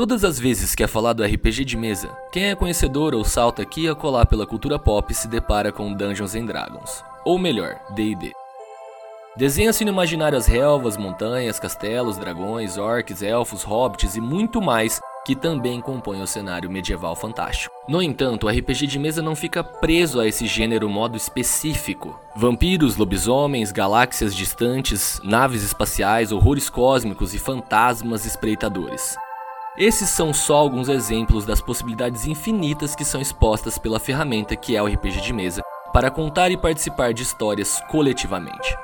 Todas as vezes que é falado RPG de mesa, quem é conhecedor ou salta aqui a colar pela cultura pop se depara com Dungeons and Dragons, ou melhor, D&D. Desenha-se no imaginário as relvas, montanhas, castelos, dragões, orcs, elfos, hobbits e muito mais que também compõem o cenário medieval fantástico. No entanto, o RPG de mesa não fica preso a esse gênero modo específico. Vampiros, lobisomens, galáxias distantes, naves espaciais, horrores cósmicos e fantasmas espreitadores. Esses são só alguns exemplos das possibilidades infinitas que são expostas pela ferramenta que é o RPG de mesa para contar e participar de histórias coletivamente.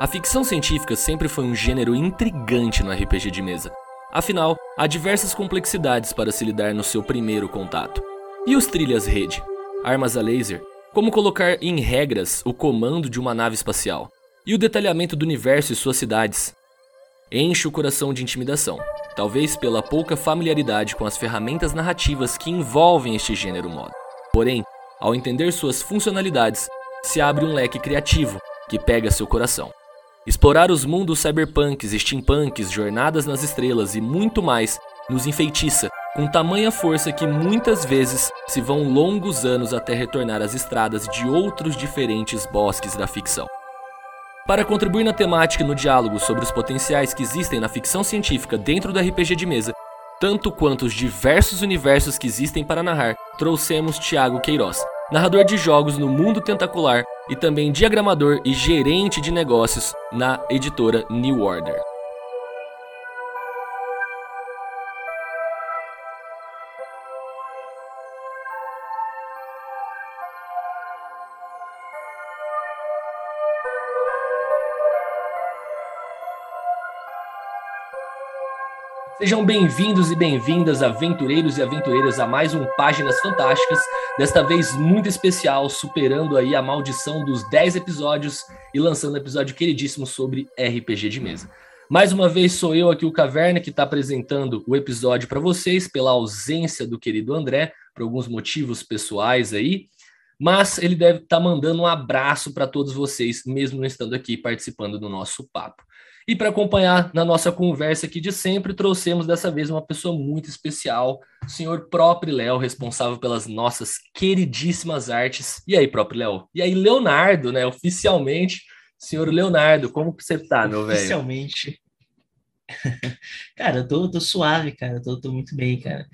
A ficção científica sempre foi um gênero intrigante no RPG de mesa. Afinal, há diversas complexidades para se lidar no seu primeiro contato. E os trilhas rede? Armas a laser? Como colocar em regras o comando de uma nave espacial? E o detalhamento do universo e suas cidades? Enche o coração de intimidação, talvez pela pouca familiaridade com as ferramentas narrativas que envolvem este gênero modo. Porém, ao entender suas funcionalidades, se abre um leque criativo que pega seu coração. Explorar os mundos cyberpunks, steampunks, jornadas nas estrelas e muito mais nos enfeitiça com tamanha força que muitas vezes se vão longos anos até retornar às estradas de outros diferentes bosques da ficção. Para contribuir na temática e no diálogo sobre os potenciais que existem na ficção científica dentro do RPG de mesa, tanto quanto os diversos universos que existem para narrar, trouxemos Tiago Queiroz, narrador de jogos no mundo tentacular e também diagramador e gerente de negócios na editora New Order. Sejam bem-vindos e bem-vindas, aventureiros e aventureiras, a mais um Páginas Fantásticas, desta vez muito especial, superando aí a maldição dos 10 episódios e lançando um episódio queridíssimo sobre RPG de mesa. Mais uma vez sou eu aqui, o Caverna, que está apresentando o episódio para vocês, pela ausência do querido André, por alguns motivos pessoais aí, mas ele deve estar tá mandando um abraço para todos vocês, mesmo não estando aqui participando do nosso papo. E para acompanhar na nossa conversa aqui de sempre, trouxemos dessa vez uma pessoa muito especial, o senhor próprio Léo, responsável pelas nossas queridíssimas artes. E aí, próprio Léo? E aí, Leonardo, né? Oficialmente, senhor Leonardo, como que você tá, meu velho? Oficialmente. cara, eu tô, tô suave, cara, eu tô, tô muito bem, cara.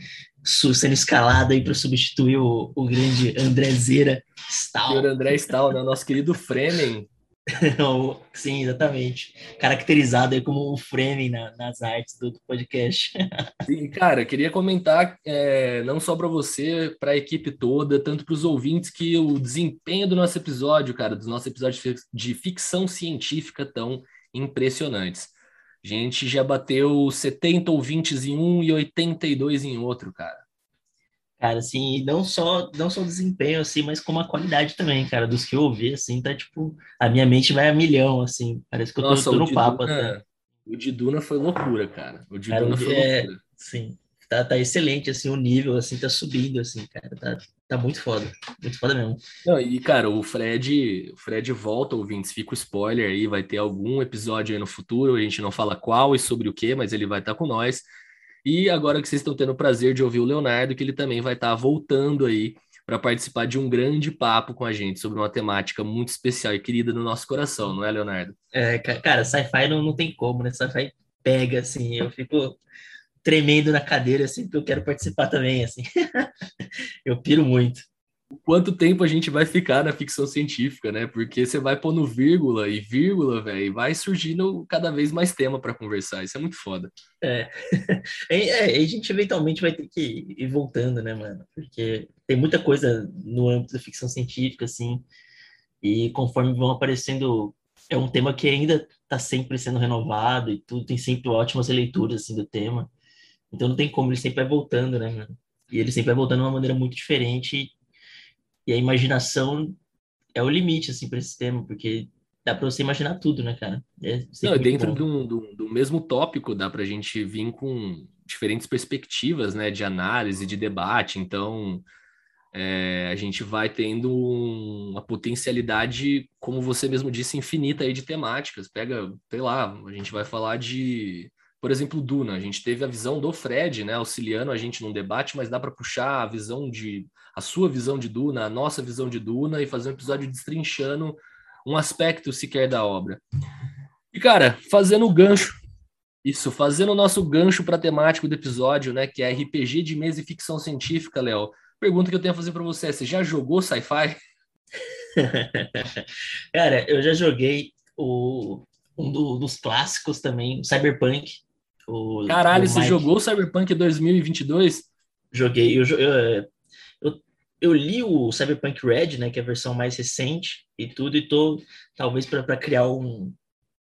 Sendo escalado aí para substituir o, o grande André Zera Stahl. Senhor André Stahl, né? Nosso querido Fremen, Sim, exatamente. Caracterizado aí como o frame na, nas artes do, podcast. Sim, cara, queria comentar é, não só para você, para a equipe toda, tanto para os ouvintes, que o desempenho do nosso episódio, cara, dos nossos episódios de ficção científica tão impressionantes. A gente já bateu 70 ouvintes em um e 82 em outro, cara. Cara, assim, não só, não só o desempenho, assim, mas como a qualidade também, cara, dos que eu ouvi, assim, tá, tipo, a minha mente vai a milhão, assim, parece que eu tô, Nossa, tô no papo até. O de Duna foi loucura, cara, o de cara, Duna foi é, loucura. Sim, tá, tá excelente, assim, o nível, assim, tá subindo, assim, cara, tá, tá muito foda, muito foda mesmo. Não, e, cara, o Fred, o Fred volta, ouvintes, fica o spoiler aí, vai ter algum episódio aí no futuro, a gente não fala qual e sobre o que, mas ele vai estar tá com nós, e agora que vocês estão tendo o prazer de ouvir o Leonardo, que ele também vai estar tá voltando aí para participar de um grande papo com a gente sobre uma temática muito especial e querida no nosso coração, não é, Leonardo? É, cara, sci-fi não, não tem como, né? Sci-fi pega, assim, eu fico tremendo na cadeira, assim, porque eu quero participar também, assim. eu piro muito quanto tempo a gente vai ficar na ficção científica, né? Porque você vai pondo vírgula e vírgula, velho, vai surgindo cada vez mais tema para conversar. Isso é muito foda. É. é. é. a gente eventualmente vai ter que ir voltando, né, mano? Porque tem muita coisa no âmbito da ficção científica, assim, e conforme vão aparecendo, é um tema que ainda está sempre sendo renovado e tudo, tem sempre ótimas leituras, assim, do tema. Então não tem como, ele sempre vai voltando, né, mano? E ele sempre vai voltando de uma maneira muito diferente e a imaginação é o limite, assim, para esse tema, porque dá para você imaginar tudo, né, cara? É Não, dentro do, do, do, mesmo tópico, dá para a gente vir com diferentes perspectivas, né, de análise, de debate. Então, é, a gente vai tendo uma potencialidade, como você mesmo disse, infinita aí de temáticas. Pega, sei lá, a gente vai falar de por exemplo, Duna. A gente teve a visão do Fred, né, auxiliando a gente num debate, mas dá para puxar a visão de a sua visão de Duna, a nossa visão de Duna e fazer um episódio destrinchando um aspecto sequer da obra. E cara, fazendo o gancho, isso, fazendo o nosso gancho para temático do episódio, né, que é RPG de mesa e ficção científica, Léo. Pergunta que eu tenho a fazer para você, você já jogou sci-fi? cara, eu já joguei o um do, dos clássicos também, o Cyberpunk. O, Caralho, você jogou o Cyberpunk 2022? Joguei. Eu, eu, eu, li o Cyberpunk Red, né, que é a versão mais recente e tudo, e tô talvez para criar um,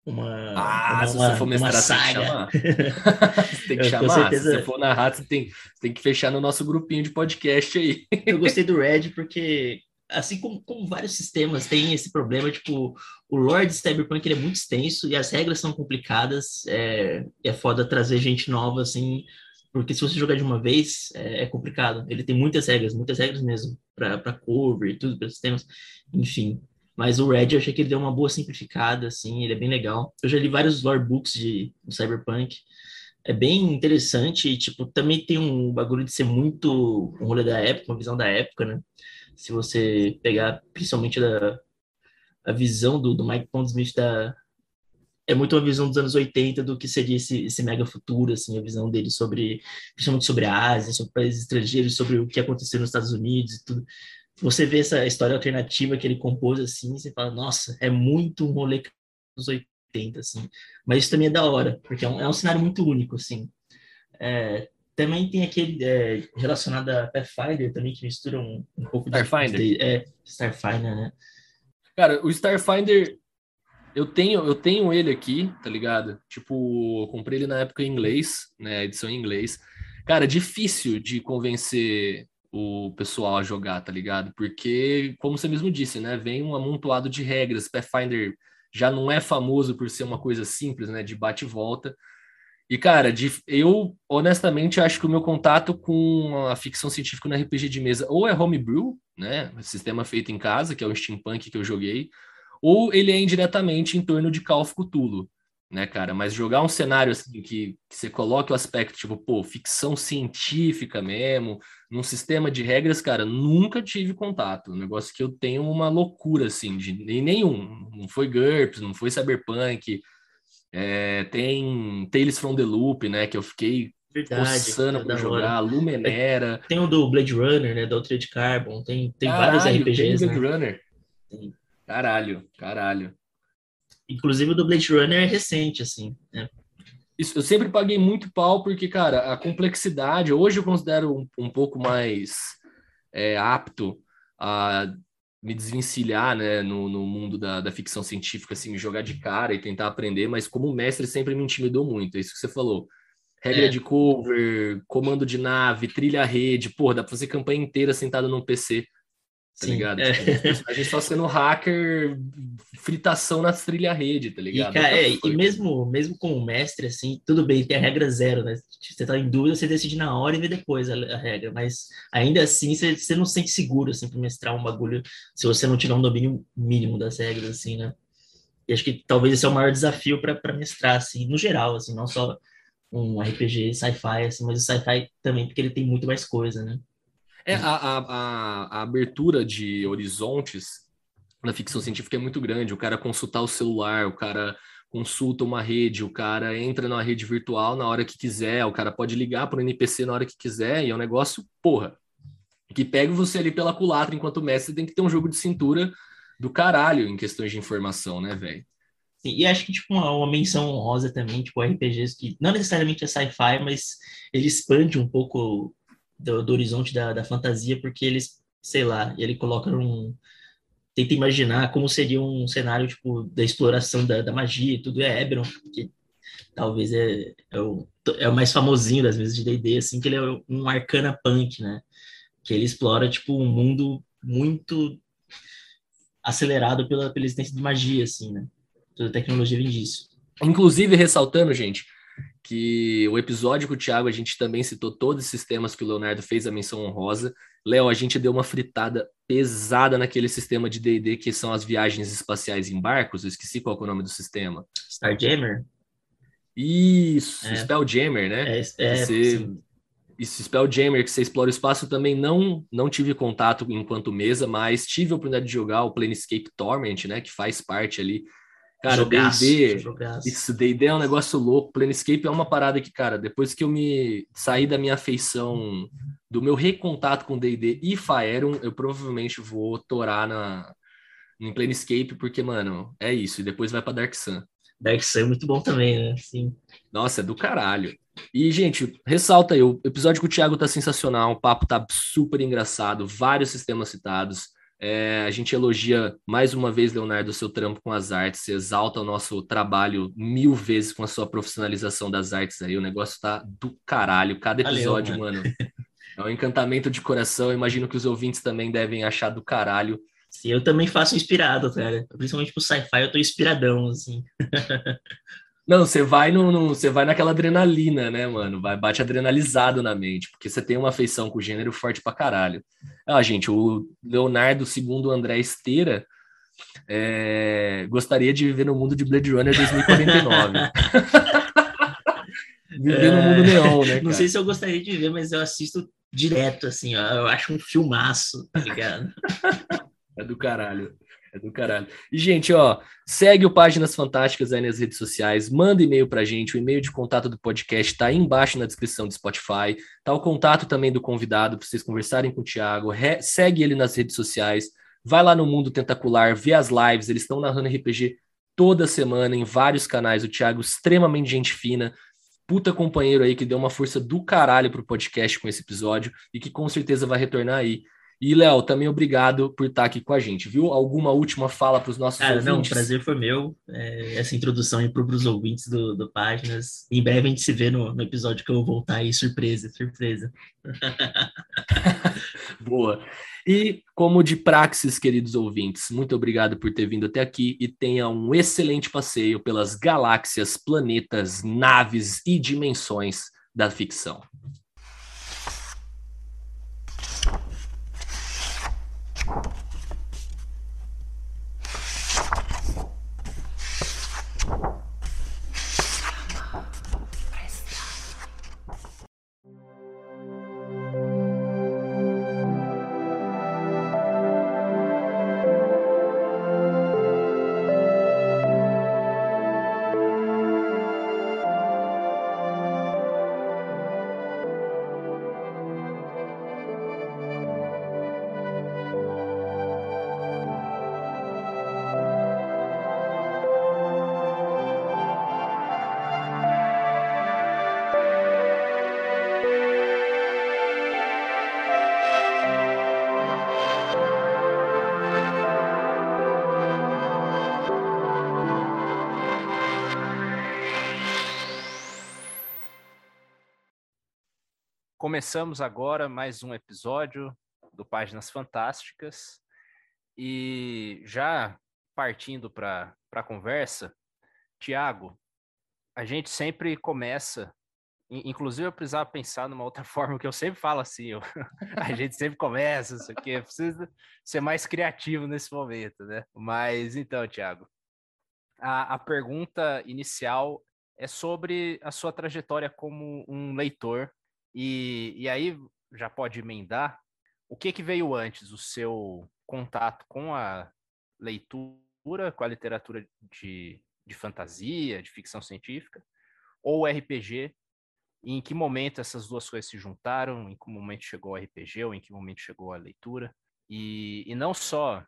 uma. Ah, uma, se você for mestrar, saga. tem que chamar. você tem que chamar. Certeza... Se você for narrar, você tem, você tem que fechar no nosso grupinho de podcast aí. eu gostei do Red porque assim como, como, vários sistemas têm esse problema, tipo, o lore de Cyberpunk é muito extenso e as regras são complicadas, é, é foda trazer gente nova, assim, porque se você jogar de uma vez, é, é complicado. Ele tem muitas regras, muitas regras mesmo, para cover e tudo, para sistemas, enfim. Mas o Red eu achei que ele deu uma boa simplificada, assim, ele é bem legal. Eu já li vários lore books de, de Cyberpunk, é bem interessante e, tipo, também tem um bagulho de ser muito um rolê da época, uma visão da época, né? se você pegar principalmente da, a visão do, do Mike Pondsmith da é muito uma visão dos anos 80 do que seria esse, esse mega futuro, assim, a visão dele sobre, principalmente sobre a Ásia, sobre países estrangeiros, sobre o que aconteceu nos Estados Unidos e tudo. Você vê essa história alternativa que ele compôs, assim, você fala, nossa, é muito um rolê dos 80, assim. Mas isso também é da hora, porque é um, é um cenário muito único, assim. É, também tem aquele é, relacionado a Pathfinder também, que mistura um, um pouco Starfinder. de... É, Starfinder, né? Cara, o Starfinder, eu tenho, eu tenho ele aqui, tá ligado? Tipo, comprei ele na época em inglês, né? Edição em inglês. Cara, difícil de convencer o pessoal a jogar, tá ligado? Porque, como você mesmo disse, né? Vem um amontoado de regras. Pathfinder já não é famoso por ser uma coisa simples, né? De bate e volta. E, cara, de, eu honestamente acho que o meu contato com a ficção científica no RPG de mesa ou é homebrew, né? Sistema feito em casa, que é o steampunk que eu joguei, ou ele é indiretamente em torno de Call of Cthulhu, né, cara? Mas jogar um cenário assim que, que você coloque o aspecto, tipo, pô, ficção científica mesmo, num sistema de regras, cara, nunca tive contato. Um negócio que eu tenho uma loucura, assim, de nenhum. Não foi GURPS, não foi Cyberpunk, é, tem Tales from the Loop, né? Que eu fiquei Verdade, coçando é pra jogar, Lumenera. Tem o do Blade Runner, né? Da Altered Carbon, tem, tem caralho, vários RPGs. Tem Blade né? Runner. Tem. Caralho, caralho. Inclusive o do Blade Runner é recente, assim, né? Isso, eu sempre paguei muito pau, porque, cara, a complexidade, hoje eu considero um, um pouco mais é, apto a me desvencilhar né, no, no mundo da, da, ficção científica, assim, jogar de cara e tentar aprender, mas como mestre sempre me intimidou muito, é isso que você falou. Regra é. de cover, comando de nave, trilha rede, pô, dá pra fazer campanha inteira sentado num PC tá Sim, ligado? É. Tipo, a gente só sendo hacker, fritação na trilha rede, tá ligado? E, cara, é, e mesmo, mesmo com o mestre, assim, tudo bem, tem a regra zero, né? Você tá em dúvida, você decide na hora e vê depois a, a regra, mas ainda assim você, você não se sente seguro, assim, pra mestrar um bagulho se você não tiver um domínio mínimo das regras, assim, né? E acho que talvez esse é o maior desafio para mestrar, assim, no geral, assim, não só um RPG sci-fi, assim, mas o sci-fi também, porque ele tem muito mais coisa, né? É, a, a, a, abertura de horizontes na ficção científica é muito grande. O cara consultar o celular, o cara consulta uma rede, o cara entra numa rede virtual na hora que quiser, o cara pode ligar para o NPC na hora que quiser, e é um negócio, porra, que pega você ali pela culatra enquanto mestre tem que ter um jogo de cintura do caralho em questões de informação, né, velho? E acho que, tipo, uma, uma menção honrosa também, tipo, RPGs que não necessariamente é sci-fi, mas ele expande um pouco do, do horizonte da, da, fantasia, porque eles, sei lá, ele coloca um. Tenta imaginar como seria um cenário tipo da exploração da, da magia e tudo. É Eberron, que talvez é, é, o, é o mais famosinho das vezes de D&D, assim, que ele é um arcana punk, né? Que ele explora, tipo, um mundo muito acelerado pela, pela existência de magia, assim, né? Toda tecnologia vem disso. Inclusive, ressaltando, gente, que o episódio com o Thiago a gente também citou todos esses temas que o Leonardo fez a menção honrosa. Léo, a gente deu uma fritada pesada naquele sistema de D&D que são as viagens espaciais em barcos. Eu esqueci qual é o nome do sistema. Starjammer? Isso, é. Spelljammer, né? É, é você, isso, Spelljammer, que você explora o espaço, também não, não tive contato enquanto mesa, mas tive a oportunidade de jogar o Planescape Torment, né? Que faz parte ali. Cara, D&D, isso, D&D é um negócio louco. Planescape é uma parada que, cara, depois que eu me saí da minha afeição, do meu recontato com D&D e Faeron, eu provavelmente vou torar na, em Planescape, porque, mano, é isso. E depois vai para Dark Sun. Dark Sun é muito bom também, né? Sim. Nossa, é do caralho. E, gente, ressalta aí, o episódio com o Thiago tá sensacional, o papo tá super engraçado, vários sistemas citados. É, a gente elogia mais uma vez, Leonardo, o seu trampo com as artes, exalta o nosso trabalho mil vezes com a sua profissionalização das artes aí. O negócio tá do caralho. Cada episódio, Valeu, mano. É um encantamento de coração. Eu imagino que os ouvintes também devem achar do caralho. Sim, eu também faço inspirado, cara. Principalmente pro sci-fi, eu tô inspiradão, assim. Não, você vai no, você vai naquela adrenalina, né, mano? Vai, bate adrenalizado na mente, porque você tem uma afeição com o gênero forte pra caralho. Ah, gente, o Leonardo, segundo o André Esteira, é, gostaria de viver no mundo de Blade Runner 2049. viver é, no mundo neon, né? Não sei se eu gostaria de viver, mas eu assisto direto, assim, ó. Eu acho um filmaço, tá ligado? é do caralho. É do caralho. E, gente, ó, segue o Páginas Fantásticas aí nas redes sociais, manda e-mail pra gente, o e-mail de contato do podcast tá aí embaixo na descrição do Spotify, tá o contato também do convidado pra vocês conversarem com o Thiago, Re segue ele nas redes sociais, vai lá no Mundo Tentacular, vê as lives, eles estão narrando RPG toda semana em vários canais, o Thiago extremamente gente fina, puta companheiro aí que deu uma força do caralho pro podcast com esse episódio e que com certeza vai retornar aí. E, Léo, também obrigado por estar aqui com a gente, viu? Alguma última fala para os nossos Cara, ouvintes? Não, o prazer foi meu. É, essa introdução aí para os ouvintes do, do Páginas. Em breve a gente se vê no, no episódio que eu vou voltar aí. Surpresa, surpresa. Boa. E, como de praxis, queridos ouvintes, muito obrigado por ter vindo até aqui e tenha um excelente passeio pelas galáxias, planetas, naves e dimensões da ficção. Começamos agora mais um episódio do Páginas Fantásticas e já partindo para a conversa, Tiago, a gente sempre começa, inclusive eu precisava pensar numa outra forma, que eu sempre falo assim, eu, a gente sempre começa, isso aqui, precisa ser mais criativo nesse momento, né? Mas então, Tiago, a, a pergunta inicial é sobre a sua trajetória como um leitor e, e aí já pode emendar. O que, que veio antes? O seu contato com a leitura, com a literatura de, de fantasia, de ficção científica, ou RPG? E em que momento essas duas coisas se juntaram? Em que momento chegou o RPG ou em que momento chegou a leitura? E, e não só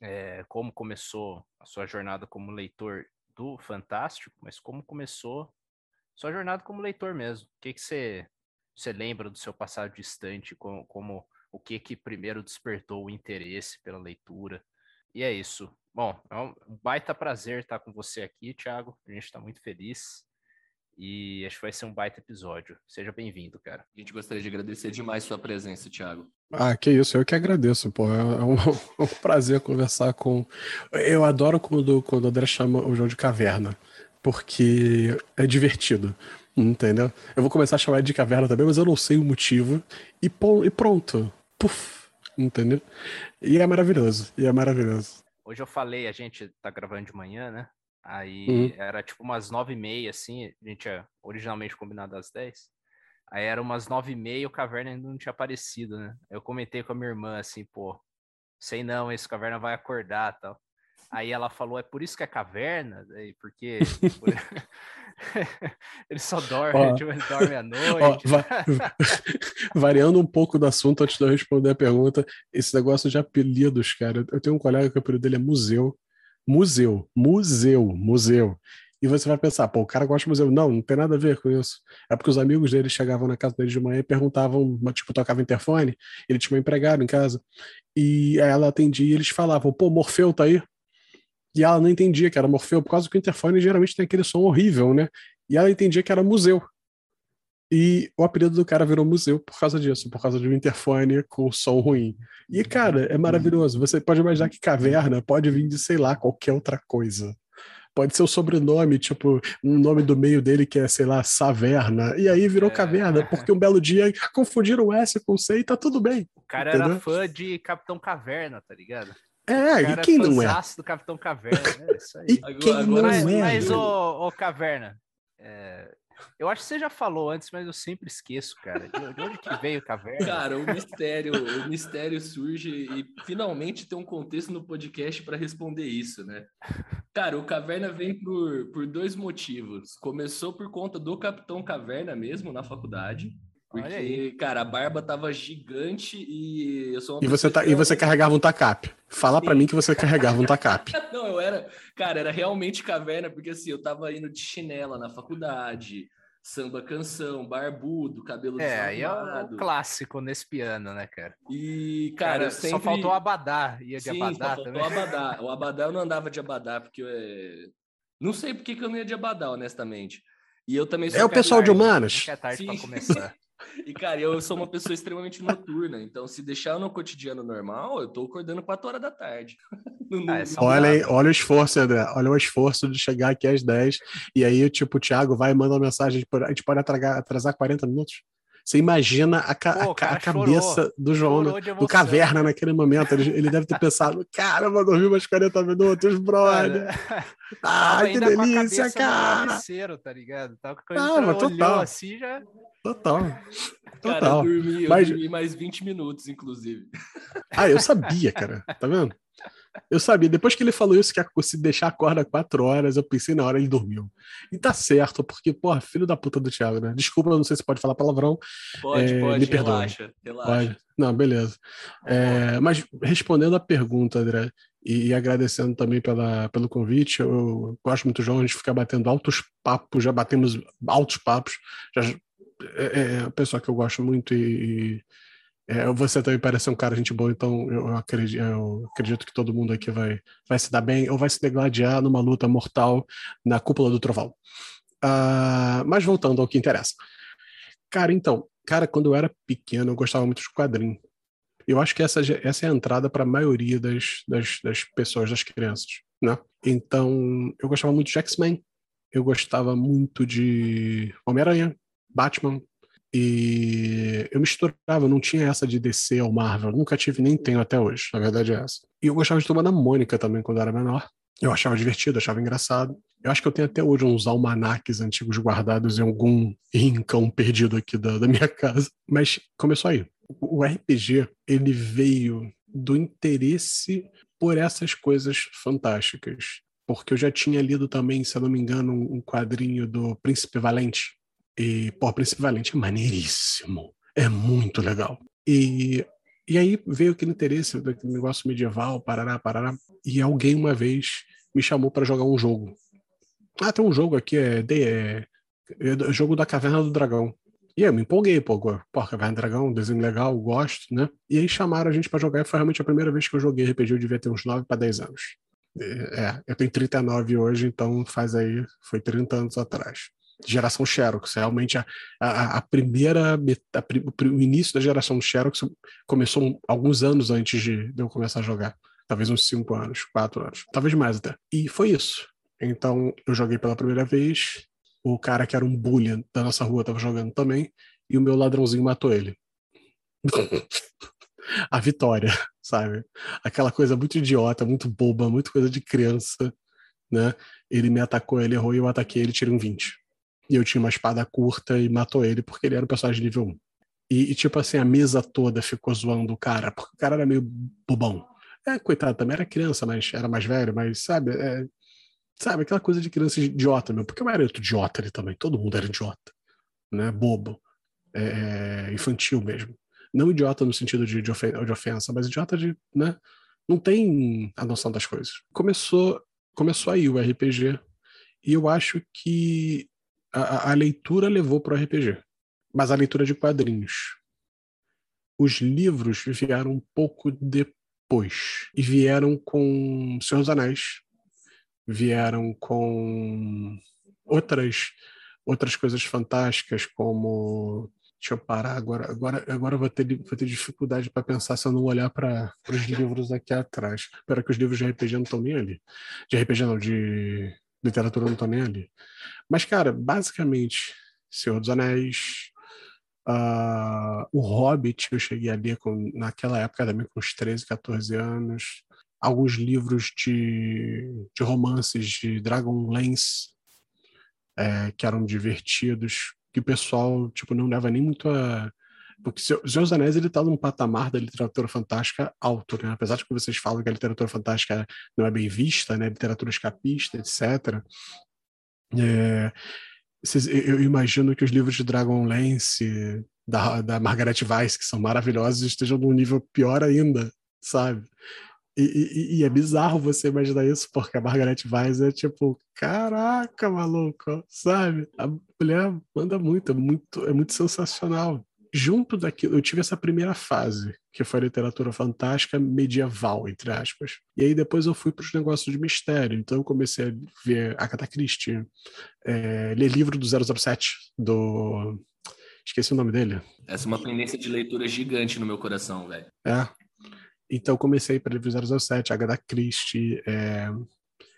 é, como começou a sua jornada como leitor do Fantástico, mas como começou sua jornada como leitor mesmo. O que, que você você lembra do seu passado distante, como, como o que que primeiro despertou o interesse pela leitura. E é isso. Bom, é um baita prazer estar com você aqui, Thiago. A gente está muito feliz. E acho que vai ser um baita episódio. Seja bem-vindo, cara. A gente gostaria de agradecer demais sua presença, Thiago. Ah, que isso, eu que agradeço, pô. É um, é um prazer conversar com. Eu adoro quando, quando o André chama o jogo de caverna, porque é divertido. Entendeu? Eu vou começar a chamar de caverna também, mas eu não sei o motivo. E, e pronto. Puf. Entendeu? E é maravilhoso. E é maravilhoso. Hoje eu falei, a gente tá gravando de manhã, né? Aí Uhum. era tipo umas nove e meia, assim, a gente tinha originalmente combinado às 10. Aí era umas nove e meia e o Caverna ainda não tinha aparecido, né? Eu comentei com a minha irmã assim, pô, sei não, esse Caverna vai acordar tal. Aí ela falou, é por isso que é caverna? Porque por- ele só dorme, Ó. tipo, ele dorme à Ó, noite. va- variando um pouco do assunto antes de eu responder a pergunta, esse negócio de apelidos, cara. Eu tenho um colega que o apelido dele é Museu. Museu, museu, museu. E você vai pensar, pô, o cara gosta de museu. Não, não tem nada a ver com isso. É porque os amigos dele chegavam na casa dele de manhã e perguntavam, tipo, tocava interfone, ele tinha uma empregada em casa. E aí ela atendia e eles falavam, pô, Morfeu tá aí? E ela não entendia que era Morfeu, por causa que o interfone geralmente tem aquele som horrível, né? E ela entendia que era museu. E o apelido do cara virou museu por causa disso, por causa de um interfone com som ruim. E, cara, é maravilhoso. Você pode imaginar que caverna pode vir de, sei lá, qualquer outra coisa. Pode ser o sobrenome, tipo, um nome do meio dele que é, sei lá, Saverna. E aí virou É. caverna, porque um belo dia confundiram o S com o C e tá tudo bem. O cara era Entendeu? fã de Capitão Caverna, tá ligado? É, O e cara quem não é? do Capitão Caverna, é isso aí. E Agora- quem agora não mas, é? mas ô, ô, Caverna, é, eu acho que você já falou antes, mas eu sempre esqueço, cara. De, de onde que veio o Caverna? Cara, o mistério, o mistério surge e finalmente tem um contexto no podcast para responder isso, né? Cara, o Caverna vem por, por dois motivos. Começou por conta do Capitão Caverna mesmo na faculdade. Olha Porque, aí. cara, a barba tava gigante e eu sou uma E você, pessoa tá, e você carregava um tacape. Fala pra Sim. mim que você carregava um tacape. Não, eu era, cara, era realmente caverna, porque assim, eu tava indo de chinela na faculdade, samba canção, barbudo, cabelo É, aí é o clássico nesse piano, né, cara? E, cara, Cara, eu sempre... só faltou o Abadá. Ia de Sim, só Abadá faltou também. o Abadá. O Abadá eu não andava de Abadá, porque eu, é... não sei por que que eu não ia de Abadá, honestamente. E eu também sou É o um pessoal de humanas. É tarde pra começar. E, cara, eu sou uma pessoa extremamente noturna, então se deixar no cotidiano normal, eu tô acordando 4 horas da tarde. No- no- Ah, no- Olha, aí, olha o esforço, André. Olha o esforço de chegar aqui às 10. E aí, tipo, o Thiago vai e manda uma mensagem. A gente pode atragar- atrasar 40 minutos? Você imagina a, ca- Pô, a ca- cara a cabeça chorou. do João, do caverna naquele momento. Ele, ele deve ter pensado: cara, eu vou dormir mais 40 minutos, brother. Cara, Ai, que ainda com a delícia, cabeça no cara. travesseiro, tá ligado? Tava com a Ah, cabeça mas olhou total. assim já. Total. Cara, Total. eu dormi, eu Mas- dormi mais 20 minutos, inclusive. Ah, eu sabia, cara. Tá vendo? Eu sabia. Depois que ele falou isso, que a- se deixar a corda quatro horas, eu pensei na hora ele dormiu. E tá certo, porque, porra, filho da puta do Thiago, né? Desculpa, eu não sei se pode falar palavrão. Pode, É, pode, me perdoe. relaxa, relaxa. Pode. Não, beleza. É, mas respondendo a pergunta, André, e, e agradecendo também pela, pelo convite, eu gosto muito, João, a gente fica batendo altos papos, já batemos altos papos. Já, é, é uma pessoa que eu gosto muito e, e, é, você também parece um cara gente boa, então eu, acredito, eu acredito que todo mundo aqui vai, vai se dar bem ou vai se degladiar numa luta mortal na cúpula do trovão. Ah, mas voltando ao que interessa. Cara, então, cara, quando eu era pequeno, eu gostava muito de quadrinho. Eu acho que essa, essa é a entrada para a maioria das, das, das pessoas, das crianças, né? Então, eu gostava muito de X-Men, eu gostava muito de Homem-Aranha, Batman, e eu misturava, não tinha essa de DC ou Marvel, nunca tive nem tenho até hoje, na verdade é essa. E eu gostava de Turma da Mônica também quando eu era menor. Eu achava divertido, achava engraçado. Eu acho que eu tenho até hoje uns almanaques antigos guardados em algum rincão perdido aqui da, da minha casa. Mas começou aí. O RPG, ele veio do interesse por essas coisas fantásticas. Porque eu já tinha lido também, se eu não me engano, um quadrinho do Príncipe Valente. E, pô, Príncipe Valente é maneiríssimo. É muito legal. E, e aí veio aquele interesse daquele negócio medieval, parará, parará. E alguém uma vez me chamou para jogar um jogo. Ah, tem um jogo aqui, é, é, é do- jogo da Caverna do Dragão. E eu me empolguei, pô, pô, Caverna do Dragão, desenho legal, gosto, né? E aí chamaram a gente para jogar e foi realmente a primeira vez que eu joguei RPG, eu devia ter uns 9 para 10 anos. É, eu tenho 39 hoje, então faz aí, foi 30 anos atrás. Geração Xerox, realmente a, a, a primeira, a o início da geração Xerox começou alguns anos antes de, eu começar a jogar. Talvez uns 5 anos, 4 anos, talvez mais até. E foi isso. Então eu joguei pela primeira vez, o cara que era um bully da nossa rua estava jogando também, e o meu ladrãozinho matou ele. a vitória, sabe? Aquela coisa muito idiota, muito boba, muito coisa de criança. né? Ele me atacou, ele errou e eu ataquei, ele tirei um 20. E eu tinha uma espada curta e matou ele porque ele era um personagem de nível 1. E, e, tipo assim, a mesa toda ficou zoando o cara, porque o cara era meio bobão. É, coitado, também era criança, mas era mais velho, mas sabe, é, sabe, aquela coisa de criança idiota, meu, porque eu era idiota ali também, todo mundo era idiota, né, bobo, é, é infantil mesmo. Não idiota no sentido de, de, ofensa, mas idiota de, né, não tem a noção das coisas. Começou, começou aí o RPG, e eu acho que a, a leitura levou para o RPG, mas a leitura de quadrinhos. Os livros vieram um pouco depois, e vieram com Senhor dos Anéis, vieram com outras outras coisas fantásticas como deixa eu parar agora agora agora vou ter vou ter dificuldade para pensar se eu não olhar para os livros aqui atrás espero que os livros de RPG não estão nem ali de RPG não de literatura não estão nem ali. Mas cara basicamente Senhor dos Anéis uh, o Hobbit eu cheguei a ler com, naquela época também com uns 13 14 anos alguns livros de, de romances de Dragonlance é, que eram divertidos, que o pessoal tipo não leva nem muito a porque o Senhor dos Anéis ele está num patamar da literatura fantástica alto, né? Apesar de que vocês falam que a literatura fantástica não é bem vista, né? Literatura escapista, etc. É, eu imagino que os livros de Dragonlance da, da Margaret Weiss, que são maravilhosos, estejam num nível pior ainda, sabe? E, e, e, é bizarro você imaginar isso, porque a Margaret Weiss é tipo, caraca, maluco, sabe? A mulher manda muito, é muito, é muito sensacional. Junto daquilo, eu tive essa primeira fase, que foi a literatura fantástica medieval, entre aspas. E aí depois eu fui para os negócios de mistério. Então eu comecei a ver Agatha Christie, é, ler livro do 007, do... Esqueci o nome dele. Essa é uma pendência de leitura gigante no meu coração, velho. É, então comecei para livro 007, Agatha Christie, é,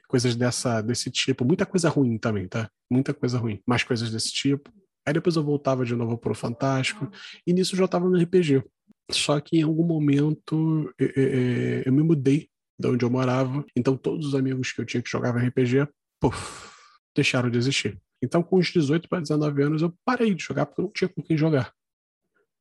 coisas dessa, desse tipo. Muita coisa ruim também, tá? Muita coisa ruim. Mais coisas desse tipo. Aí depois eu voltava de novo pro Fantástico. E nisso eu já estava no RPG. Só que em algum momento eu, eu, eu me mudei de onde eu morava. Então todos os amigos que eu tinha que jogavam RPG, puf, deixaram de existir. Então, com os 18 para 19 anos, eu parei de jogar porque eu não tinha com quem jogar.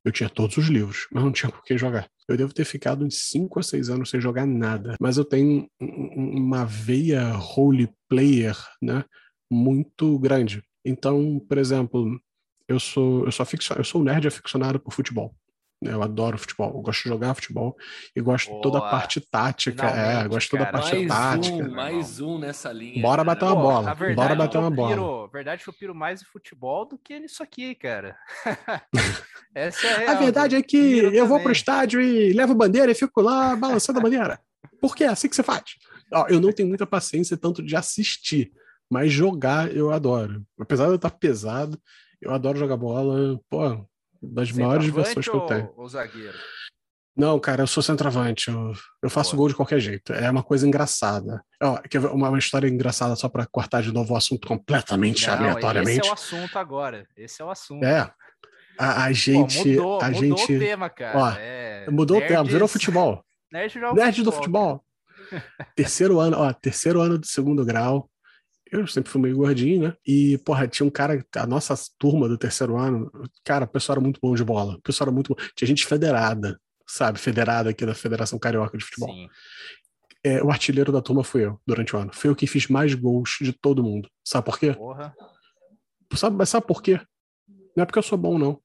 Eu tinha todos os livros, mas não tinha com quem jogar. Eu devo ter ficado uns 5 a 6 anos sem jogar nada. Mas eu tenho uma veia role player, né? Muito grande. Então, por exemplo, eu sou eu sou, aficio, eu sou um nerd aficionado por futebol. Eu adoro futebol, eu gosto de jogar futebol e gosto Boa. de toda a parte tática. É, gosto de toda a parte mais tática. Um, mais um nessa linha. Bora bater uma bola. Verdade, Bora bater uma bola. Piro, verdade que eu piro mais em futebol do que nisso aqui, cara. Essa é a, a verdade é que eu também. vou pro estádio e levo bandeira e fico lá balançando a bandeira. Porque é assim que você faz. Ó, eu não tenho muita paciência tanto de assistir, mas jogar eu adoro. Apesar de eu estar pesado, eu adoro jogar bola. Pô, das maiores diversões que eu tenho. Ou zagueiro? Não, cara, eu sou centroavante. Eu, eu faço Boa. gol de qualquer jeito. É uma coisa engraçada. Ó, uma, uma história engraçada só para cortar de novo o assunto completamente Não, aleatoriamente. Esse é o assunto agora. Esse é o assunto. É. A, a gente. Pô, mudou, a mudou gente, o tema, cara. Ó, é, mudou nerds, o tema, virou futebol. Nerd, Nerd do futebol. terceiro ano, ó, terceiro ano do segundo grau eu sempre fui meio gordinho, né? E, porra, tinha um cara, a nossa turma do terceiro ano, cara, o pessoal era muito bom de bola. O pessoal era muito bom. Tinha gente federada, sabe? Federada aqui da Federação Carioca de Futebol. Sim. É, o artilheiro da turma fui eu, durante o ano. Foi eu que fiz mais gols de todo mundo. Sabe por quê? Porra. Sabe, mas sabe por quê? Não é porque eu sou bom, não.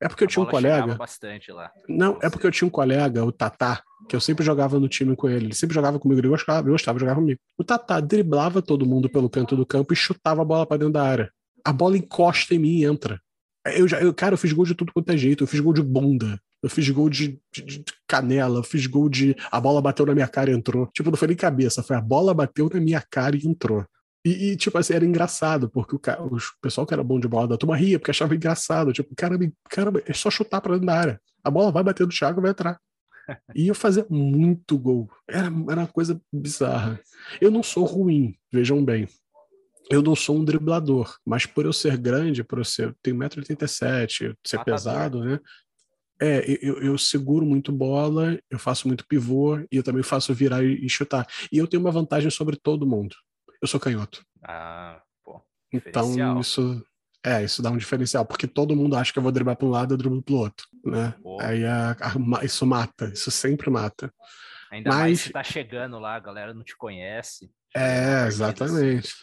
É porque eu tinha um colega. bastante lá. Não, é porque eu tinha um colega, o Tatá, que eu sempre jogava no time com ele. Ele sempre jogava comigo, ele gostava, eu gostava de jogar comigo. O Tatá driblava todo mundo pelo canto do campo e chutava a bola para dentro da área. A bola encosta em mim e entra. Eu já, eu, cara, eu fiz gol de tudo quanto é jeito. Eu fiz gol de bunda. Eu fiz gol de, de, de, canela, eu fiz gol de. A bola bateu na minha cara e entrou. Tipo, não foi nem cabeça, foi a bola bateu na minha cara e entrou. E, e, tipo assim, era engraçado, porque o, cara, o pessoal que era bom de bola da turma ria, porque achava engraçado. Tipo, caramba, caramba, é só chutar pra dentro da área. A bola vai bater no Thiago e vai entrar. E eu fazia muito gol. Era, era uma coisa bizarra. Eu não sou ruim, vejam bem. Eu não sou um driblador, mas por eu ser grande, por eu ser, tenho 1,87m, ser Matador. pesado, né? É, eu, eu, seguro muito bola, eu faço muito pivô e eu também faço virar e, e chutar. E eu tenho uma vantagem sobre todo mundo eu sou canhoto. Ah, pô. Então isso. É, isso dá um diferencial, porque todo mundo acha que eu vou driblar para um lado e eu driblo pro outro, né? Pô. Aí a- a- isso mata, isso sempre mata. Ainda mais mas- se tá chegando lá, a galera não te conhece. É, exatamente.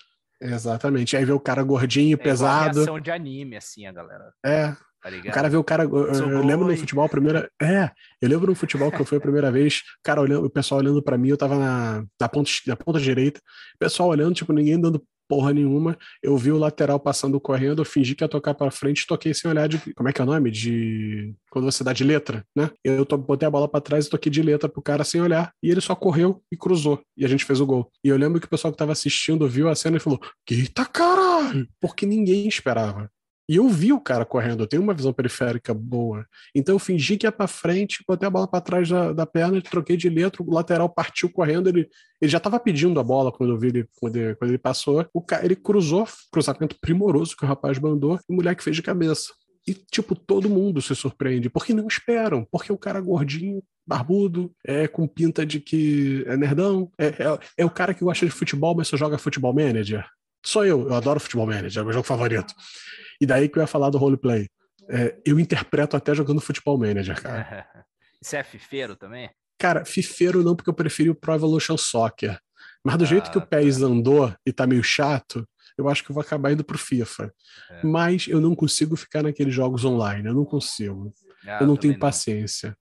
Exatamente. Aí vê o cara gordinho. É pesado. reação de anime, assim, a galera. É, Tá o cara vê o cara. Eu, eu lembro no futebol a primeira. É, eu lembro no futebol que eu fui a primeira vez, o cara olhando, o pessoal olhando pra mim, eu tava na, na, ponta, na ponta direita, o pessoal olhando, tipo, ninguém dando porra nenhuma. Eu vi o lateral passando correndo, eu fingi que ia tocar pra frente, toquei sem olhar de. Como é que é o nome? De. Quando você dá de letra, né? Eu to- botei a bola pra trás e toquei de letra pro cara sem olhar. E ele só correu e cruzou. E a gente fez o gol. E eu lembro que o pessoal que tava assistindo viu a cena e falou: Eita caralho! Porque ninguém esperava. E eu vi o cara correndo, eu tenho uma visão periférica boa. Então eu fingi que ia pra frente, botei a bola pra trás da, da perna, troquei de letra, o lateral partiu correndo, ele, ele já tava pedindo a bola quando eu vi ele, quando ele, quando ele passou. O cara, ele cruzou, cruzamento primoroso que o rapaz mandou, e o moleque fez de cabeça. E, tipo, todo mundo se surpreende, porque não esperam, porque o cara gordinho, barbudo, é com pinta de que é nerdão, é, é, é o cara que gosta de futebol, mas só joga futebol manager. Sou eu, eu adoro futebol manager, é meu jogo favorito. E daí que eu ia falar do roleplay. É, eu interpreto até jogando futebol manager, cara. Você é fifeiro também? Cara, fifeiro não, porque eu preferi o Pro Evolution Soccer. Mas do jeito que o Ah, PES tá. andou e tá meio chato, eu acho que eu vou acabar indo pro FIFA. É. Mas eu não consigo ficar naqueles jogos online, eu não consigo. Ah, eu não tenho paciência.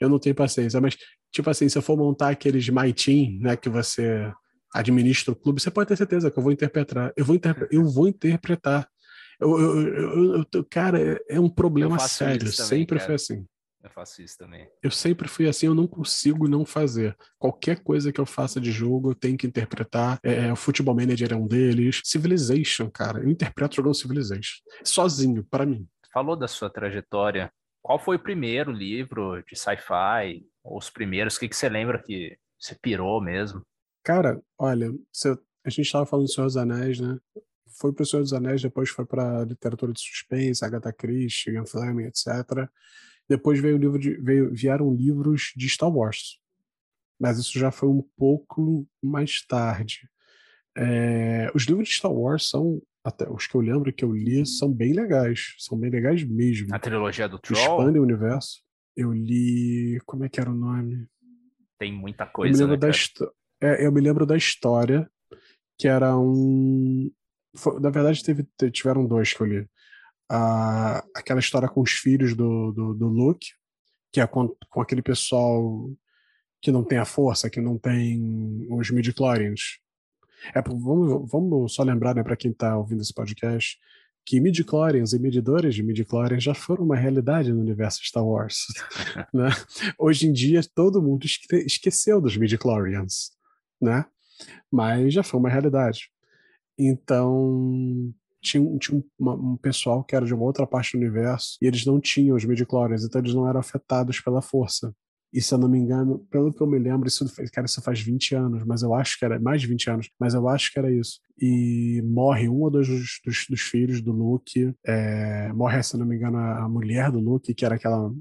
Eu não tenho paciência, mas, tipo assim, se eu for montar aqueles My Team, né, que você administra o clube, você pode ter certeza que eu vou interpretar. Eu vou, interpre- eu vou interpretar. Eu, eu- eu- cara, é- é um problema sério. também, sempre cara. foi assim. Eu faço isso também. Eu sempre fui assim, eu não consigo não fazer. Qualquer coisa que eu faça de jogo, eu tenho que interpretar. É, o Futebol Manager é um deles. Civilization, cara. Eu interpreto jogando Civilization. Sozinho, pra mim. Falou da sua trajetória. Qual foi o primeiro livro de sci-fi? Ou os primeiros? O que, que você lembra que você pirou mesmo? Cara, olha, você- a gente estava falando do Senhor dos Anéis, né? Foi pro Senhor dos Anéis, depois foi pra literatura de suspense, Agatha Christie, Ian Fleming, etc. Depois veio o livro de, veio, vieram livros de Star Wars. Mas isso já foi um pouco mais tarde. É, os livros de Star Wars são, até os que eu lembro que eu li, são bem legais. São bem legais mesmo. A trilogia do Troll expandem o universo. Eu li. Como é que era o nome? tem muita eu me coisa, lembro né, da é, eu me lembro da história que era um foi- na verdade teve te- tiveram dois que eu li Ah, aquela história com os filhos do, do, do Luke que é com, com aquele pessoal que não tem a força que não tem os midichlorians é vamos, vamos só lembrar né para quem está ouvindo esse podcast que midichlorians e medidores de midichlorians já foram uma realidade no universo Star Wars né? Hoje em dia todo mundo esque- esqueceu dos midichlorians, né? Mas já foi uma realidade. Então tinha, um- tinha um, um pessoal que era de uma outra parte do universo e eles não tinham os midichlorians, então eles não eram afetados pela força. E se eu não me engano, pelo que eu me lembro, isso, cara, isso faz 20 anos, mas eu acho que era mais de 20 anos, mas eu acho que era isso. E morre um ou dois dos, dos- dos filhos do Luke, é, morre, se eu não me engano, a mulher do Luke, que era aquela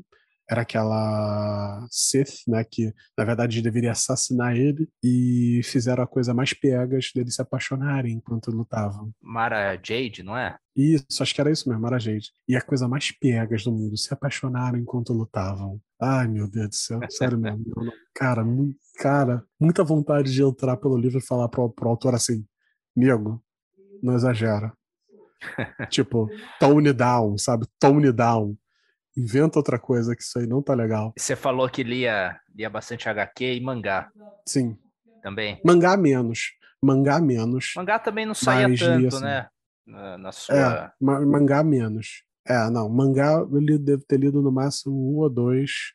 era aquela Sith, né, que na verdade deveria assassinar ele e fizeram a coisa mais piegas deles se apaixonarem enquanto lutavam. Mara Jade, não é? Isso, acho que era isso mesmo, Mara Jade. E a coisa mais piegas do mundo, se apaixonaram enquanto lutavam. Ai, meu Deus do céu, sério mesmo. Cara, mu- cara, muita vontade de entrar pelo livro e falar pro, pro autor assim, amigo, não exagera. tipo, tone down, sabe? Tone down. Inventa outra coisa que isso aí não tá legal. Você falou que lia, lia bastante HQ e mangá Sim, também. mangá menos. Mangá menos. Mangá também não saía Mas lia, tanto, assim. né? Na, na sua. É, ma- mangá menos. É, não, mangá eu li- devo ter lido no máximo um ou dois,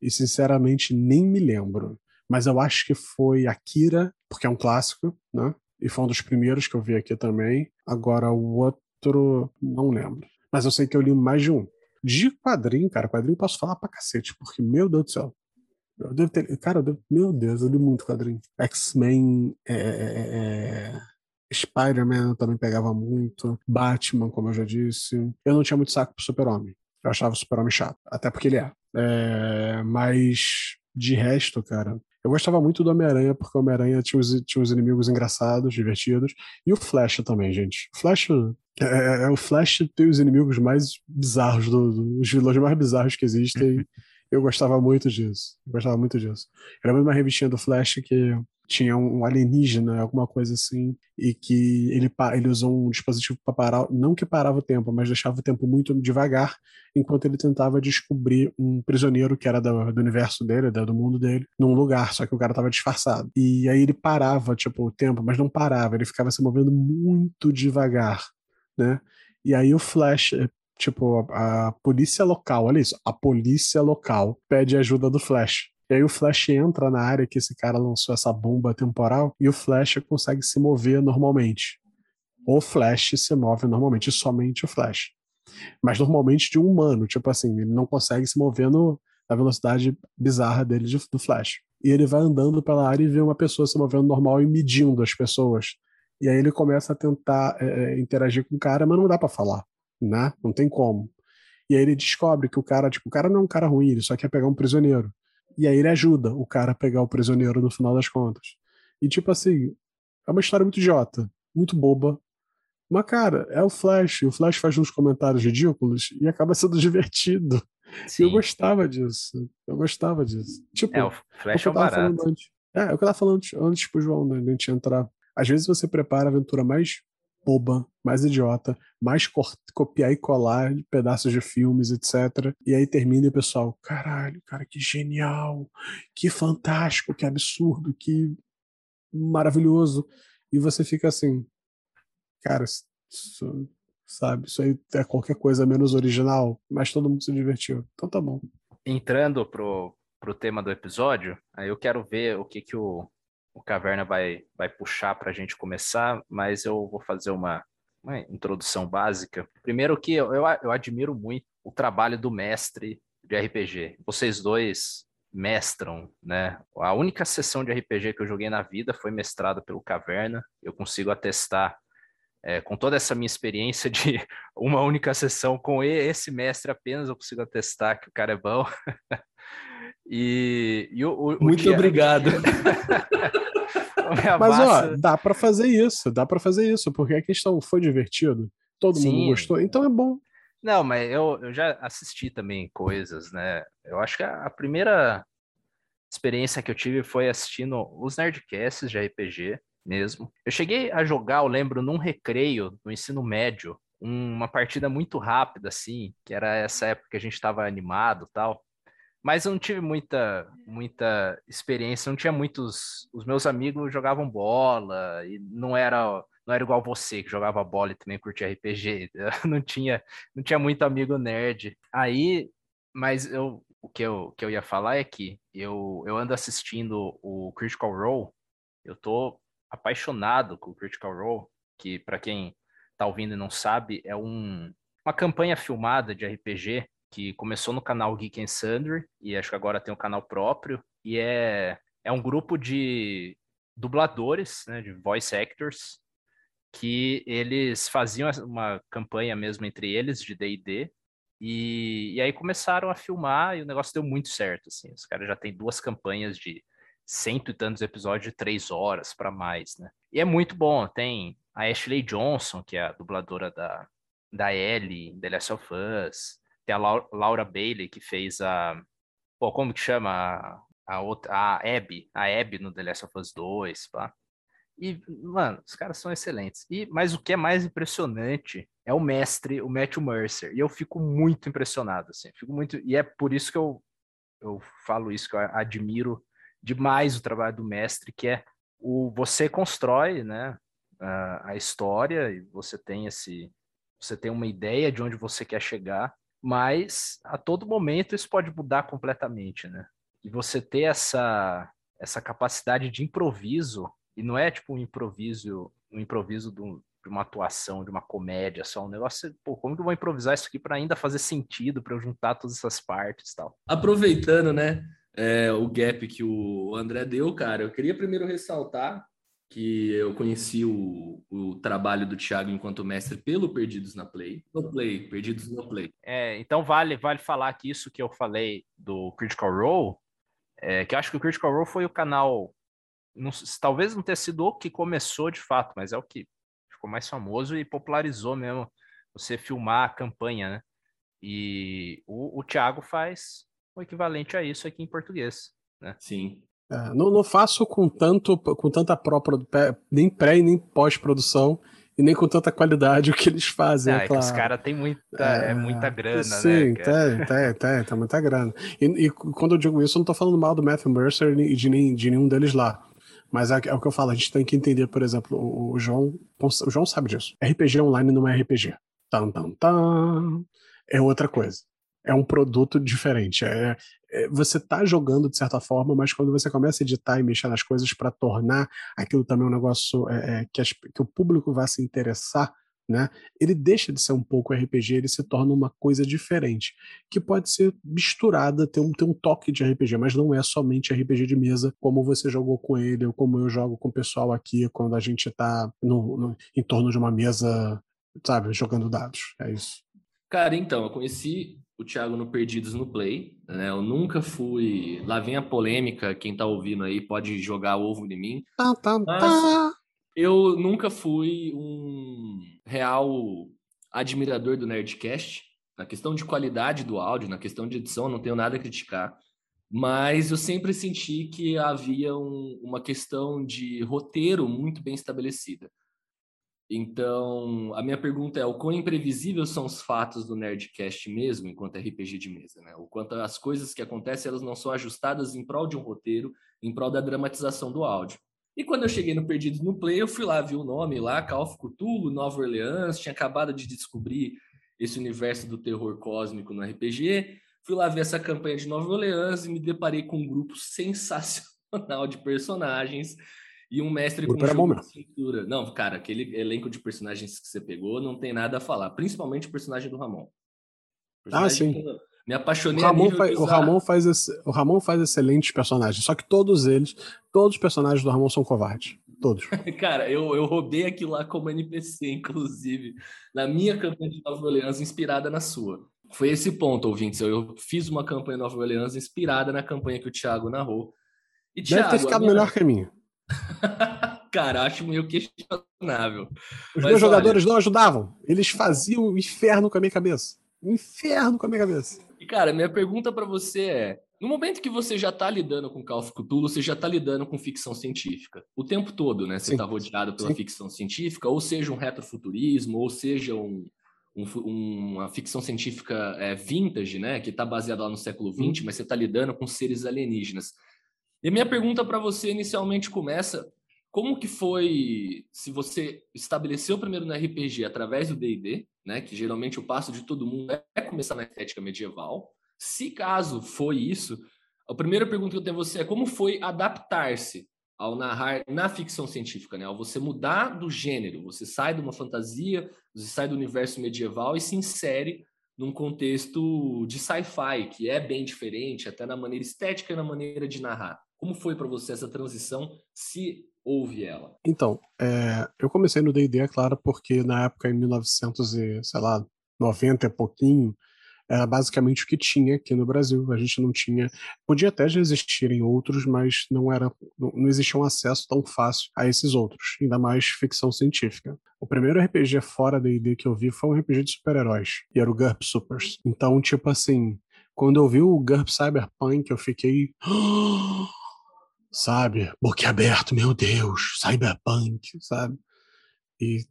e sinceramente nem me lembro. Mas eu acho que foi Akira, porque é um clássico, né? E foi um dos primeiros que eu vi aqui também. Agora o outro, não lembro. Mas eu sei que eu li mais de um. De quadrinho, cara, quadrinho eu posso falar pra cacete, porque, meu Deus do céu. Eu devo ter. Cara, eu devo- meu Deus, eu li muito quadrinho. X-Men, é, é, é, Spider-Man eu também pegava muito. Batman, como eu já disse. Eu não tinha muito saco pro Super-Homem. Eu achava o Super-Homem chato. Até porque ele é. É, Mas, de resto, cara, Eu gostava muito do Homem-Aranha, porque o Homem-Aranha tinha os, tinha os inimigos engraçados, divertidos. E o Flash também, gente. Flash. É, é, é o Flash tem os inimigos mais bizarros, do, do, os vilões mais bizarros que existem. eu gostava muito disso. Eu gostava muito disso. Era mesmo uma revistinha do Flash que tinha um alienígena, alguma coisa assim, e que ele, ele usou um dispositivo para parar, não que parava o tempo, mas deixava o tempo muito devagar, enquanto ele tentava descobrir um prisioneiro que era do, do universo dele, do mundo dele, num lugar, só que o cara estava disfarçado. E aí ele parava, tipo, o tempo, mas não parava, ele ficava se movendo muito devagar, né? E aí o Flash tipo, a polícia local, olha isso, a polícia local pede ajuda do Flash. E aí o Flash entra na área que esse cara lançou essa bomba temporal e o Flash consegue se mover normalmente. O Flash se move normalmente, somente o Flash. Mas normalmente de um humano, tipo assim, ele não consegue se mover no, na velocidade bizarra dele de, do Flash. E ele vai andando pela área e vê uma pessoa se movendo normal e medindo as pessoas. E aí ele começa a tentar é, interagir com o cara, mas não dá para falar, né? Não tem como. E aí ele descobre que o cara, tipo, o cara não é um cara ruim, ele só quer pegar um prisioneiro. E aí ele ajuda o cara a pegar o prisioneiro no final das contas. E tipo assim, é uma história muito idiota, muito boba. Mas, cara, é o Flash. O Flash faz uns comentários ridículos e acaba sendo divertido. Sim. Eu gostava disso. Eu gostava disso. Tipo, é, o Flash é o barato. É, é o que eu tava falando antes, antes pro João, né, a gente entrar. Às vezes você prepara a aventura mais boba, mais idiota, mais copiar e colar de pedaços de filmes, etc. E aí termina e o pessoal, caralho, cara, que genial, que fantástico, que absurdo, que maravilhoso. E você fica assim, cara, isso, sabe, isso aí é qualquer coisa menos original, mas todo mundo se divertiu. Então tá bom. Entrando pro, pro tema do episódio, aí eu quero ver o que que o o Caverna vai, vai puxar para a gente começar, mas eu vou fazer uma, uma introdução básica. Primeiro que eu, eu admiro muito o trabalho do mestre de RPG. Vocês dois mestram, né? A única sessão de RPG que eu joguei na vida foi mestrada pelo Caverna. Eu consigo atestar é, com toda essa minha experiência de uma única sessão com esse mestre apenas, eu consigo atestar que o cara é bom. E, e o, o, Muito o obrigado. Mas ó, dá para fazer isso, dá para fazer isso, porque a questão foi divertido, todo Sim. mundo gostou, então é bom. Não, mas eu, eu já assisti também coisas, né? Eu acho que a, a primeira experiência que eu tive foi assistindo os Nerdcasts de RPG mesmo. Eu cheguei a jogar, eu lembro, num recreio do ensino médio, uma partida muito rápida, assim, que era essa época que a gente estava animado tal. Mas eu não tive muita, muita experiência, não tinha muitos. Os meus amigos jogavam bola e não era, não era igual você que jogava bola e também curtia RPG. não tinha, não tinha muito amigo nerd. Aí, mas eu, o que eu, que eu ia falar é que eu, eu ando assistindo o Critical Role. Eu tô apaixonado com o Critical Role, que para quem tá ouvindo e não sabe, é um, uma campanha filmada de RPG que começou no canal Geek and Sundry e acho que agora tem um canal próprio e é é um grupo de dubladores, né, de voice actors que eles faziam uma campanha mesmo entre eles de D&D e, e aí começaram a filmar e o negócio deu muito certo, assim. Os caras já têm duas campanhas de cento e tantos episódios de três horas para mais, né? E é muito bom. Tem a Ashley Johnson, que é a dubladora da, da Ellie, The Last of Us. Tem a Laura Bailey, que fez a. Pô, como que chama? A, outra. A Abby. A Abby no The Last of Us 2, pá. E, mano, os caras são excelentes. E, mas o que é mais impressionante é o mestre, o Matthew Mercer. E eu fico muito impressionado, assim. Fico muito. E é por isso que eu, eu falo isso, que eu admiro demais o trabalho do mestre, que é o você constrói, né, a, a história e você tem esse, você tem uma ideia de onde você quer chegar mas a todo momento isso pode mudar completamente, né? E você ter essa essa capacidade de improviso e não é tipo um improviso, um improviso do, de uma atuação, de uma comédia, só um negócio, pô, como que eu vou improvisar isso aqui para ainda fazer sentido, para eu juntar todas essas partes, tal. Aproveitando, né, é, o gap que o André deu, cara, eu queria primeiro ressaltar que eu conheci o, o trabalho do Thiago enquanto mestre pelo Perdidos na Play. No Play, Perdidos no Play. É, então vale, vale falar que isso que eu falei do Critical Role É, que eu acho que o Critical Role foi o canal, não, talvez não tenha sido o que começou de fato, mas é o que ficou mais famoso e popularizou mesmo você filmar a campanha, né? E o, o Thiago faz o equivalente a isso aqui em português, né? Sim. É, não, não, faço com tanto com tanta própria nem pré e nem pós-produção e nem com tanta qualidade o que eles fazem. Ah, é, é claro. que os caras têm muita, é, é, muita grana, sim, né? Sim, tem, tem, tem, tem muita grana. E, e, quando eu digo isso, eu não tô falando mal do Matthew Mercer e de, nem, de nenhum deles lá. Mas é, é, o que eu falo, a gente tem que entender, por exemplo, o, o João. O João sabe disso. RPG online não é RPG. Tan, tan, tan. É outra coisa. É um produto diferente. É, você tá jogando de certa forma, mas quando você começa a editar e mexer nas coisas para tornar aquilo também um negócio é, é, que, as, que o público vá se interessar, né? Ele deixa de ser um pouco RPG, ele se torna uma coisa diferente, que pode ser misturada, ter um, ter um toque de RPG, mas não é somente RPG de mesa, como você jogou com ele, ou como eu jogo com o pessoal aqui, quando a gente tá no, em torno de uma mesa, sabe, jogando dados. É isso. Cara, então, eu conheci o Thiago no Perdidos no Play, né? Eu nunca fui. Lá vem a polêmica, quem tá ouvindo aí pode jogar ovo de mim. Tá, tá, tá. Eu nunca fui um real admirador do Nerdcast. Na questão de qualidade do áudio, na questão de edição, não tenho nada a criticar. Mas eu sempre senti que havia um, uma questão de roteiro muito bem estabelecida. Então, a minha pergunta é: o quão imprevisível são os fatos do Nerdcast mesmo, enquanto RPG de mesa, né? O quanto as coisas que acontecem elas não são ajustadas em prol de um roteiro, em prol da dramatização do áudio. E quando eu cheguei no Perdidos no Play, eu fui lá, vi o nome lá, Call Cthulhu, Nova Orleans, tinha acabado de descobrir esse universo do terror cósmico no RPG. Fui lá ver essa campanha de Nova Orleans e me deparei com um grupo sensacional de personagens e um mestre com jogo de cintura. Não, cara, aquele elenco de personagens que você pegou não tem nada a falar, principalmente o personagem do Ramon. Ah, sim. Me apaixonei o Ramon, faz, o Ramon faz esse, o Ramon faz excelentes personagens, só que todos eles, todos os personagens do Ramon são covardes. Todos. Cara, eu, eu roubei aquilo lá como NPC, inclusive, na minha campanha de Nova Orleans, inspirada na sua. Foi esse ponto, ouvintes. Eu, eu fiz uma campanha Nova Orleans inspirada na campanha que o Thiago narrou. E, Deve Thiago, ter ficado minha... melhor que a minha. Cara, acho meio questionável. Os Mas, meus jogadores olha... não ajudavam. Eles faziam o inferno com a minha cabeça. Inferno com a minha cabeça. E, cara, minha pergunta para você é: no momento que você já tá lidando com Call of Cthulhu, você já tá lidando com ficção científica. O tempo todo, né? Você Sim. tá rodeado pela Sim. ficção científica, ou seja, um retrofuturismo, ou seja, um, um, uma ficção científica é, vintage, né? Que tá baseada lá no século XX, hum. mas você tá lidando com seres alienígenas. E a minha pergunta para você inicialmente começa: como que foi, se você estabeleceu primeiro no RPG através do D&D, né, que geralmente o passo de todo mundo é começar na estética medieval. Se caso foi isso, a primeira pergunta que eu tenho a você é como foi adaptar-se ao narrar na ficção científica, né? Ao você mudar do gênero, você sai de uma fantasia, você sai do universo medieval e se insere num contexto de sci-fi, que é bem diferente, até na maneira estética e na maneira de narrar. Como foi para você essa transição, se houve ela? Então, é, eu comecei no D&D, é claro, porque na época, em 1900 e, sei lá, 90 pouquinho, era basicamente o que tinha aqui no Brasil. A gente não tinha. Podia até já existirem outros, mas não era, não existia um acesso tão fácil a esses outros, ainda mais ficção científica. O primeiro RPG fora D&D que eu vi foi um RPG de super-heróis, e era o GURP Supers. Então, tipo assim, quando eu vi o GURP Cyberpunk, eu fiquei sabe? Boquiaberto, meu Deus, cyberpunk, sabe? E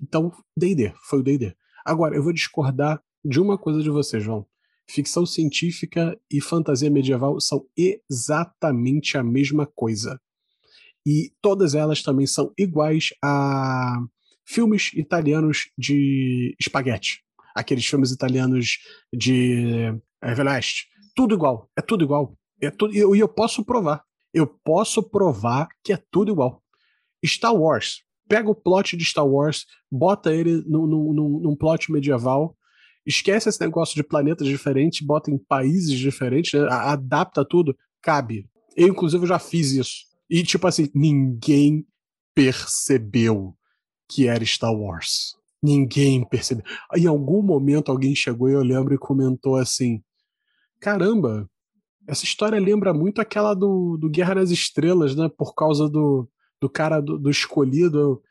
então, D&D, foi o D&D. Agora, eu vou discordar de uma coisa de você, João. Ficção científica e fantasia medieval são exatamente a mesma coisa. E todas elas também são iguais a filmes italianos de espaguete. Aqueles filmes italianos de é. Tudo igual. É tudo igual. É tudo, e eu, eu posso provar eu posso provar que é tudo igual. Star Wars. Pega o plot de Star Wars, bota ele num, num, num plot medieval, esquece esse negócio de planetas diferentes, bota em países diferentes, né? adapta tudo, cabe. Eu, inclusive, já fiz isso. E, tipo assim, ninguém percebeu que era Star Wars. Ninguém percebeu. Em algum momento alguém chegou e eu lembro e comentou assim: caramba, Essa história lembra muito aquela do, do Guerra nas Estrelas, né? Por causa do, do cara do, do escolhido.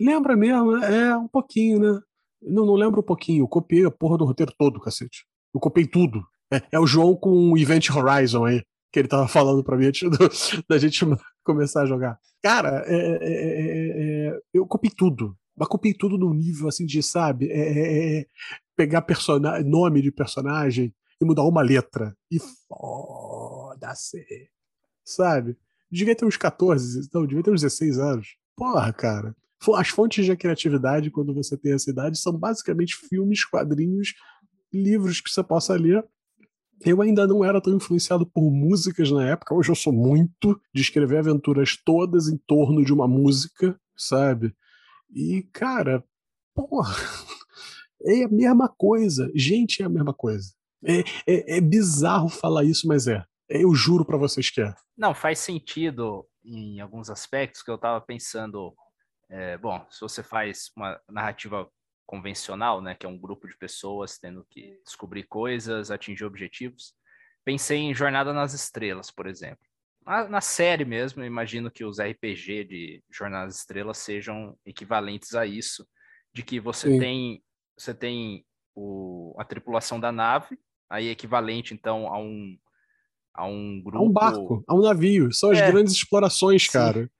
Lembra mesmo, é um pouquinho, né? Não, não lembro um pouquinho. Eu copiei a porra do roteiro todo, cacete. Eu copiei tudo. É, é o João com o Event Horizon aí, que ele tava falando pra mim antes do, da gente começar a jogar. Cara, é, é, é, é eu copiei tudo. Mas copiei tudo num nível assim de, sabe, pegar nome de personagem e mudar uma letra. E foda-se. Sabe? Devia ter uns 14, não, devia ter uns 16 anos. Porra, cara. As fontes de criatividade, quando você tem essa idade, são basicamente filmes, quadrinhos, livros que você possa ler. Eu ainda não era tão influenciado por músicas na época. Hoje eu sou muito de escrever aventuras todas em torno de uma música, sabe? E, cara, porra, é a mesma coisa. Gente, é a mesma coisa. É, é, é bizarro falar isso, mas é. Eu juro para vocês que é. Não, faz sentido em alguns aspectos que eu tava pensando é, bom, se você faz uma narrativa convencional, né, que é um grupo de pessoas tendo que descobrir coisas, atingir objetivos, pensei em Jornada nas Estrelas, por exemplo. Na, na série mesmo, eu imagino que os RPG de Jornada nas Estrelas sejam equivalentes a isso, de que você Sim. tem você tem o, a tripulação da nave, aí equivalente então a um a um grupo. A um barco, a um navio. São as é. grandes explorações, cara.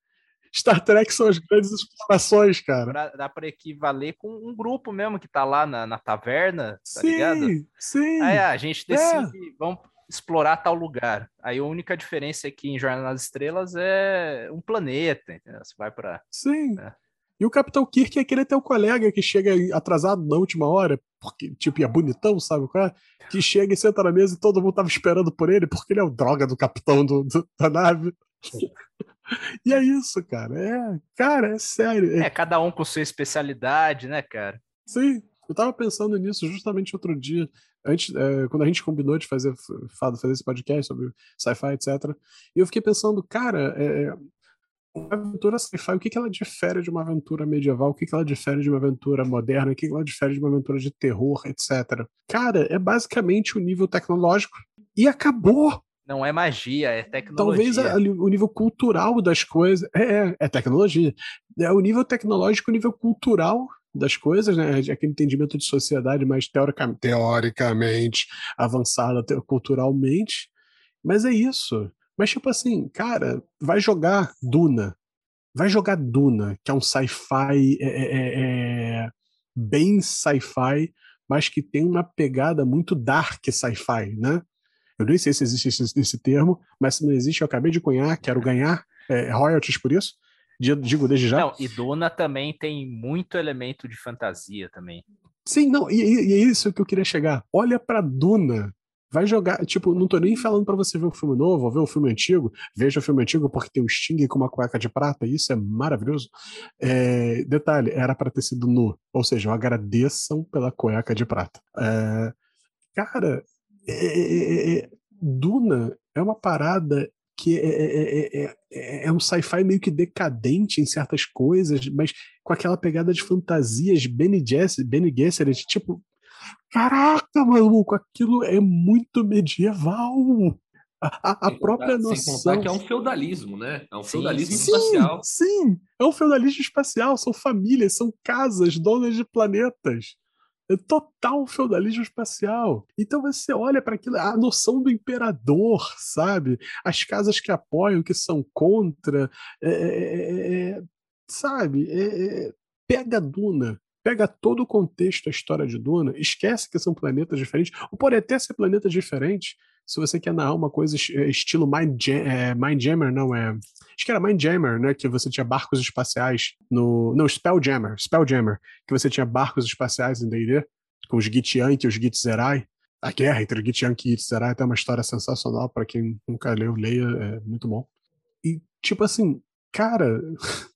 Star Trek são as grandes explorações, cara. Pra, dá para equivaler com um grupo mesmo que tá lá na, na taverna, tá sim, ligado? Sim. Aí a gente decide, é. vamos explorar tal lugar. Aí a única diferença aqui em Jornada nas Estrelas é um planeta, entendeu? Você vai para. Sim. É. E o Capitão Kirk é aquele teu colega que chega atrasado na última hora, porque, tipo, é bonitão, sabe qual é? Que chega e senta na mesa e todo mundo tava esperando por ele, porque ele é o droga do capitão do, do da nave. E é isso, cara. É, cara, é sério. É, cada um com sua especialidade, né, cara? Sim. Eu tava pensando nisso justamente outro dia, antes, é, quando a gente combinou de fazer, fazer esse podcast sobre sci-fi, etc. E eu fiquei pensando, cara, é, uma aventura sci-fi, o que, que ela difere de uma aventura medieval? O que, que ela difere de uma aventura moderna? O que, que ela difere de uma aventura de terror, etc. Cara, é basicamente o nível tecnológico e acabou. Não é magia, é tecnologia. Talvez a, o nível cultural das coisas. É, é, é, tecnologia. É o nível tecnológico, o nível cultural das coisas, né? Aquele entendimento de sociedade mais teoricamente, teoricamente avançada culturalmente. Mas é isso. Mas, tipo assim, cara, vai jogar Duna. Vai jogar Duna, que é um sci-fi é, é, é, é bem sci-fi, mas que tem uma pegada muito dark sci-fi, né? Eu nem sei se existe esse, esse termo, mas se não existe, eu acabei de cunhar, quero ganhar é, royalties por isso. Digo desde já. Não, e Duna também tem muito elemento de fantasia também. Sim, não, e, e é isso que eu queria chegar. Olha para Duna. Vai jogar, tipo, não tô nem falando para você ver um filme novo ou ver um filme antigo. Veja o filme antigo porque tem o Sting com uma cueca de prata, isso é maravilhoso. É, detalhe, era para ter sido nu. Ou seja, agradeçam pela cueca de prata. É, cara, é é, é, é, Duna é uma parada que é, é, é um sci-fi meio que decadente em certas coisas, mas com aquela pegada de fantasias Benny, Jess, Benny Gesserit, tipo, caraca, maluco, aquilo é muito medieval. A, a, própria noção. Sem contar que é um feudalismo, né? É um feudalismo sim, espacial. Sim, é um feudalismo espacial. São famílias, são casas, donas de planetas. É total feudalismo espacial. Então você olha para aquilo, a noção do imperador, sabe? As casas que apoiam, que são contra, é, é, é, sabe? pega Duna, pega todo o contexto, a história de Duna, esquece que são planetas diferentes, ou pode até ser planetas diferentes, se você quer narrar uma coisa estilo Mind, é, Mind Jammer, não é. Acho que era Mind Jammer, né? Que você tinha barcos espaciais no. Não, Spelljammer, Spelljammer, que você tinha barcos espaciais em DD, com os Githyank e os Githzerai. A guerra entre Githyank e Githzerai tem uma história sensacional, para quem nunca leu, leia, é muito bom. E, tipo assim, cara,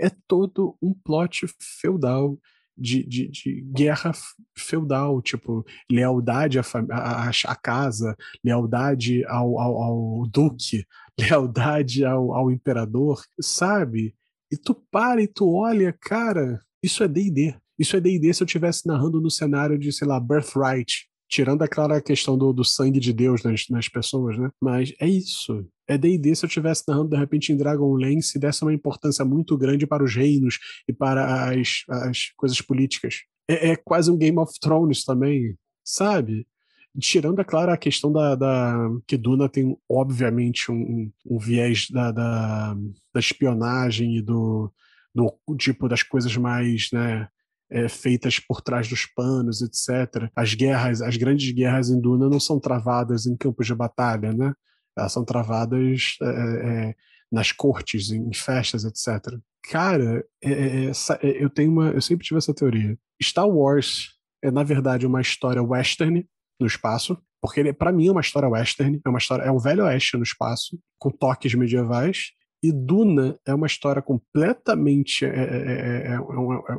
é todo um plot feudal de, de, de, guerra feudal, tipo, lealdade à, à, à casa, lealdade ao, ao, ao, duque, lealdade ao, ao imperador, sabe? E tu para e tu olha, cara, isso é D&D. Isso é D&D se eu estivesse narrando no cenário de, sei lá, Birthright, Tirando, é claro, a questão do, do sangue de Deus nas, nas pessoas, né? Mas é isso. É D&D se eu estivesse narrando, de repente, em Dragonlance, desse uma importância muito grande para os reinos e para as, as coisas políticas. É, é quase um Game of Thrones também, sabe? tirando, é claro, a questão da, da que Duna tem, obviamente, um, um viés da, da, da, espionagem e do, do tipo das coisas mais, né, é, feitas por trás dos panos, etc. As guerras, as grandes guerras em Duna não são travadas em campos de batalha, né? Elas são travadas é, é, nas cortes, em festas, etc. Cara, é, é, é, eu tenho uma, eu sempre tive essa teoria. Star Wars é na verdade uma história western no espaço, porque ele, para mim, é uma história western, é uma história, é um velho oeste no espaço, com toques medievais, e Duna é uma história completamente. É, é, é, é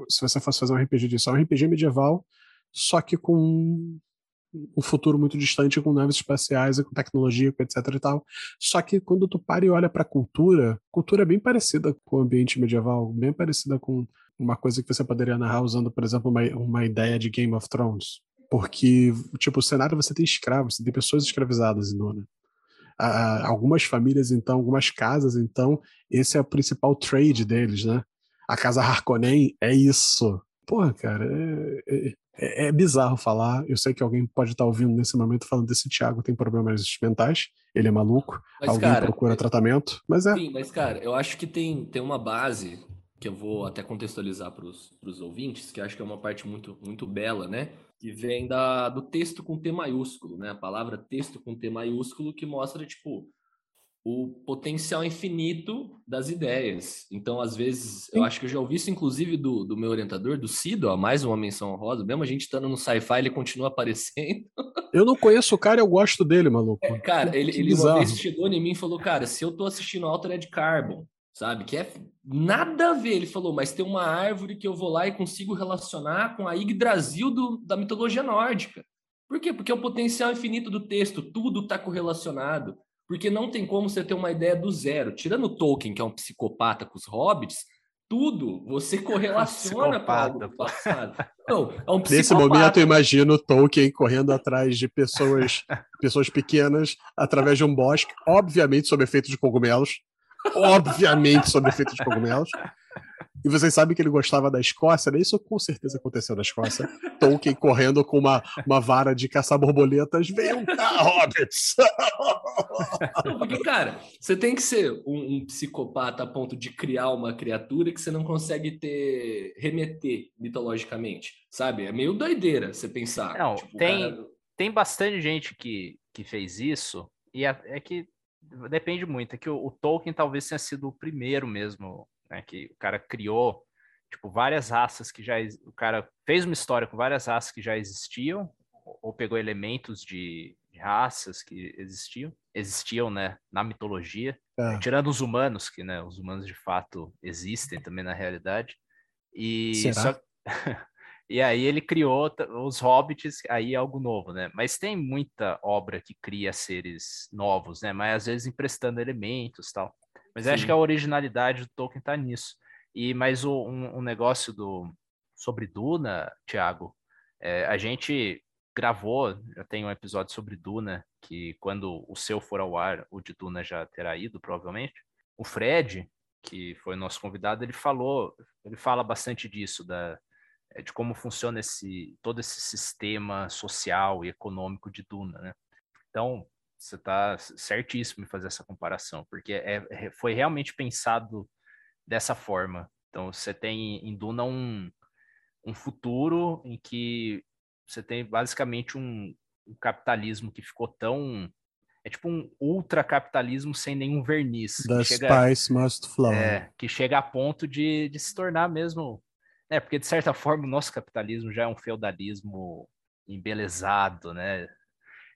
se você fosse fazer um RPG disso, é um RPG medieval, só que com um futuro muito distante, com naves espaciais e com tecnologia, etc e tal. Só que quando tu para e olha para a cultura, cultura é bem parecida com o ambiente medieval, bem parecida com uma coisa que você poderia narrar usando, por exemplo, uma, uma ideia de Game of Thrones. Porque, tipo, o cenário você tem escravos, você tem pessoas escravizadas em Duna. Algumas famílias, então, algumas casas, então, esse é o principal trade deles, né? A casa Harkonnen é isso. Porra, cara, é, é, é, bizarro falar. Eu sei que alguém pode estar ouvindo nesse momento falando desse Thiago tem problemas mentais, ele é maluco, mas, alguém cara, procura tratamento, mas é. Sim, mas, cara, eu acho que tem, tem uma base que eu vou até contextualizar para os ouvintes, que acho que é uma parte muito, muito bela, né? Que vem da, do texto com T maiúsculo, né? A palavra texto com T maiúsculo que mostra, tipo, o potencial infinito das ideias. Então, às vezes, Sim. eu acho que eu já ouvi isso, inclusive, do, do meu orientador, do Cido, ó, mais uma menção honrosa, mesmo a gente estando no sci-fi, ele continua aparecendo. Eu não conheço o cara, eu gosto dele, maluco. É, cara, ele, ele uma vez chegou em mim e falou, cara, se eu tô assistindo Altered Carbon, sabe? Que é nada a ver. Ele falou, mas tem uma árvore que eu vou lá e consigo relacionar com a Yggdrasil do, da mitologia nórdica. Por quê? Porque é o potencial infinito do texto, tudo está correlacionado. Porque não tem como você ter uma ideia do zero. Tirando Tolkien, que é um psicopata com os hobbits, tudo você correlaciona com do passado. Não, é um Nesse momento eu imagino Tolkien correndo atrás de pessoas, pessoas pequenas através de um bosque, obviamente sob efeito de cogumelos obviamente sob efeito de cogumelos. E vocês sabem que ele gostava da Escócia, né? Isso com certeza aconteceu na Escócia. Tolkien correndo com uma, uma vara de caçar borboletas. Venham cá, hobbits! porque, cara, você tem que ser um, um, psicopata a ponto de criar uma criatura que você não consegue ter remeter mitologicamente, sabe? É meio doideira você pensar. Não, tipo, tem, cara... tem bastante gente que, que fez isso, e é, é que depende muito. É que o, o, Tolkien talvez tenha sido o primeiro mesmo, né? Que o cara criou, tipo, várias raças que já... O cara fez uma história com várias raças que já existiam, ou pegou elementos de, de raças que existiam, existiam, né, na mitologia, é. tirando os humanos, que, né, os humanos de fato existem também na realidade. E Será? Só... E aí ele criou os hobbits, aí é algo novo, né? Mas tem muita obra que cria seres novos, né? Mas às vezes emprestando elementos tal. Mas acho que a originalidade do Tolkien tá nisso. E mais um, um negócio do sobre Duna, Thiago, é, a gente gravou, já tem um episódio sobre Duna, que quando o seu for ao ar, o de Duna já terá ido, provavelmente. O Fred, que foi nosso convidado, ele falou, ele fala bastante disso, da, de como funciona esse todo esse sistema social e econômico de Duna, né? Então, você está certíssimo em fazer essa comparação, porque é, é, foi realmente pensado dessa forma. Então, você tem em Duna um, um futuro em que você tem basicamente um, um capitalismo que ficou tão é tipo um ultracapitalismo sem nenhum verniz. The chega, spice must flow. É, que chega a ponto de, de se tornar mesmo é, porque de certa forma o nosso capitalismo já é um feudalismo embelezado, né?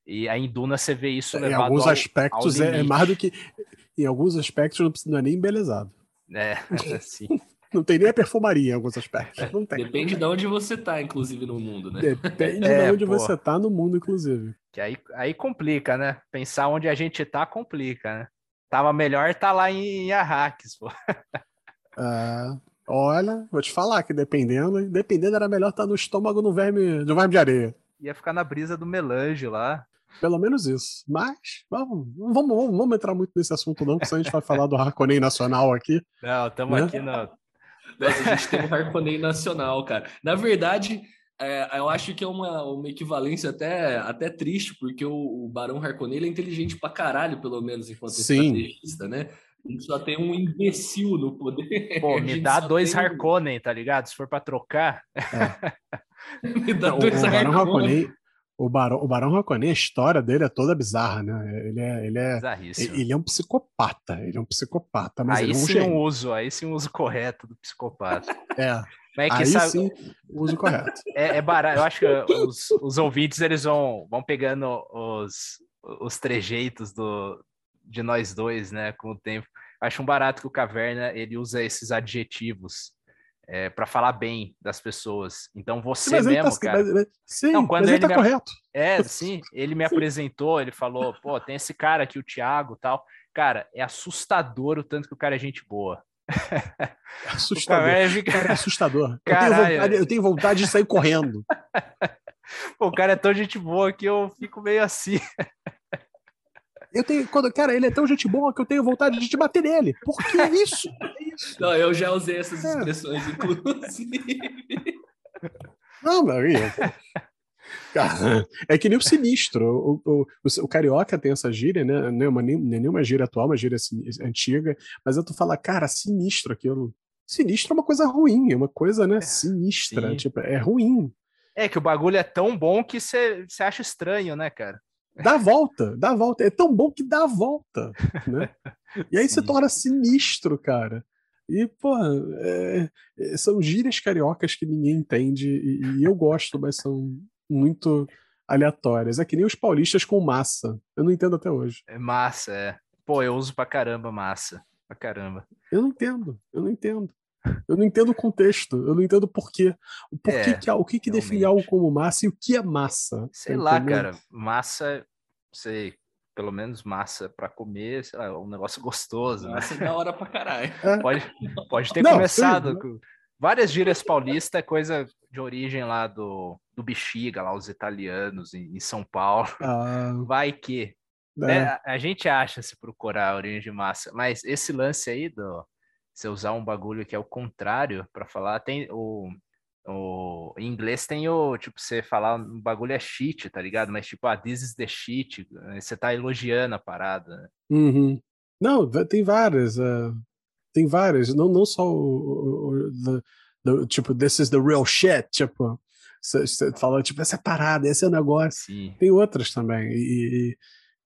E aí em Duna você vê isso levado Em alguns ao, aspectos ao é, é, mais do que... Em alguns aspectos não, é nem embelezado. É, sim. Não tem nem a perfumaria em alguns aspectos. Não tem. Depende de onde você tá, inclusive, no mundo, né? Depende é, de onde pô. você tá no mundo, inclusive. Que aí, aí complica, né? Pensar onde a gente tá complica, né? Tava melhor tá lá em Arrakis, pô. Ah, Olha, vou te falar que dependendo, dependendo era melhor estar no estômago no verme, no verme de areia. ia ficar na brisa do melange lá. Pelo menos isso. Mas vamos, vamos, vamos, vamos entrar muito nesse assunto, não, porque senão a gente vai falar do Harkonnen Nacional aqui. Não, estamos Né? aqui na. Nossa, a gente tem um Harkonnen nacional, cara. Na verdade, é, eu acho que é uma, uma equivalência até, até triste, porque o, o Barão Harkonnen ele é inteligente pra caralho, pelo menos enquanto Sim. estrategista, né? A gente só tem um imbecil no poder. Pô, me dá dois tem Harkonnen, tá ligado? Se for pra trocar. Me dá Não, o, dois o Barão Harkonnen. Harkonnen, o Barão, o Barão Harkonnen, a história dele é toda bizarra, né? Ele é, ele é, ele é um psicopata, ele é um psicopata, mas aí ele é um sim gênio. um uso, aí sim um uso correto do psicopata. É, Mas é que aí sabe, sim, o uso correto. é, é barato. Eu acho que os, os ouvintes eles vão, vão pegando os, os trejeitos do, de nós dois, né, com o tempo. Acho um barato que o Caverna ele usa esses adjetivos é, para falar bem das pessoas. Então você mas ele mesmo, tá, cara. mas- mas- sim, Não, quando ele, ele tá me- correto. É, sim, ele me apresentou, ele falou, pô, tem esse cara aqui, o Thiago tal. Cara, é assustador o tanto que o cara é gente boa. É O assustador. Caverna fica- Cara, é assustador. Eu tenho, vontade, eu tenho vontade de sair correndo. O cara é tão gente boa que eu fico meio assim. Eu tenho, quando, cara, ele é tão gente boa que eu tenho vontade de te bater nele. Por que isso? Não, eu já usei essas É. expressões, inclusive. Não, Maria. Cara, é que nem o sinistro. O, o, o, o carioca tem essa gíria, né? Não é uma, não é nenhuma gíria atual, uma gíria antiga. Mas eu tu fala, cara, sinistro aquilo. Sinistro é uma coisa ruim, é uma coisa, né? Sinistra. sim. Tipo, é ruim. É que o bagulho é tão bom que você acha estranho, né, cara? Dá a volta, dá a volta. É tão bom que dá a volta, né? E aí se Sim. torna sinistro, cara. E, pô, é- é- são gírias cariocas que ninguém entende e, e eu gosto, mas são muito aleatórias. É que nem os paulistas com massa. Eu não entendo até hoje. É massa, é. Pô, eu uso pra caramba massa. Pra caramba. Eu não entendo, eu não entendo. Eu não entendo o contexto, eu não entendo por quê. O porquê É, que, o que, que define algo como massa e o que é massa. Sei lá, entendendo? cara. Massa, sei, pelo menos massa pra comer, sei lá, é um negócio gostoso, né? Nossa, é da hora pra caralho. Pode, pode ter Não, começado sim. com várias gírias paulistas, é coisa de origem lá do, do bexiga, lá os italianos em, em São Paulo. Ah, Vai que. é. né, a, a gente acha se procurar a origem de massa, mas esse lance aí do você usar um bagulho que é o contrário pra falar, tem o, o em inglês tem o tipo você falar um bagulho é shit, tá ligado? Mas tipo, ah, this is the shit, aí você tá elogiando a parada. né? Uhum. Não, tem várias. é, tem várias. Não, não só o, o- the- the- tipo, this is the real shit. Tipo, você fala, tipo, essa é parada, esse é o negócio. Sim. Tem outras também. E, e-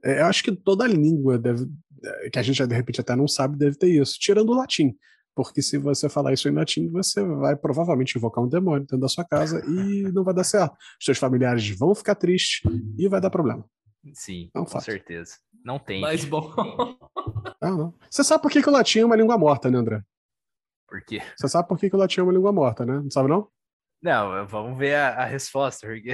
é, eu acho que toda língua deve, é, que a gente de repente até não sabe, deve ter isso, tirando o latim. Porque se você falar isso em latim, você vai provavelmente invocar um demônio dentro da sua casa e não vai dar certo. Os seus familiares vão ficar tristes e vai dar problema. Sim, É um com fato. certeza. Não tem. Mas bom. Ah, não. Você sabe por que, que o latim é uma língua morta, né, André? Porque Você sabe por que, que o latim é uma língua morta, né? Não sabe, não? não, vamos ver a, a resposta, porque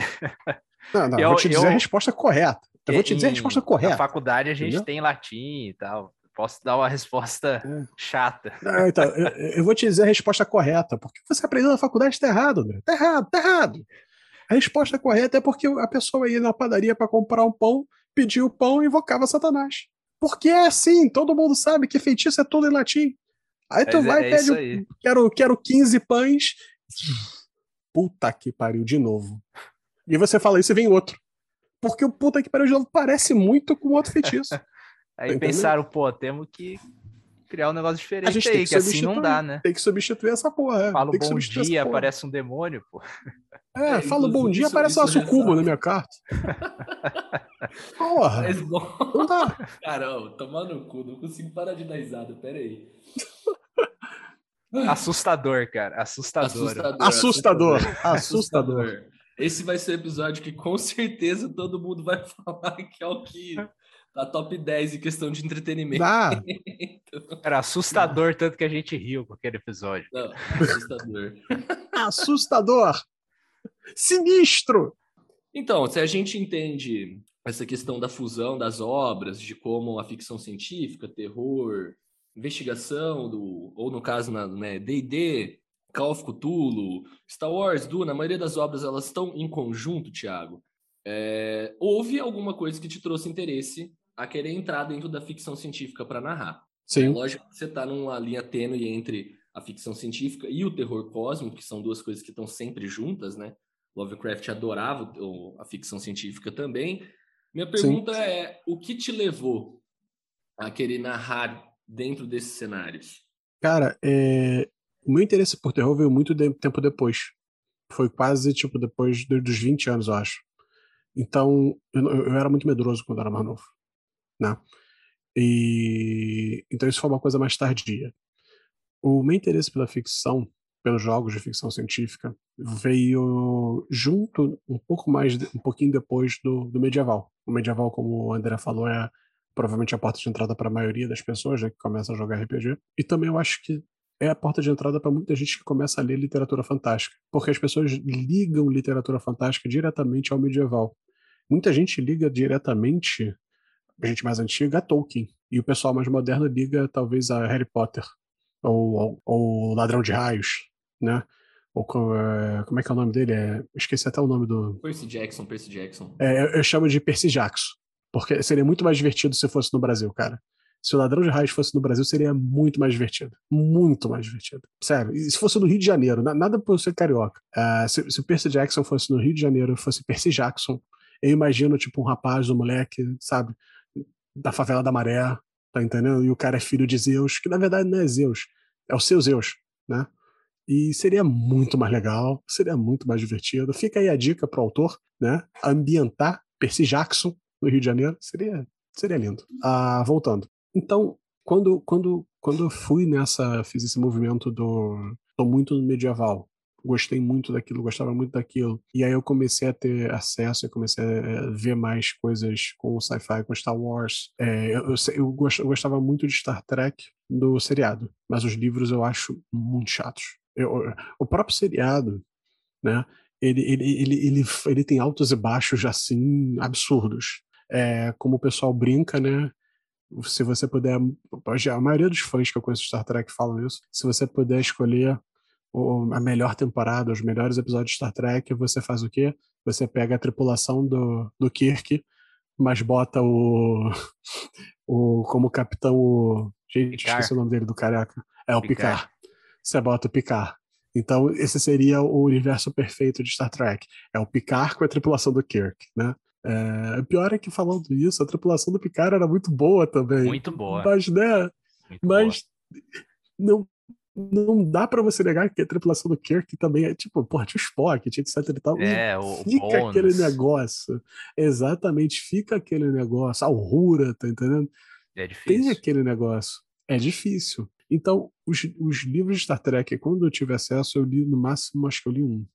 Não, não. Eu- eu vou te dizer eu- a resposta correta. Eu vou te dizer a resposta Na correta. faculdade a gente entendeu? tem latim e tal. Posso dar uma resposta É. chata. Não, então, eu, eu vou te dizer a resposta correta. Porque você aprendeu na faculdade está errado, André. Tá errado, tá errado. A resposta correta é porque a pessoa ia na padaria para comprar um pão, pedia o pão e invocava Satanás. Porque é assim, todo mundo sabe que feitiço é tudo em latim. Aí tu Mas é- vai é e pede, o- aí. quero, quero 15 pães. Puta que pariu, de novo. E você fala isso e vem outro. Porque o puta que pariu de novo parece muito com outro feitiço. Aí Tá pensaram, pô, temos que criar um negócio diferente A gente aí, tem que, que assim não substituir. dá, né? Tem que substituir essa porra. é. Fala tem bom dia, aparece um demônio, pô. É, É, fala bom dia, aparece uma sucubo ressalta. na minha carta. Porra, Mas bom. não dá. Cara, ó, tomar no cu, não consigo parar de dar risada, pera aí. Assustador, cara. Assustador. Assustador, assustador. Esse vai ser o episódio que com certeza todo mundo vai falar que é o que tá top 10 em questão de entretenimento. Dá. Cara, assustador tanto que a gente riu com aquele episódio. Não, assustador. Assustador. Sinistro. Então, se a gente entende essa questão da fusão das obras, de como a ficção científica, terror, investigação, do, ou no caso, na né, D&D, Call of Cthulhu, Star Wars, Duna, a maioria das obras elas estão em conjunto, Thiago. é, houve alguma coisa que te trouxe interesse a querer entrar dentro da ficção científica para narrar. Sim. É lógico que você está numa linha tênue entre a ficção científica e o terror cósmico, que são duas coisas que estão sempre juntas, né? Lovecraft adorava a ficção científica também. Minha pergunta Sim. é: o que te levou a querer narrar dentro desses cenários? Cara, é... o meu interesse por terror veio muito de... tempo depois. Foi quase, tipo, depois dos 20 anos, eu acho. Então, eu, eu era muito medroso quando era mais novo, né? E então isso foi uma coisa mais tardia. O meu interesse pela ficção, pelos jogos de ficção científica, veio junto um pouco mais, um pouquinho depois do, do medieval. O medieval, como o André falou, é provavelmente a porta de entrada para a maioria das pessoas né, que começam a jogar RPG. E também eu acho que é a porta de entrada para muita gente que começa a ler literatura fantástica, porque as pessoas ligam literatura fantástica diretamente ao medieval. Muita gente liga diretamente, a gente mais antiga, a Tolkien, e o pessoal mais moderno liga talvez a Harry Potter ou, ou Ladrão de Raios, né? Ou é, como é que é o nome dele? É, esqueci até o nome do. Percy Jackson, Percy Jackson. É, eu, eu chamo de Percy Jackson, porque seria muito mais divertido se fosse no Brasil, cara. Se o Ladrão de Raios fosse no Brasil, seria muito mais divertido. Muito mais divertido. Sério. E se fosse no Rio de Janeiro, nada por ser carioca. Uh, se, se o Percy Jackson fosse no Rio de Janeiro, fosse Percy Jackson, eu imagino, tipo, um rapaz, um moleque, sabe? Da favela da Maré, tá entendendo? E o cara é filho de Zeus, que na verdade não é Zeus, é o seu Zeus, né? E seria muito mais legal, seria muito mais divertido. Fica aí a dica pro autor, né? Ambientar Percy Jackson no Rio de Janeiro, seria, seria lindo. Ah, voltando. Então, quando, quando, quando eu fui nessa, fiz esse movimento do. tô muito no medieval, gostei muito daquilo, gostava muito daquilo. E aí eu comecei a ter acesso, eu comecei a ver mais coisas com o sci-fi, com Star Wars. É, eu, eu, gostava muito de Star Trek do seriado, mas os livros eu acho muito chatos. Eu, o próprio seriado, né? Ele, ele, ele, ele, ele tem altos e baixos assim absurdos. É, como o pessoal brinca, né? Se você puder, a maioria dos fãs que eu conheço de Star Trek falam isso. Se você puder escolher a melhor temporada, os melhores episódios de Star Trek, você faz o quê? Você pega a tripulação do, do Kirk, mas bota o, o como capitão o, gente, Picard. esqueci o nome dele do careca. É o Picard. Picard. Você bota o Picard. Então, esse seria o universo perfeito de Star Trek. É o Picard com a tripulação do Kirk, né? É, o pior é que falando isso, a tripulação do Picard era muito boa também. Muito boa. Mas, né? Muito mas boa. não não dá para você negar que a tripulação do Kirk também é tipo, porra, tinha o Spock, tinha etc e tal. É, o fica aquele negócio. Exatamente, fica aquele negócio. A Aurora, tá entendendo? É difícil. Tem aquele negócio. É difícil. Então, os, os livros de Star Trek, quando eu tive acesso, eu li no máximo, acho que eu li um.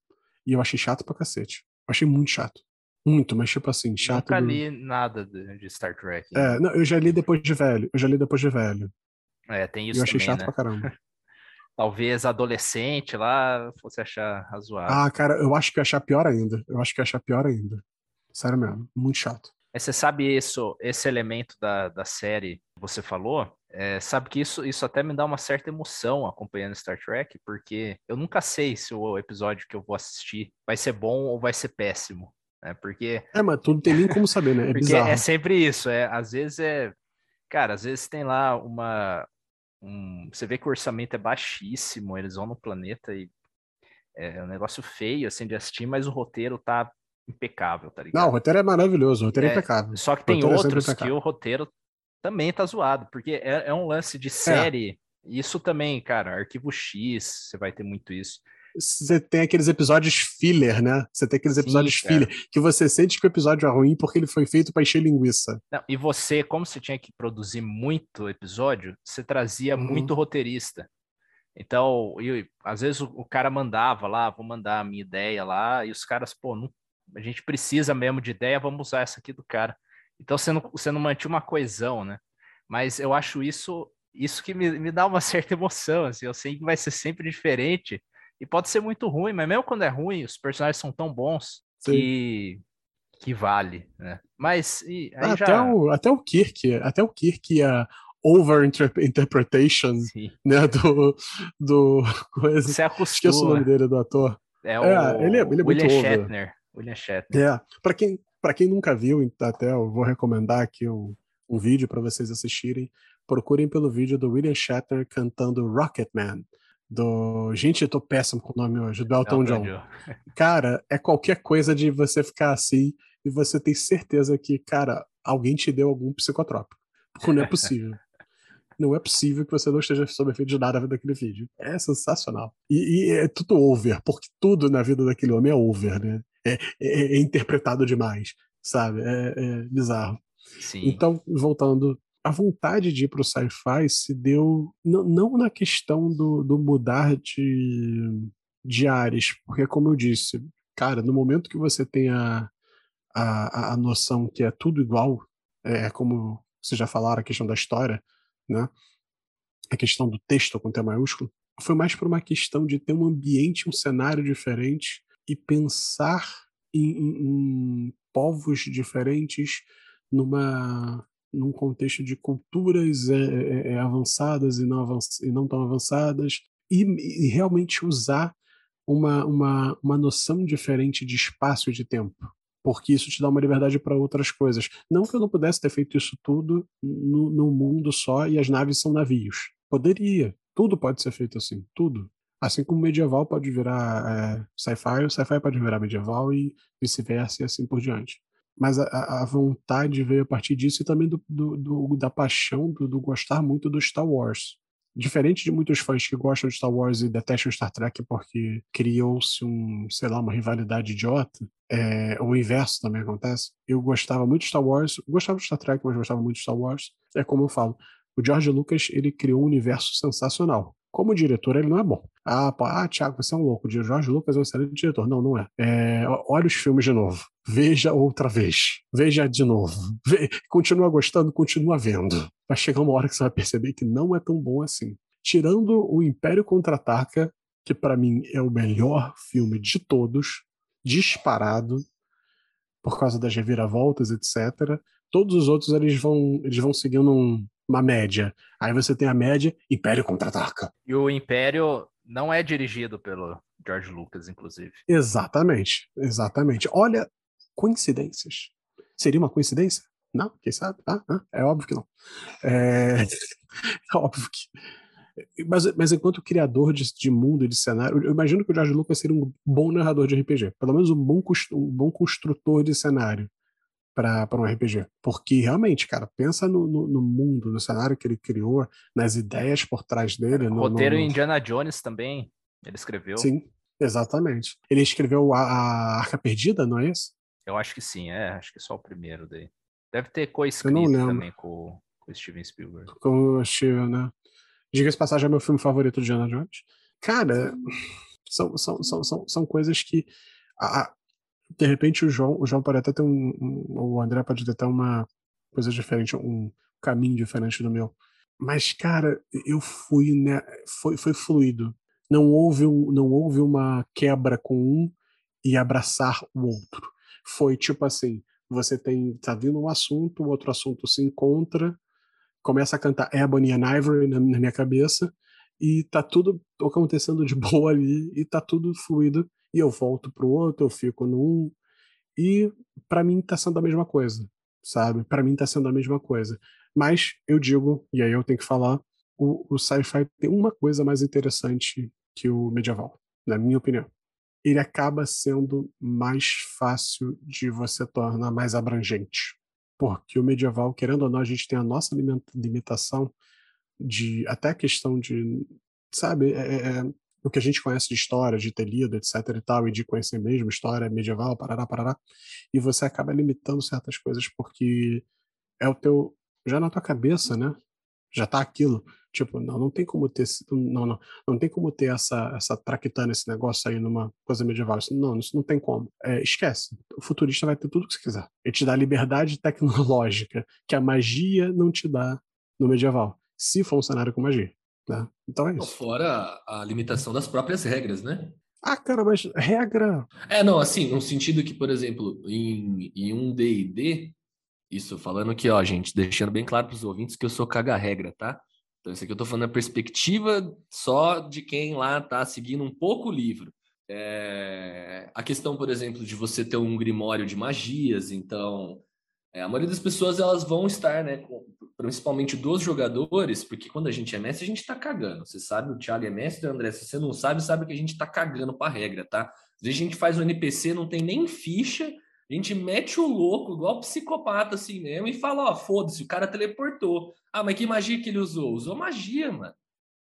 E eu achei chato pra cacete. Eu achei muito chato. Muito, mas tipo assim, chato. Nunca li nada de, Star Trek. Né? É, não, eu já li depois de velho. Eu já li depois de velho. É, tem isso Eu achei também, chato né? pra caramba. talvez adolescente lá fosse achar razoável. Ah, cara, eu acho que ia achar pior ainda. Eu acho que ia achar pior ainda. Sério mesmo, muito chato. Mas você sabe isso, esse elemento da, da série que você falou? É, sabe que isso, isso até me dá uma certa emoção acompanhando Star Trek, porque eu nunca sei se o episódio que eu vou assistir vai ser bom ou vai ser péssimo. Né? Porque. É, mas tudo tem nem como saber, né? É porque bizarro. é sempre isso. É, às vezes é. Cara, às vezes tem lá uma, um, você vê que o orçamento é baixíssimo, eles vão no planeta e é um negócio feio assim de assistir, mas o roteiro tá impecável, tá ligado? Não, o roteiro é maravilhoso, o roteiro é, é impecável. Só que tem é outros que o roteiro também tá zoado, porque é, é um lance de é. série. Isso também, cara, Arquivo X, você vai ter muito isso você tem aqueles episódios filler, né? Você tem aqueles episódios Sim, filler que você sente que o episódio é ruim porque ele foi feito para encher linguiça. Não, e você, como você tinha que produzir muito episódio, você trazia uhum. muito roteirista. Então, eu, às vezes o, o, cara mandava lá, vou mandar a minha ideia lá, e os caras, pô, não, a gente precisa mesmo de ideia, vamos usar essa aqui do cara. Então você não, você não mantinha uma coesão, né? Mas eu acho isso isso que me, me dá uma certa emoção, assim, eu sei que vai ser sempre diferente, e pode ser muito ruim, mas mesmo quando é ruim, os personagens são tão bons que, que vale, né? Mas e, ah, até, já... o, até o Kirk, até o Kirk a over interpretation né, do, do coisa. Você acostuma. Esqueço o nome dele do ator. É, o é, ele, é, ele é William Shatner. Over. William Shatner. É, para quem Para quem nunca viu, até eu vou recomendar aqui um, um vídeo para vocês assistirem. Procurem pelo vídeo do William Shatner cantando Rocket Man. Do. Gente, eu tô péssimo com o nome hoje, do Elton John. Cara, é qualquer coisa de você ficar assim e você tem certeza que, cara, alguém te deu algum psicotrópico. Porque não é possível. não é possível que você não esteja sob efeito de nada vendo aquele vídeo. É sensacional. E, e, é tudo over, porque tudo na vida daquele homem é over, né? É, é, é interpretado demais, sabe? É, é bizarro. Sim. Então, voltando, a vontade de ir para o sci-fi se deu não, na questão do, do mudar de, de áreas, porque, como eu disse, cara, no momento que você tem a, a, a noção que é tudo igual, é como vocês já falaram, a questão da história, né? A questão do texto com T maiúsculo, foi mais por uma questão de ter um ambiente, um cenário diferente e pensar em, em, em povos diferentes numa num contexto de culturas é, é, é avançadas e não, avanç, e não tão avançadas e, e realmente usar uma, uma, uma noção diferente de espaço e de tempo porque isso te dá uma liberdade para outras coisas. Não que eu não pudesse ter feito isso tudo no, no mundo só e as naves são navios. Poderia. Tudo pode ser feito assim. Tudo. Assim como medieval pode virar é, sci-fi, o sci-fi pode virar medieval e vice-versa e assim por diante. Mas a, a, vontade veio a partir disso e também do, do, do da paixão, do, do, gostar muito do Star Wars. Diferente de muitos fãs que gostam de Star Wars e detestam Star Trek porque criou-se um, sei lá, uma rivalidade idiota, é, o inverso também acontece. Eu gostava muito de Star Wars, gostava de Star Trek, mas gostava muito de Star Wars. É como eu falo, o George Lucas ele criou um universo sensacional. Como diretor, ele não é bom. Ah, pô, ah, Thiago, você é um louco. O Jorge Lucas é um excelente diretor. Não, não é. é. Olha os filmes de novo. Veja outra vez. Veja de novo. Ve... Continua gostando, continua vendo. Vai chegar uma hora que você vai perceber que não é tão bom assim. Tirando o Império Contra-Ataca, que para mim é o melhor filme de todos, disparado, por causa das reviravoltas, etc. Todos os outros eles vão, eles vão seguindo um, uma média. Aí você tem a média, Império contra-ataca. E o Império não é dirigido pelo George Lucas, inclusive. Exatamente, exatamente. Olha, coincidências. Seria uma coincidência? Não, quem sabe? Ah, ah, é óbvio que não. É, é óbvio que. Mas, mas enquanto criador de, de, mundo e de cenário, eu imagino que o George Lucas seria um bom narrador de RPG, pelo menos um bom, um bom construtor de cenário para um RPG. Porque realmente, cara, pensa no, no, no, mundo, no cenário que ele criou, nas ideias por trás dele. No, roteiro no, Indiana Jones também, ele escreveu. Sim, exatamente. Ele escreveu a, a Arca Perdida, não é isso? Eu acho que sim, é. Acho que é só o primeiro daí. Deve ter co-escrito também com, com o Steven Spielberg. Com o Steven, né? Diga-se passagem, é meu filme favorito de Indiana Jones. Cara, são, são, são, são, são coisas que. A, de repente o João, o João pode até ter um, um, o André pode ter até uma coisa diferente, um caminho diferente do meu. Mas cara, eu fui, né, foi, foi fluido. Não houve, um, não houve uma quebra com um e abraçar o outro. Foi tipo assim, você tem tá vindo um assunto, o outro assunto se encontra, começa a cantar Ebony and Ivory na, na minha cabeça e tá tudo acontecendo de boa ali e tá tudo fluido e eu volto pro outro, eu fico num. E para mim tá sendo a mesma coisa, sabe? Para mim tá sendo a mesma coisa. Mas eu digo, e aí eu tenho que falar, o, o sci-fi tem uma coisa mais interessante que o medieval, na minha opinião. Ele acaba sendo mais fácil de você tornar mais abrangente. Porque o medieval, querendo ou não, a gente tem a nossa limitação de até a questão de, sabe, é, é, é o que a gente conhece de história, de ter lido, etc e tal, e de conhecer mesmo história medieval, parará, parará, e você acaba limitando certas coisas porque é o teu, já na tua cabeça, né? Já tá aquilo. Tipo, não, não tem como ter, não, não, não tem como ter essa, essa traquitana, esse negócio aí numa coisa medieval. Isso, não, isso não tem como. É, esquece. O futurista vai ter tudo que você quiser. Ele te dá liberdade tecnológica que a magia não te dá no medieval. Se for um cenário com magia. Né? Então é isso. Fora a limitação das próprias regras, né? Ah, cara, mas regra. É, não, assim, no sentido que, por exemplo, em, em um DD, isso falando aqui, ó, gente, deixando bem claro para os ouvintes que eu sou caga-regra, tá? Então, isso aqui eu tô falando a perspectiva só de quem lá tá seguindo um pouco o livro. É, a questão, por exemplo, de você ter um grimório de magias, então é, a maioria das pessoas elas vão estar, né, com, principalmente dos jogadores, porque quando a gente é mestre, a gente tá cagando. Você sabe, o Thiago é mestre, André, se você não sabe, sabe que a gente tá cagando pra regra, tá? Às vezes a gente faz um NPC, não tem nem ficha, a gente mete o louco, igual psicopata assim mesmo, e fala, ó, foda-se, o cara teleportou. Ah, mas que magia que ele usou? Usou magia, mano.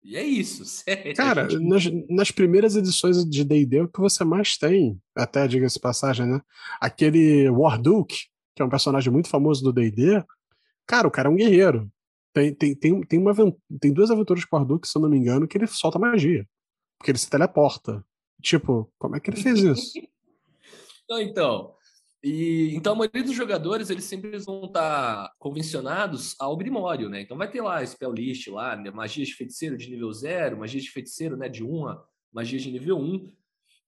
E é isso. Sério. Cara, gente... nas, nas primeiras edições de D&D, o que você mais tem, até diga-se passagem, né? Aquele Warduke, que é um personagem muito famoso do D&D, cara, o cara é um guerreiro. Tem, tem, tem, tem, uma, tem duas aventuras com o Arduke, se eu não me engano, que ele solta magia. Porque ele se teleporta. Tipo, como é que ele fez isso? então, então, e, então a maioria dos jogadores, eles sempre vão estar convencionados ao Grimório, né? Então vai ter lá Spell List, lá, né? magia de feiticeiro de nível 0, magia de feiticeiro né, de 1, magia de nível 1.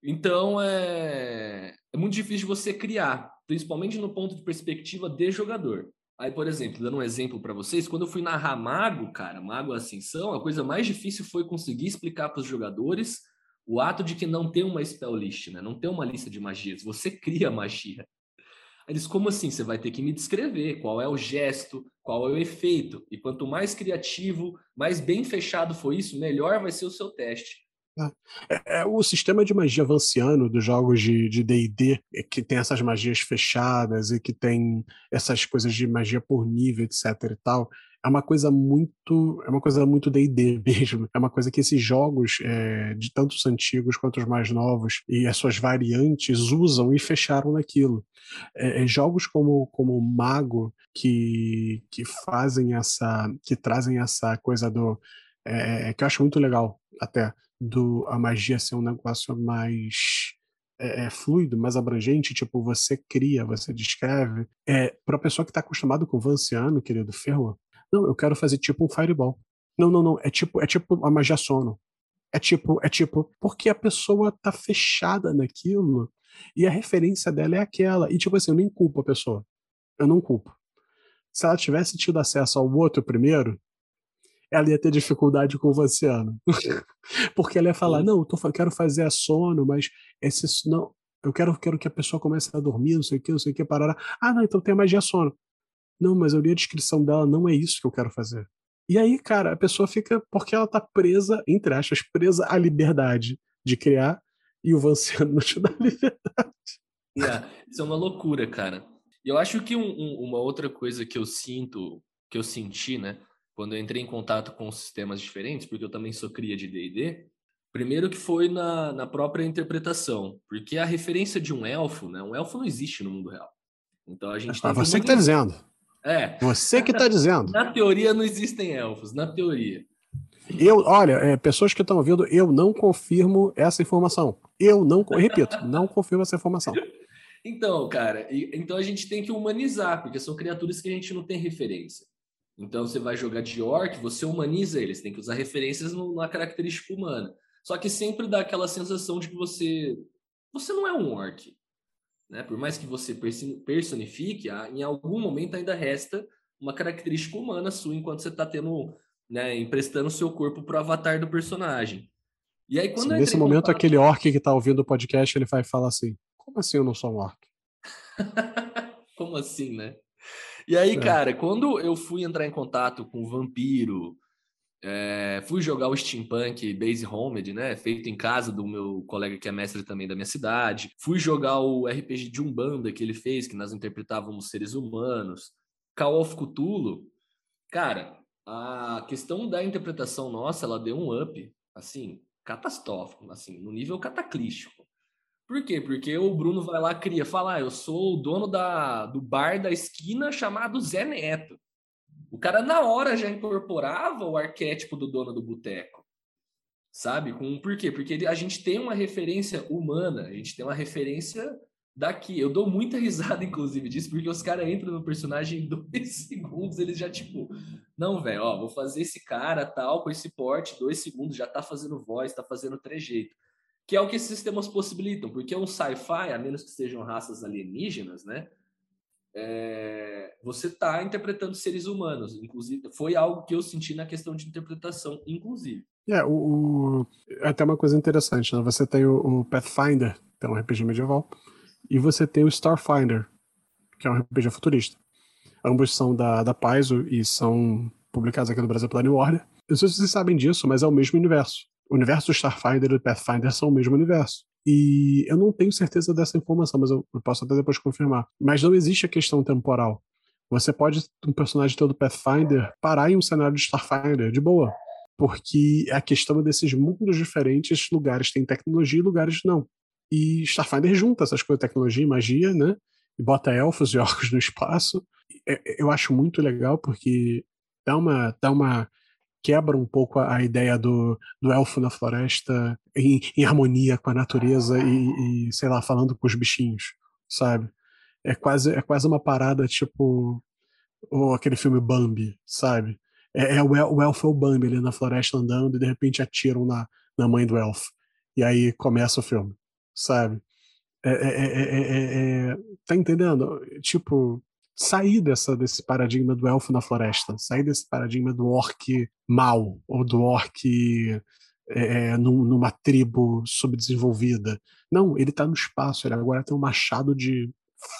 Então é, é muito difícil você criar principalmente no ponto de perspectiva de jogador. Aí, por exemplo, dando um exemplo para vocês, quando eu fui narrar Mago, cara, Mago Ascensão, a coisa mais difícil foi conseguir explicar para os jogadores o ato de que não tem uma spell list, né? Não tem uma lista de magias, você cria magia. Eles, como assim? Você vai ter que me descrever qual é o gesto, qual é o efeito. E quanto mais criativo, mais bem fechado for isso, melhor vai ser o seu teste. É, é, o sistema de magia vanciano dos jogos de D&D, é, que tem essas magias fechadas e que tem essas coisas de magia por nível, etc e tal, é uma coisa muito é uma coisa muito D&D mesmo. É uma coisa que esses jogos, é, de tantos antigos quanto os mais novos, e as suas variantes usam e fecharam naquilo. É, jogos como como Mago que, que fazem essa que trazem essa coisa do é, que eu acho muito legal até do a magia ser um negócio mais é, é, fluido, mais abrangente, tipo, você cria, você descreve. É, para a pessoa que está acostumado com Vanciano, querido Ferro, não, eu quero fazer tipo um fireball. Não, não, não, é tipo, é tipo a magia sono. É tipo, é tipo, porque a pessoa tá fechada naquilo e a referência dela é aquela. E tipo assim, eu nem culpo a pessoa. Eu não culpo. Se ela tivesse tido acesso ao outro primeiro, ela ia ter dificuldade com o Vanciano. Porque ela ia falar, não, eu, tô, eu quero fazer a sono, mas esse não, eu quero, quero que a pessoa comece a dormir, não sei o que, não sei o que, parará. Ah, não, então tem a magia sono. Não, mas eu li a descrição dela, não é isso que eu quero fazer. E aí, cara, a pessoa fica, porque ela tá presa, entre aspas, presa à liberdade de criar, e o Vanciano não te dá liberdade. Yeah, isso é uma loucura, cara. E eu acho que um, um, uma outra coisa que eu sinto, que eu senti, né? quando eu entrei em contato com sistemas diferentes, porque eu também sou cria de D&D, primeiro que foi na, na própria interpretação, porque a referência de um elfo, né? Um elfo não existe no mundo real. Então a gente ah, você que está dizendo. É. Você que está dizendo. na teoria não existem elfos, na teoria. Eu, olha, é, pessoas que estão ouvindo, eu não confirmo essa informação. Eu não, repito, não confirmo essa informação. Então, cara, e, então a gente tem que humanizar, porque são criaturas que a gente não tem referência. Então você vai jogar de orc, você humaniza eles, tem que usar referências no, na característica humana. Só que sempre dá aquela sensação de que você você não é um orc. Né? Por mais que você personifique, em algum momento ainda resta uma característica humana sua enquanto você está tendo, né, emprestando seu corpo para o avatar do personagem. E aí quando Sim, nesse momento contato... aquele orc que está ouvindo o podcast ele vai falar assim: como assim eu não sou um orc? como assim, né? E aí, é. cara, quando eu fui entrar em contato com o Vampiro, é, fui jogar o Steampunk Base Homed, né? Feito em casa do meu colega que é mestre também da minha cidade. Fui jogar o RPG de Umbanda que ele fez, que nós interpretávamos seres humanos. Call of Cthulhu. Cara, a questão da interpretação nossa, ela deu um up, assim, catastrófico, assim, no nível cataclístico. Por quê? Porque o Bruno vai lá, cria, fala, ah, eu sou o dono da, do bar da esquina chamado Zé Neto. O cara, na hora, já incorporava o arquétipo do dono do boteco. Sabe? Com, por quê? Porque a gente tem uma referência humana, a gente tem uma referência daqui. Eu dou muita risada, inclusive, disso, porque os caras entram no personagem em dois segundos, eles já, tipo, não, velho, ó, vou fazer esse cara tal, com esse porte, dois segundos, já tá fazendo voz, tá fazendo trejeito que é o que esses sistemas possibilitam, porque um sci-fi, a menos que sejam raças alienígenas, né? É, você está interpretando seres humanos. Inclusive, foi algo que eu senti na questão de interpretação, inclusive. É, o, o, é até uma coisa interessante, né? Você tem o, o Pathfinder, que é um RPG medieval, e você tem o Starfinder, que é um RPG futurista. Ambos são da, da Paizo e são publicados aqui no Brasil pela New Order. Eu não sei se vocês sabem disso, mas é o mesmo universo. O universo do Starfinder e do Pathfinder são o mesmo universo. E eu não tenho certeza dessa informação, mas eu, posso até depois confirmar. Mas não existe a questão temporal. Você pode, um personagem teu do Pathfinder, parar em um cenário de Starfinder, de boa. Porque a questão é desses mundos diferentes, lugares têm tecnologia e lugares não. E Starfinder junta essas coisas, tecnologia e magia, né? E bota elfos e orcos no espaço. Eu acho muito legal porque dá uma, dá uma quebra um pouco a, a ideia do, do elfo na floresta em, em harmonia com a natureza e, e, sei lá, falando com os bichinhos, sabe? É quase, é quase uma parada tipo ou aquele filme Bambi, sabe? É, é o, el, o elfo é o Bambi ali na floresta andando e de repente atiram na, na mãe do elfo. E aí começa o filme, sabe? É, é, é, tá entendendo? Tipo, sair dessa, desse paradigma do elfo na floresta, sair desse paradigma do orc mal, ou do orc é, num, numa tribo subdesenvolvida. Não, ele tá no espaço, ele agora tem um machado de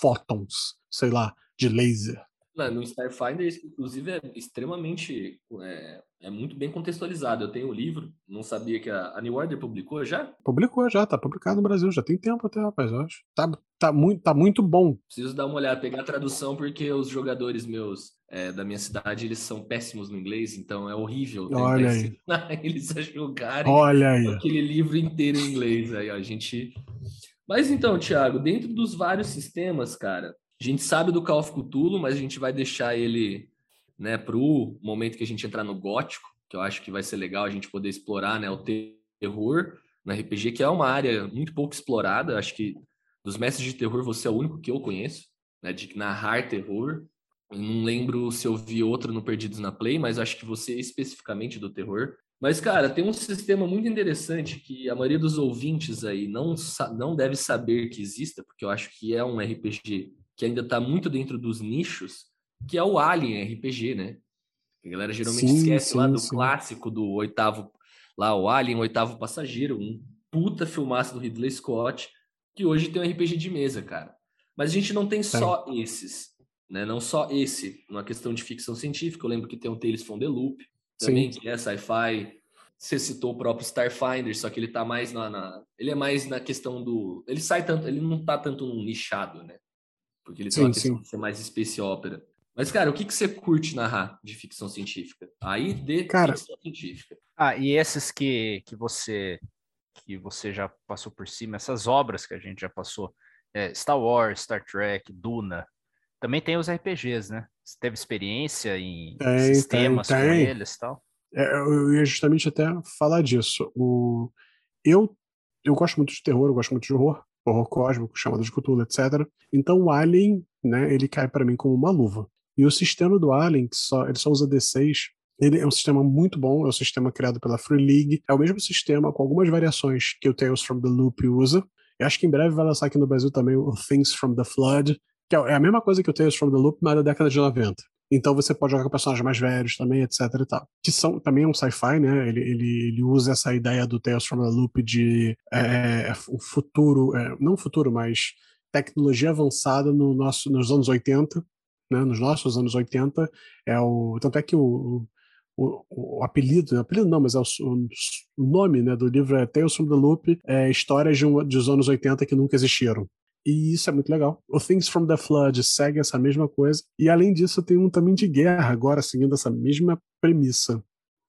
fótons, sei lá, de laser. No Starfinder, inclusive, é extremamente. É, é, muito bem contextualizado. Eu tenho o um livro, não sabia que a, a, New Order publicou já? Publicou já, tá publicado no Brasil, já tem tempo até, rapaz, eu acho. Tá, tá, muito, tá muito bom. Preciso dar uma olhada, pegar a tradução, porque os jogadores meus é, da minha cidade, eles são péssimos no inglês, então é horrível Olha aí. eles a jogarem Olha aí. aquele livro inteiro em inglês. Aí, a gente. Mas então, Thiago, dentro dos vários sistemas, cara, a gente sabe do Call of Cthulhu, mas a gente vai deixar ele né, para o momento que a gente entrar no gótico, que eu acho que vai ser legal a gente poder explorar né, o terror na RPG, que é uma área muito pouco explorada. Acho que dos mestres de terror você é o único que eu conheço, né, de narrar terror. Não lembro se eu vi outro no Perdidos na Play, mas acho que você especificamente do terror. Mas, cara, tem um sistema muito interessante que a maioria dos ouvintes aí não, não deve saber que exista, porque eu acho que é um RPG que ainda está muito dentro dos nichos, que é o Alien RPG, né? A galera geralmente sim, esquece sim, lá do sim. clássico do oitavo, lá o Alien, o oitavo passageiro, um puta filmaço do Ridley Scott, que hoje tem um RPG de mesa, cara. Mas a gente não tem só esses, né? Não só esse, numa questão de ficção científica, eu lembro que tem o Tales from the Loop, também, que é sci-fi. Você citou o próprio Starfinder, só que ele tá mais na, na, Ele é mais na questão do. Ele sai tanto. Ele não tá tanto num nichado, né? Porque ele sim, tem uma questão sim. de ser mais space opera. Mas, cara, o que, que você curte narrar de ficção científica? Aí de cara, ficção científica. Ah, e esses que, que você que você já passou por cima, essas obras que a gente já passou, é, Star Wars, Star Trek, Duna, também tem os RPGs, né? Você teve experiência em tem, sistemas tem, tem. com eles e tal? É, eu ia justamente até falar disso. O... Eu, eu gosto muito de terror, eu gosto muito de horror horror cósmico, chamado de Cthulhu, etc. Então o Alien, né, ele cai para mim como uma luva. E o sistema do Alien, que só, ele só usa D6, ele é um sistema muito bom, é um sistema criado pela Free League, é o mesmo sistema com algumas variações que o Tales from the Loop usa. Eu acho que em breve vai lançar aqui no Brasil também o Things from the Flood, que é a mesma coisa que o Tales from the Loop, mas da década de 90. Então você pode jogar com personagens mais velhos também, etc e tal. Que são também é um sci-fi, né? Ele, ele, ele usa essa ideia do Tales from the Loop de é, o futuro, é, não futuro, mas tecnologia avançada no nosso, nos anos 80, né? Nos nossos anos 80. É o, tanto é que o, o, o, apelido, apelido não, mas é o, o, nome né, do livro é Tales from the Loop, é histórias de um, dos anos 80 que nunca existiram. E isso é muito legal. O Things from the Flood segue essa mesma coisa. E além disso, tem um também de guerra agora, seguindo essa mesma premissa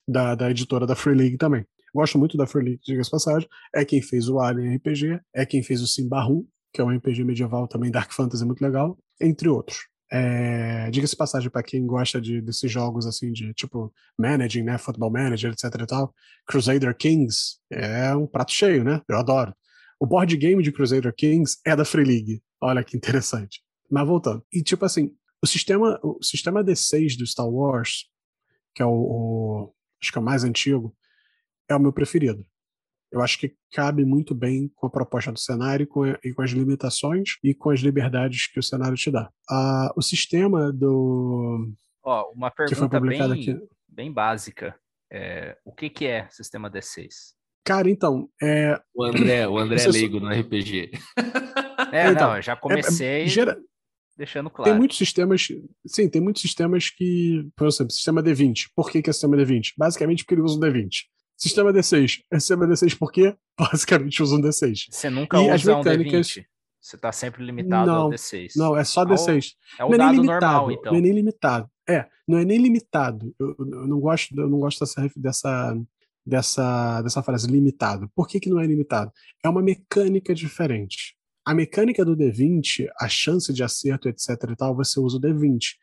da, da editora da Free League também. Gosto muito da Free League, diga-se passagem. É quem fez o Alien RPG, é quem fez o Simbarum, que é um RPG medieval também, Dark Fantasy, muito legal, entre outros. É, diga-se passagem para quem gosta de, desses jogos assim de tipo managing, né, football manager, etc e tal. Crusader Kings é um prato cheio, né? Eu adoro. O board game de Crusader Kings é da Free League. Olha que interessante. Mas voltando. E tipo assim, o sistema, o sistema D6 do Star Wars, que é o, o acho que é o mais antigo, é o meu preferido. Eu acho que cabe muito bem com a proposta do cenário e com, e com as limitações e com as liberdades que o cenário te dá. Ah, o sistema do. Ó, uma pergunta bem, aqui... bem básica. É, o que, que é sistema D6? Cara, então. É... O André, o André é leigo no RPG. É, então, não, já comecei. É, gera... Deixando claro. Tem muitos sistemas. Sim, tem muitos sistemas que. Por exemplo, sistema D20. Por que, que é sistema D20? Basicamente porque ele usa um D20. Sistema D6. É sistema D6 por quê? Basicamente usa um D6. Você nunca e usa mecânicas... um D20. Você está sempre limitado não, ao D6. Não, é só D6. É o, é o não é dado normal, então. Não é nem limitado. É, não é nem limitado. Eu, eu não gosto, eu não gosto dessa, dessa, dessa, dessa frase, limitado. Por que, que não é limitado? É uma mecânica diferente. A mecânica do D20, a chance de acerto, etc e tal, você usa o D20.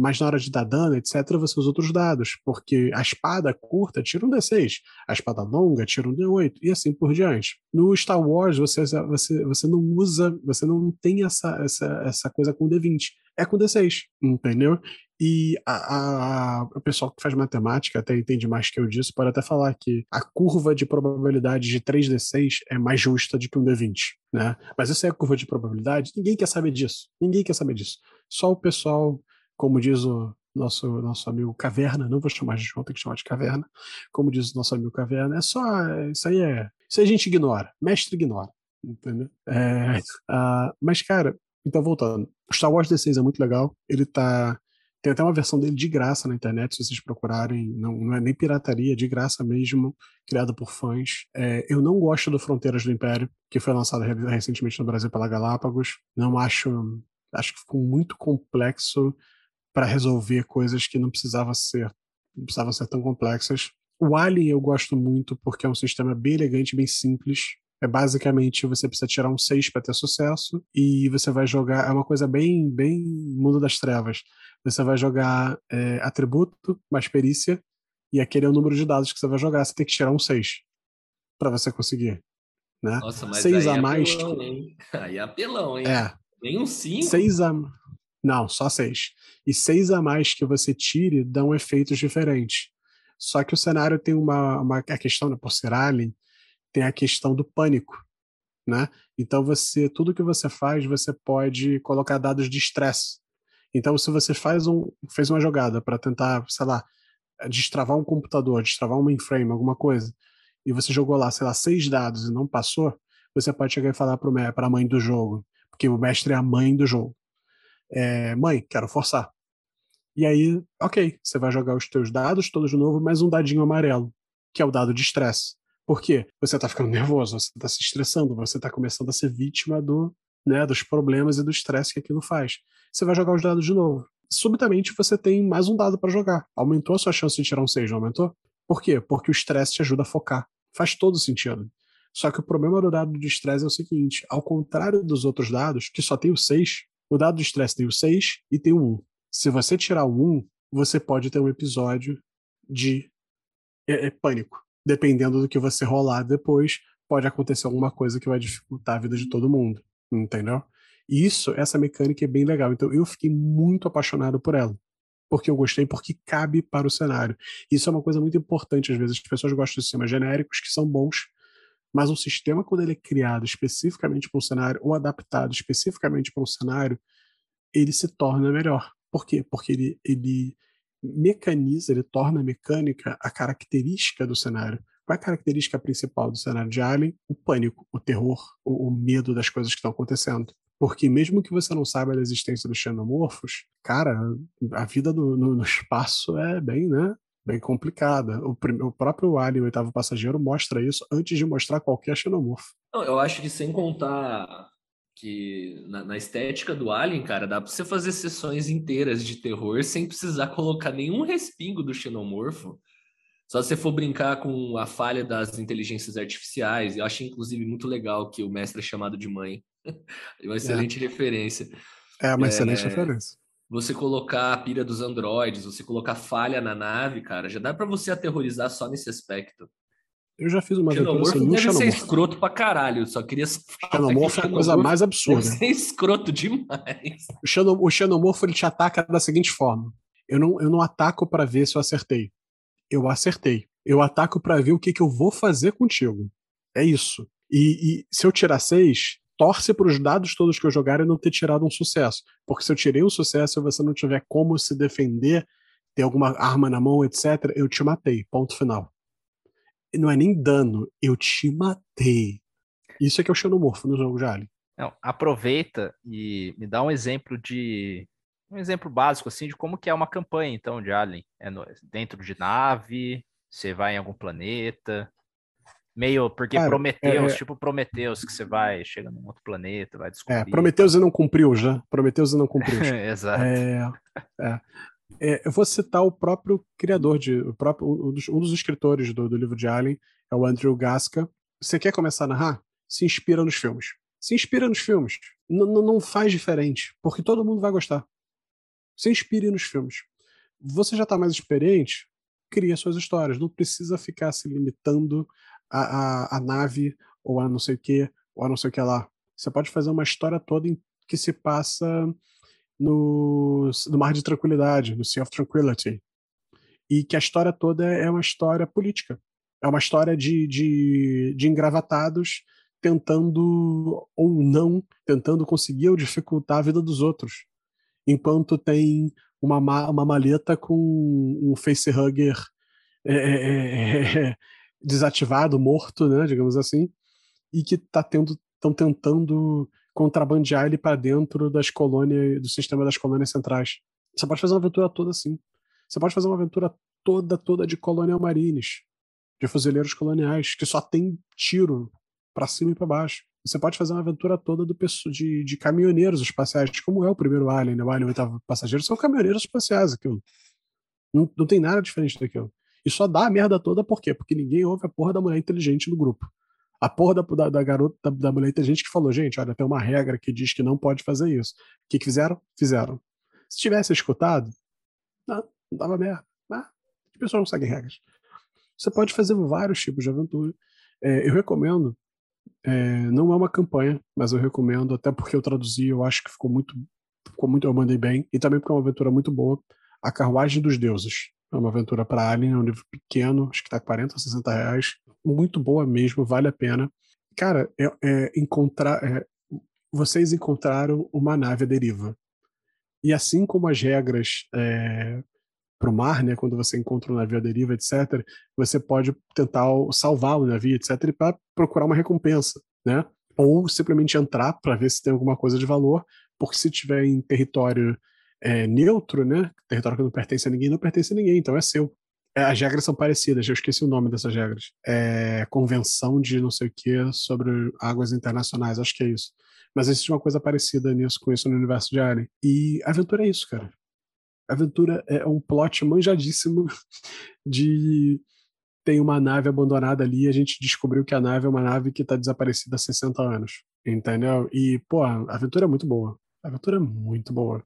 Mas na hora de dar dano, etc., você usa outros dados, porque a espada curta tira um D6, a espada longa tira um D8, e assim por diante. No Star Wars, você, você, você não usa, você não tem essa, essa, essa coisa com D20, é com D6, entendeu? E a, a, a, pessoal que faz matemática até entende mais que eu disso, pode até falar que a curva de probabilidade de 3D6 é mais justa do que um D20, né? Mas essa é a curva de probabilidade, ninguém quer saber disso. Ninguém quer saber disso. Só o pessoal, como diz o nosso, nosso amigo Caverna, não vou chamar de João, tem que chamar de Caverna, como diz o nosso amigo Caverna, é só, isso aí é, isso aí a gente ignora, mestre ignora, entendeu? É, uh, mas, cara, então voltando, o Star Wars D6 é muito legal, ele tá tem até uma versão dele de graça na internet, se vocês procurarem. Não, não é nem pirataria, é de graça mesmo, criada por fãs. É, eu não gosto do Fronteiras do Império, que foi lançado recentemente no Brasil pela Galápagos. Não acho. Acho que ficou muito complexo para resolver coisas que não precisavam ser, não precisavam ser tão complexas. O Alien eu gosto muito porque é um sistema bem elegante, bem simples. É basicamente você precisa tirar um 6 para ter sucesso e você vai jogar. É uma coisa bem, bem mundo das trevas. Você vai jogar é, atributo mais perícia e aquele é o número de dados que você vai jogar. Você tem que tirar um 6 para você conseguir. Né? Nossa, mas 6 a é mais. Apelão, hein? Aí é apelão, hein? É. Nem um 5. 6 a. Não, só 6. E 6 a mais que você tire dão efeitos diferentes. Só que o cenário tem uma, uma a questão, né, por ser alien, tem a questão do pânico, né? Então você, tudo que você faz, você pode colocar dados de estresse. Então se você faz um, fez uma jogada para tentar, sei lá, destravar um computador, destravar um mainframe, alguma coisa, e você jogou lá, sei lá, seis dados e não passou, você pode chegar e falar para a mãe do jogo, porque o mestre é a mãe do jogo. É, mãe, quero forçar. E aí, ok, você vai jogar os teus dados todos de novo, mais um dadinho amarelo, que é o dado de estresse. Por quê? Você está ficando nervoso, você está se estressando, você está começando a ser vítima do, né, dos problemas e do estresse que aquilo faz. Você vai jogar os dados de novo. Subitamente você tem mais um dado para jogar. Aumentou a sua chance de tirar um 6, não aumentou? Por quê? Porque o estresse te ajuda a focar. Faz todo sentido. Só que o problema do dado de estresse é o seguinte: ao contrário dos outros dados, que só tem o 6, o dado de estresse tem o 6 e tem o 1. Se você tirar o 1, você pode ter um episódio de é, é, pânico dependendo do que você rolar depois, pode acontecer alguma coisa que vai dificultar a vida de todo mundo, entendeu? E isso, essa mecânica é bem legal. Então eu fiquei muito apaixonado por ela. Porque eu gostei, porque cabe para o cenário. Isso é uma coisa muito importante, às vezes. As pessoas gostam de sistemas genéricos que são bons, mas um sistema, quando ele é criado especificamente para um cenário, ou adaptado especificamente para um cenário, ele se torna melhor. Por quê? Porque ele, ele mecaniza, ele torna mecânica a característica do cenário. Qual é a característica principal do cenário de Alien? O pânico, o terror, o, o medo das coisas que estão acontecendo. Porque mesmo que você não saiba da existência dos xenomorfos, cara, a vida no, no, no espaço é bem, né? Bem complicada. O, o próprio Alien, o oitavo passageiro, mostra isso antes de mostrar qualquer xenomorfo. Não, eu acho que sem contar que na, na, estética do Alien, cara, dá pra você fazer sessões inteiras de terror sem precisar colocar nenhum respingo do xenomorfo. Só se você for brincar com a falha das inteligências artificiais. Eu acho, inclusive, muito legal que o mestre é chamado de mãe. é uma excelente é. referência. É uma é, excelente referência. Você colocar a pira dos androides, você colocar falha na nave, cara, já dá para você aterrorizar só nesse aspecto. Eu já fiz uma Xenomorfo deve ser xenomorfo. escroto pra caralho, só queria Xenomorfo é a coisa mais absurda. Deve ser escroto demais. O, xenom o xenomorfo ele te ataca da seguinte forma. Eu não, eu não ataco para ver se eu acertei. Eu acertei. Eu ataco para ver o que, que eu vou fazer contigo. É isso. E, e se eu tirar seis, torce para os dados todos que eu jogar e não ter tirado um sucesso. Porque se eu tirei um sucesso e você não tiver como se defender, ter alguma arma na mão, etc., eu te matei. Ponto final. Não é nem dano, eu te matei. Isso é que é o xenomorfo no jogo de Alien. Não, aproveita e me dá um exemplo de. Um exemplo básico, assim, de como que é uma campanha, então, de Alien. É no, dentro de nave, você vai em algum planeta. Meio, porque Cara, Prometeus, é, é... tipo Prometeus, que você vai, chega num outro planeta, vai descobrir. É, Prometeus e não cumpriu já. Prometeus e não cumpriu. Exato. É, é. É, eu vou citar o próprio criador, de, o próprio, um, dos, um dos escritores do, do, livro de Alien, é o Andrew Gasca. Você quer começar a narrar? Se inspira nos filmes. Se inspira nos filmes. N não faz diferente, porque todo mundo vai gostar. Se inspire nos filmes. Você já está mais experiente? Cria suas histórias. Não precisa ficar se limitando a, a, a nave ou a não sei o que, ou a não sei o que lá. Você pode fazer uma história toda em, que se passa no, no Mar de Tranquilidade, no Sea of Tranquility. E que a história toda é uma história política. É uma história de, de, de engravatados tentando, ou não, tentando conseguir ou dificultar a vida dos outros. Enquanto tem uma, uma maleta com um facehugger é, é, é, desativado, morto, né, digamos assim, e que tá tendo estão tentando contrabandear ele para dentro das colônias, do sistema das colônias centrais. Você pode fazer uma aventura toda assim. Você pode fazer uma aventura toda, toda de colonial marines, de fuzileiros coloniais, que só tem tiro para cima e para baixo. Você pode fazer uma aventura toda do, de, de caminhoneiros espaciais, como é o primeiro Alien, né? o Alien oitavo passageiro, são caminhoneiros espaciais, aquilo. Não, não tem nada diferente daquilo. E só dá a merda toda por quê? Porque ninguém ouve a porra da mulher inteligente no grupo. A porra da, da, da garota, da, da, mulher, tem gente que falou, gente, olha, tem uma regra que diz que não pode fazer isso. O que, que fizeram? Fizeram. Se tivesse escutado, não, não dava merda. Mas as pessoas não seguem regras. Você pode fazer vários tipos de aventura. É, eu recomendo, é, não é uma campanha, mas eu recomendo, até porque eu traduzi, eu acho que ficou muito, ficou muito, eu mandei bem, e também porque é uma aventura muito boa, A Carruagem dos Deuses. É uma aventura para Alien, é um livro pequeno, acho que está 40 ou 60 reais muito boa mesmo, vale a pena. Cara, é, é encontrar, é, vocês encontraram uma nave à deriva. E assim como as regras é, para o mar, né, quando você encontra um navio à deriva, etc., você pode tentar salvar o navio, etc., para procurar uma recompensa, né? Ou simplesmente entrar para ver se tem alguma coisa de valor, porque se tiver em território é, neutro, né, território que não pertence a ninguém, não pertence a ninguém, então é seu. É, as regras são parecidas, eu esqueci o nome dessas regras. É Convenção de não sei o que sobre águas internacionais, acho que é isso. Mas existe uma coisa parecida nisso, com isso no universo de Alien. E aventura é isso, cara. Aventura é um plot manjadíssimo de tem uma nave abandonada ali e a gente descobriu que a nave é uma nave que está desaparecida há 60 anos. Entendeu? E, pô, a aventura é muito boa. A aventura é muito boa.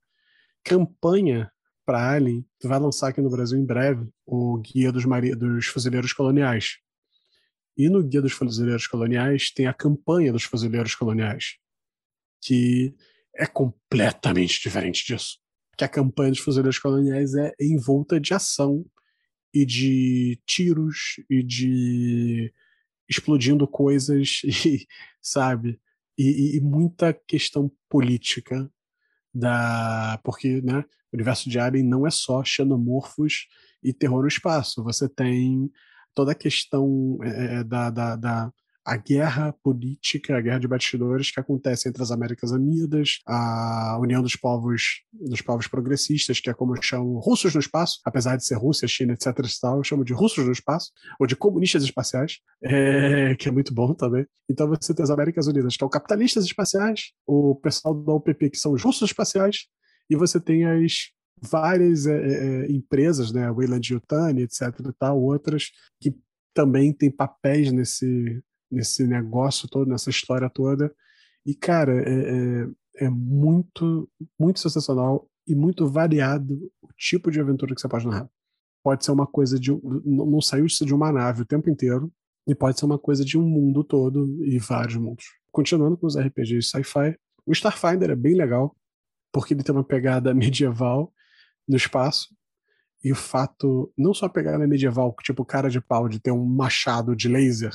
Campanha para Alien, vai lançar aqui no Brasil em breve o Guia dos, Mari dos Fuzileiros Coloniais. E no Guia dos Fuzileiros Coloniais tem a campanha dos Fuzileiros Coloniais, que é completamente diferente disso. Que a campanha dos Fuzileiros Coloniais é envolta de ação e de tiros e de explodindo coisas e sabe e, e, muita questão política da porque né o universo de Alien não é só xenomorfos e terror no espaço. Você tem toda a questão é, é, da, da, da a guerra política, a guerra de bastidores que acontece entre as Américas Unidas, a União dos Povos dos povos progressistas, que é como chamo russos no espaço, apesar de ser Rússia, China, etc. Tal, eu chamo de russos no espaço, ou de comunistas espaciais, é, que é muito bom também. Então você tem as Américas Unidas, que são capitalistas espaciais, o pessoal da OPP, que são os russos espaciais, e você tem as várias é, é, empresas, né, Wayland Yutani, etc. tal, outras que também têm papéis nesse nesse negócio todo, nessa história toda. E cara, é, é, é muito muito sensacional e muito variado o tipo de aventura que você pode narrar. Pode ser uma coisa de não saiu de uma nave o tempo inteiro e pode ser uma coisa de um mundo todo e vários mundos. Continuando com os RPGs sci-fi, o Starfinder é bem legal porque ele tem uma pegada medieval no espaço. E o fato, não só a pegada medieval, tipo cara de pau de ter um machado de laser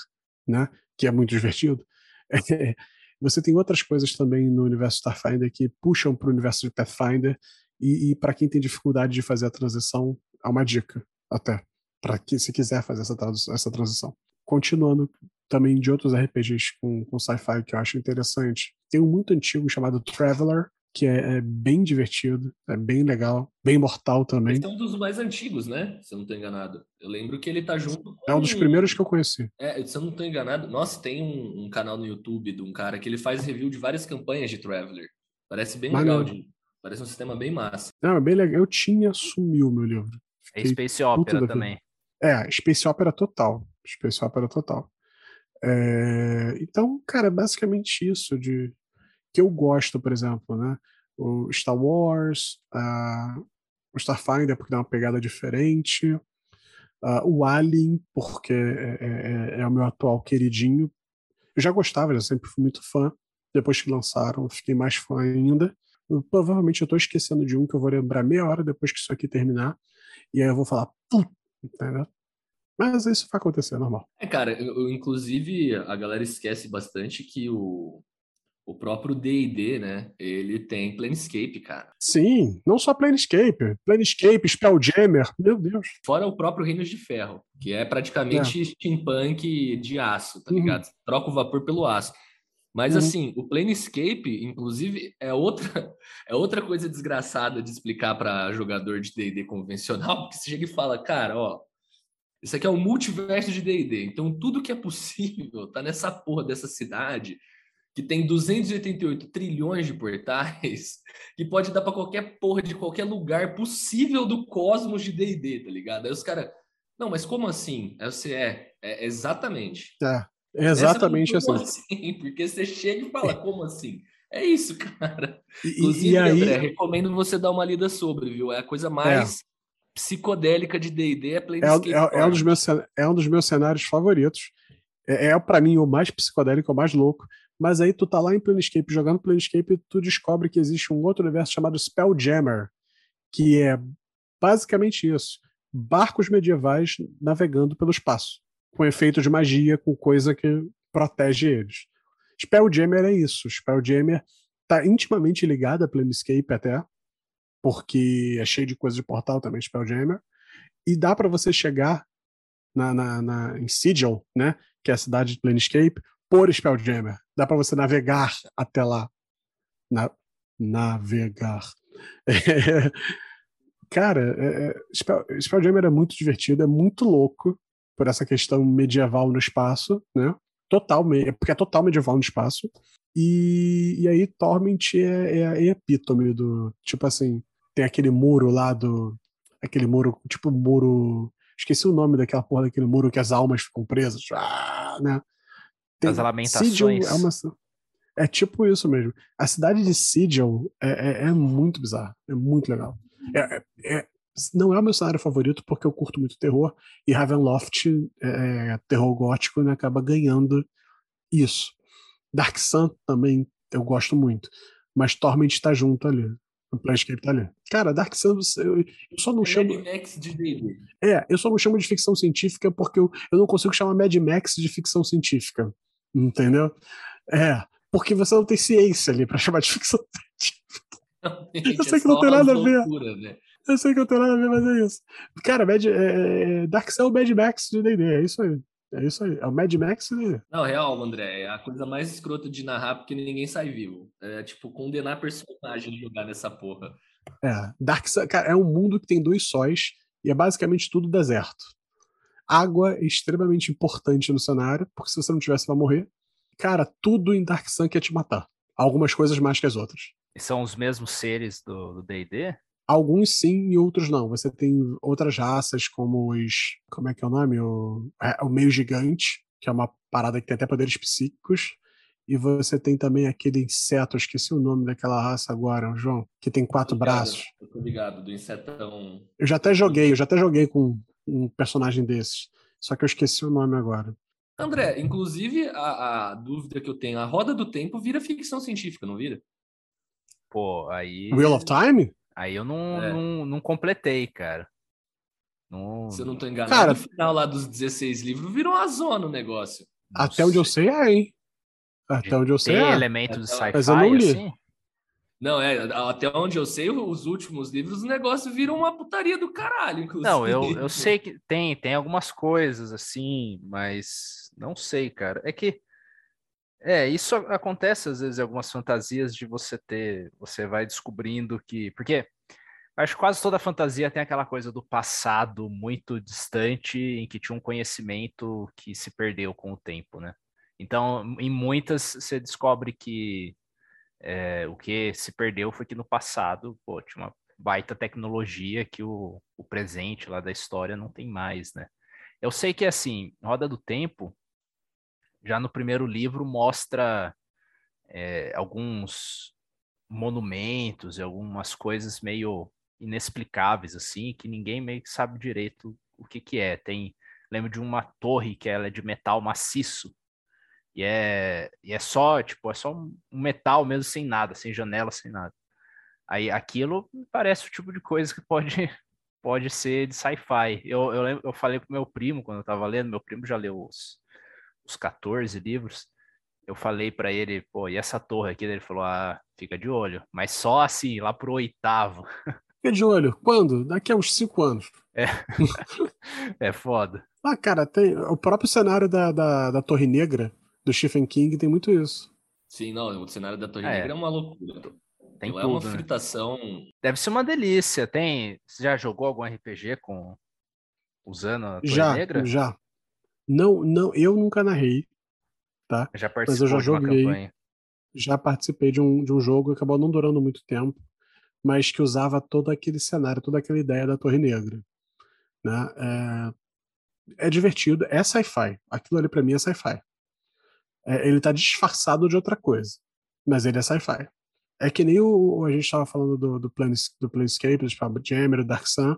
né? Que é muito divertido. É, você tem outras coisas também no universo Starfinder que puxam para o universo de Pathfinder e, e para quem tem dificuldade de fazer a transição, há uma dica até para que se quiser fazer essa, essa transição. Continuando também de outros RPGs com, com sci-fi que eu acho interessante, tem um muito antigo chamado Traveler, que é, é, bem divertido, é bem legal, bem mortal também. Esse é um dos mais antigos, né? Se eu não estou enganado. Eu lembro que ele tá junto com... É um dos primeiros que eu conheci. É, se eu não estou enganado, nossa, tem um, um, canal no YouTube de um cara que ele faz review de várias campanhas de Traveler. Parece bem Mas legal, de, parece um sistema bem massa. Não, é bem legal. Eu tinha, sumiu meu livro. É Fiquei é Space Opera também. É, Space Opera total. Space Opera total. É... Então, cara, basicamente isso de que eu gosto, por exemplo, né? O Star Wars, uh, o Starfinder, porque dá uma pegada diferente, uh, o Alien, porque é, é, é, é, o meu atual queridinho. Eu já gostava, já sempre fui muito fã. Depois que lançaram, fiquei mais fã ainda. Eu, provavelmente eu estou esquecendo de um que eu vou lembrar meia hora depois que isso aqui terminar. E aí eu vou falar, entendeu? Mas isso vai acontecer, normal. É, cara, eu, inclusive a galera esquece bastante que o, o próprio D&D, né? Ele tem Planescape, cara. Sim, não só Planescape. Planescape, Spelljammer, meu Deus. Fora o próprio Reinos de Ferro, que é praticamente é. steampunk de aço, tá uhum. ligado? Troca o vapor pelo aço. Mas uhum. assim, o Planescape, inclusive, é outra, é outra coisa desgraçada de explicar para jogador de D&D convencional, porque você chega e fala, cara, ó, isso aqui é um multiverso de D&D, então tudo que é possível tá nessa porra dessa cidade que tem 288 trilhões de portais, que pode dar para qualquer porra de qualquer lugar possível do cosmos de D&D, tá ligado? Aí os caras, não, mas como assim? Aí você é, é exatamente. É, é exatamente assim. assim. Porque você chega e fala, como assim? É isso, cara. E, Inclusive, e aí... André, recomendo você dar uma lida sobre, viu? É a coisa mais é. psicodélica de D&D, é Planescape. É, é, é, um dos meus, é um dos meus cenários favoritos. É, é para mim o mais psicodélico, o mais louco, mas aí tu tá lá em Planescape, jogando Planescape, e tu descobre que existe um outro universo chamado Spelljammer, que é basicamente isso. Barcos medievais navegando pelo espaço, com efeito de magia, com coisa que protege eles. Spelljammer é isso. Spelljammer tá intimamente ligado a Planescape até, porque é cheio de coisa de portal também, Spelljammer. E dá para você chegar na, na, na, em Sigil, né, que é a cidade de Planescape, por Spelljammer. Dá para você navegar até lá. Na, navegar. É, cara, é, é, Spell, Spelljammer é muito divertido, é muito louco por essa questão medieval no espaço, né? Total, porque é total medieval no espaço. E, e aí Torment é, é a epítome do. Tipo assim, tem aquele muro lá do. Aquele muro, tipo muro. Esqueci o nome daquela porra daquele muro que as almas ficam presas. Ah, né? Tem, As lamentações. é, uma, é tipo isso mesmo. A cidade de Sigil é, é, é muito bizarra. É muito legal. É, é, é, não é o meu cenário favorito porque eu curto muito terror e Ravenloft, é, terror gótico, né, acaba ganhando isso. Dark Sun também eu gosto muito, mas Torment está junto ali. O Planescape tá ali. Cara, Dark Sun, eu, eu só não é chamo. Mad Max de. É, eu só não chamo de ficção científica porque eu, eu não consigo chamar Mad Max de ficção científica. Entendeu? É, porque você não tem ciência ali para chamar de ficção científica. eu sei que não tem nada a ver. Né? Eu sei que não tem nada a ver, mas é isso. Cara, Mad, é, é, Dark é o Mad Max de D&D, é isso aí. É isso aí, é o Mad Max. Né? Não, real, André, é a coisa mais escrota de narrar porque ninguém sai vivo. É tipo condenar personagem de jogar nessa porra. É, Dark Sun, cara, é um mundo que tem dois sóis e é basicamente tudo deserto. Água é extremamente importante no cenário, porque se você não tivesse, vai morrer. Cara, tudo em Dark Sun quer te matar. Algumas coisas mais que as outras. E são os mesmos seres do D&D? Alguns sim e outros não. Você tem outras raças, como os. Como é que é o nome? O, é, o meio gigante, que é uma parada que tem até poderes psíquicos. E você tem também aquele inseto, esqueci o nome daquela raça agora, João, que tem quatro ligado, braços. Eu tô ligado, do insetão. Eu já até joguei, eu já até joguei com um personagem desses. Só que eu esqueci o nome agora. André, inclusive a, a dúvida que eu tenho, a roda do tempo vira ficção científica, não vira? Pô, aí. Wheel of Time? Aí eu não, é. não, não completei, cara. Não... Se eu não tô enganado, cara, no final lá dos 16 livros virou uma zona o negócio. Até onde eu sei é, hein? Até onde eu sei Tem é. elementos de Até- Mas eu não sci-fi, li. assim? Não, é, até onde eu sei, os últimos livros, o negócio vira uma putaria do caralho, inclusive. Não, eu, eu sei que tem, tem algumas coisas assim, mas não sei, cara. É que é, isso a- acontece às vezes em algumas fantasias de você ter, você vai descobrindo que, porque acho que quase toda fantasia tem aquela coisa do passado muito distante em que tinha um conhecimento que se perdeu com o tempo, né? Então, em muitas você descobre que é, o que se perdeu foi que no passado, pô, tinha uma baita tecnologia que o, o presente lá da história não tem mais, né? Eu sei que, assim, Roda do Tempo, já no primeiro livro, mostra é, alguns monumentos e algumas coisas meio inexplicáveis, assim, que ninguém meio que sabe direito o que que é. Tem, lembro de uma torre que ela é de metal maciço, e é, e é só, tipo, é só um metal mesmo, sem nada, sem janela, sem nada. Aí aquilo parece o tipo de coisa que pode, pode ser de sci-fi. Eu, eu, lembro, eu falei pro meu primo quando eu tava lendo, meu primo já leu os, os 14 livros. Eu falei para ele, pô, e essa torre aqui? Ele falou, ah, fica de olho. Mas só assim, lá pro oitavo. Fica de olho. Quando? Daqui a uns cinco anos. É foda. Ah, cara, tem o próprio cenário da, da, da Torre Negra do Stephen King tem muito isso. Sim, não, o cenário da Torre É. Negra é uma loucura. Tem Aquilo é uma tudo, né? fritação. Deve ser uma delícia. Tem. Você já jogou algum RPG com. Usando a Torre já, Negra? já. Não, não, eu nunca narrei, tá? Já eu já uma joguei. campanha. Já participei de um, de um jogo que acabou não durando muito tempo, mas que usava todo aquele cenário, toda aquela ideia da Torre Negra, né? É, é divertido, é sci-fi. Aquilo ali pra mim é sci-fi. É, ele tá disfarçado de outra coisa, mas ele é sci-fi. É que nem o, a gente tava falando do, do, Planes, do Planescape, do Spelljammer, do Dark Sun.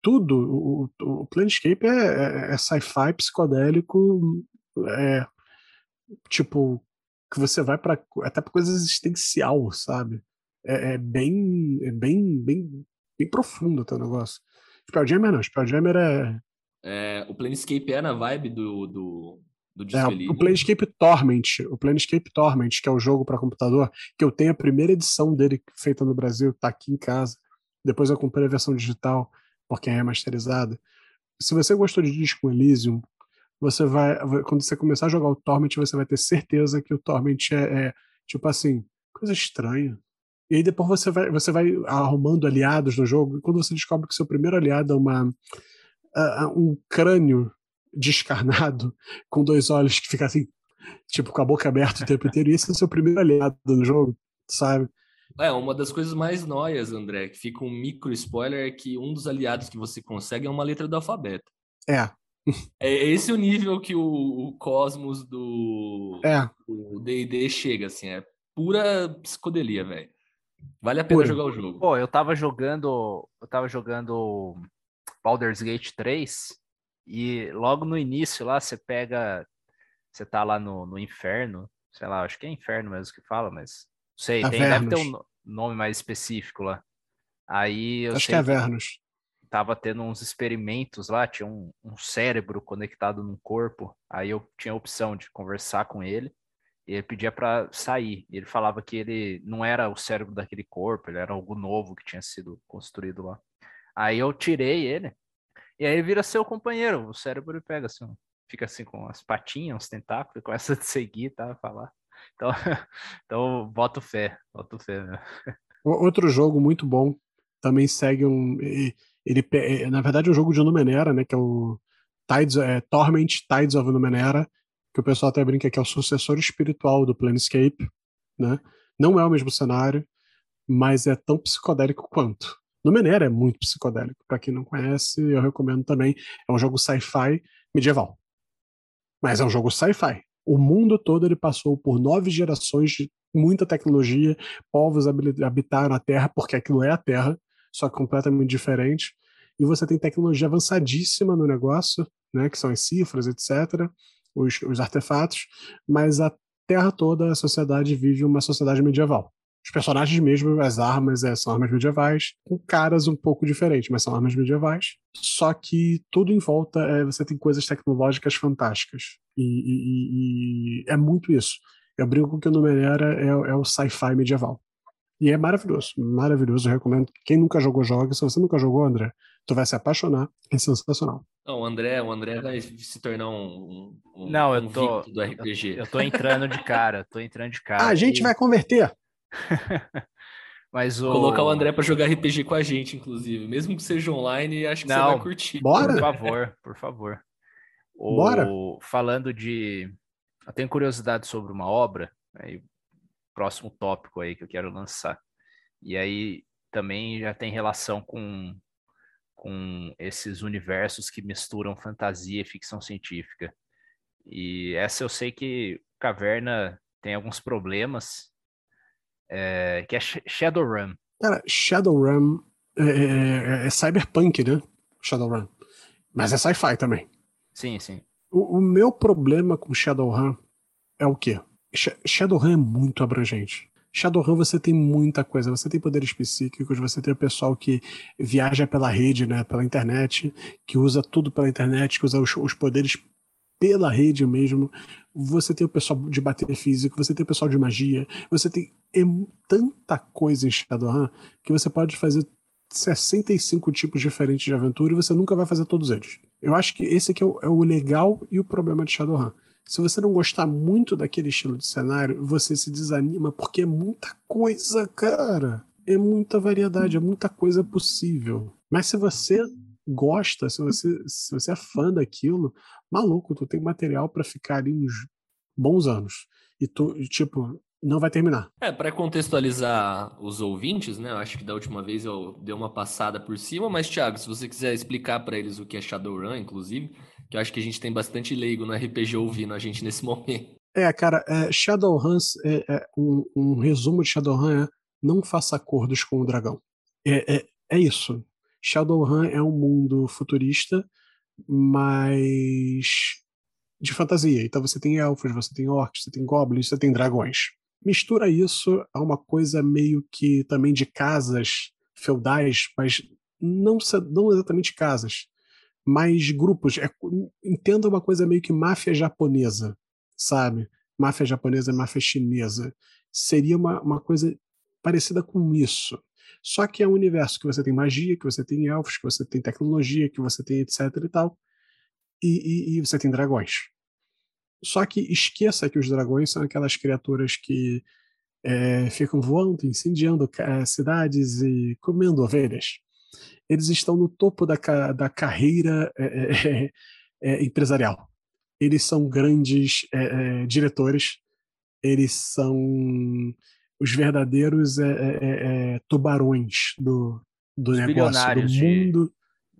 Tudo, o, o, o Planescape é, é, é sci-fi psicodélico, é, tipo, que você vai para até para coisa existencial, sabe? É, é bem, é bem, bem, bem profundo o teu negócio. Spelljammer não, Spelljammer é, É, o Planescape é na vibe do, do, do é Disco o Elysium. Planescape Torment, o Planescape Torment, que é o jogo para computador, que eu tenho a primeira edição dele feita no Brasil, tá aqui em casa. Depois eu comprei a versão digital, porque é remasterizada. Se você gostou de Disco Elysium, você vai, quando você começar a jogar o Torment, você vai ter certeza que o Torment é, é, tipo assim, coisa estranha. E aí depois você vai, você vai arrumando aliados no jogo, e quando você descobre que seu primeiro aliado é uma, ah, um crânio descarnado com dois olhos que fica assim, tipo, com a boca aberta o tempo inteiro, e esse é o seu primeiro aliado no jogo, sabe? É, uma das coisas mais noias, André, que fica um micro spoiler, é que um dos aliados que você consegue é uma letra do alfabeto. É, É esse o nível que o, o cosmos do é. D&D chega, assim, é pura psicodelia, velho. Vale a pena Pura. jogar o jogo. Pô, eu tava jogando. Eu tava jogando Baldur's Gate 3 e logo no início lá você pega. Você tá lá no, no inferno, sei lá, acho que é inferno mesmo que fala, mas. Não sei, tem, deve ter um nome mais específico lá. Aí eu Acho que é Avernus. tava tendo uns experimentos lá, tinha um, um cérebro conectado num corpo. Aí eu tinha a opção de conversar com ele e ele pedia para sair. Ele falava que ele não era o cérebro daquele corpo, ele era algo novo que tinha sido construído lá. Aí eu tirei ele e aí vira seu companheiro. O cérebro pega assim, fica assim com as patinhas, uns tentáculos, e começa a te seguir, tá? Falar. Então, então boto fé, boto fé, né? Outro jogo muito bom também segue um. Ele, é, na verdade, é um jogo de Numenera, né? Que é o Tides, é, Torment Tides of Numenera, que o pessoal até brinca que é o sucessor espiritual do Planescape, né? Não é o mesmo cenário, mas é tão psicodélico quanto. Numenera é muito psicodélico. Pra quem não conhece, eu recomendo também. É um jogo sci-fi medieval. Mas é um jogo sci-fi. O mundo todo ele passou por nove gerações de muita tecnologia, povos habitaram a Terra, porque aquilo é a Terra, só que completamente diferente. E você tem tecnologia avançadíssima no negócio, né, que são as cifras, etc., os, os artefatos, mas a Terra toda, a sociedade vive uma sociedade medieval. Os personagens mesmo, as armas é, são armas medievais, com caras um pouco diferentes, mas são armas medievais. Só que tudo em volta é, você tem coisas tecnológicas fantásticas. E, e, e é muito isso. Eu brinco que o Numenera é, é o sci-fi medieval. E é maravilhoso, maravilhoso. Eu recomendo. Quem nunca jogou, joga. Se você nunca jogou, André, tu vai se apaixonar. É sensacional. Não, o André, o André vai se tornar um, um Não, eu um tô do RPG. Eu, eu tô entrando de cara, tô entrando de cara. Ah, a gente E- vai converter. Mas o Colocar o André pra jogar RPG com a gente, inclusive. Mesmo que seja online, acho que Não, você vai curtir. Bora? Por favor, por favor. O- Bora. Falando de. Eu tenho curiosidade sobre uma obra, aí, próximo tópico aí que eu quero lançar. E aí também já tem relação com, com esses universos que misturam fantasia e ficção científica. E essa eu sei que Caverna tem alguns problemas, é, que é Sh- Shadowrun. Cara, Shadowrun é, é, é cyberpunk, né? Shadowrun. Mas é sci-fi também. Sim, sim. O, o meu problema com Shadowrun é o quê? Sh- Shadowrun é muito abrangente. Shadowrun você tem muita coisa, você tem poderes psíquicos, você tem o pessoal que viaja pela rede, né, pela internet, que usa tudo pela internet, que usa os, os poderes pela rede mesmo. Você tem o pessoal de bater físico, você tem o pessoal de magia, você tem tanta coisa em Shadowrun que você pode fazer 65 tipos diferentes de aventura e você nunca vai fazer todos eles. Eu acho que esse aqui é o, é o legal e o problema de Shadowrun. Se você não gostar muito daquele estilo de cenário, você se desanima porque é muita coisa, cara. É muita variedade, é muita coisa possível. Mas se você gosta, se você, se você é fã daquilo, maluco, tu tem material pra ficar ali uns bons anos. E tu, tipo, não vai terminar. É, para contextualizar os ouvintes, né? Eu acho que da última vez eu dei uma passada por cima, mas Thiago, se você quiser explicar para eles o que é Shadowrun, inclusive, que eu acho que a gente tem bastante leigo no RPG ouvindo a gente nesse momento. É, cara, é, Shadowrun, é, é, um, um resumo de Shadowrun é não faça acordos com o dragão. É, é, é isso. Shadowrun é um mundo futurista, mas de fantasia. Então você tem elfos, você tem orcs, você tem goblins, você tem dragões. Mistura isso a uma coisa meio que também de casas feudais, mas não, não exatamente casas, mas grupos. É, entenda uma coisa meio que máfia japonesa, sabe? Máfia japonesa, máfia chinesa. Seria uma, uma coisa parecida com isso. Só que é um universo que você tem magia, que você tem elfos, que você tem tecnologia, que você tem etc e tal. E, e- e você tem dragões. Só que esqueça que os dragões são aquelas criaturas que é, ficam voando, incendiando ca- cidades e comendo ovelhas. Eles estão no topo da, da carreira é, é, é, empresarial. Eles são grandes é, é, diretores, eles são os verdadeiros é, é, é, é, tubarões do, do Os negócio, do bilionários de- mundo.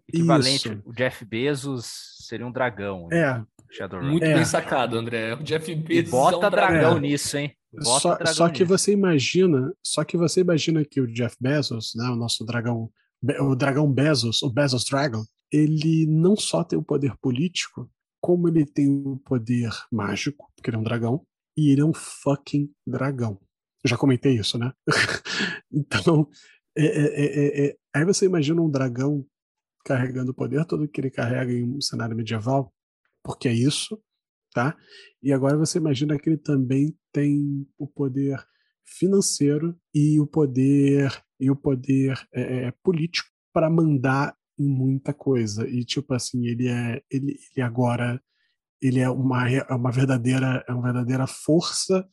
Equivalente, Isso. o Jeff Bezos seria um dragão. É, Shadowrun. Muito É. bem sacado, André. O Jeff E Bezos bota é um dragão dragão. nisso, hein? Bota Só, dragão só que nisso. você imagina, só que você imagina que o Jeff Bezos, né, o nosso dragão, o dragão Bezos, o Bezos Dragon, ele não só tem o poder político, como ele tem o poder mágico, porque ele é um dragão, e ele é um fucking dragão. Eu já comentei isso, né? então, é- é- é- é- aí você imagina um dragão carregando o poder todo que ele carrega em um cenário medieval, porque é isso, tá? E agora você imagina que ele também tem o poder financeiro e o poder e o poder é, é, político para mandar em muita coisa. E tipo assim, ele é ele, ele agora ele é uma é uma verdadeira é uma verdadeira força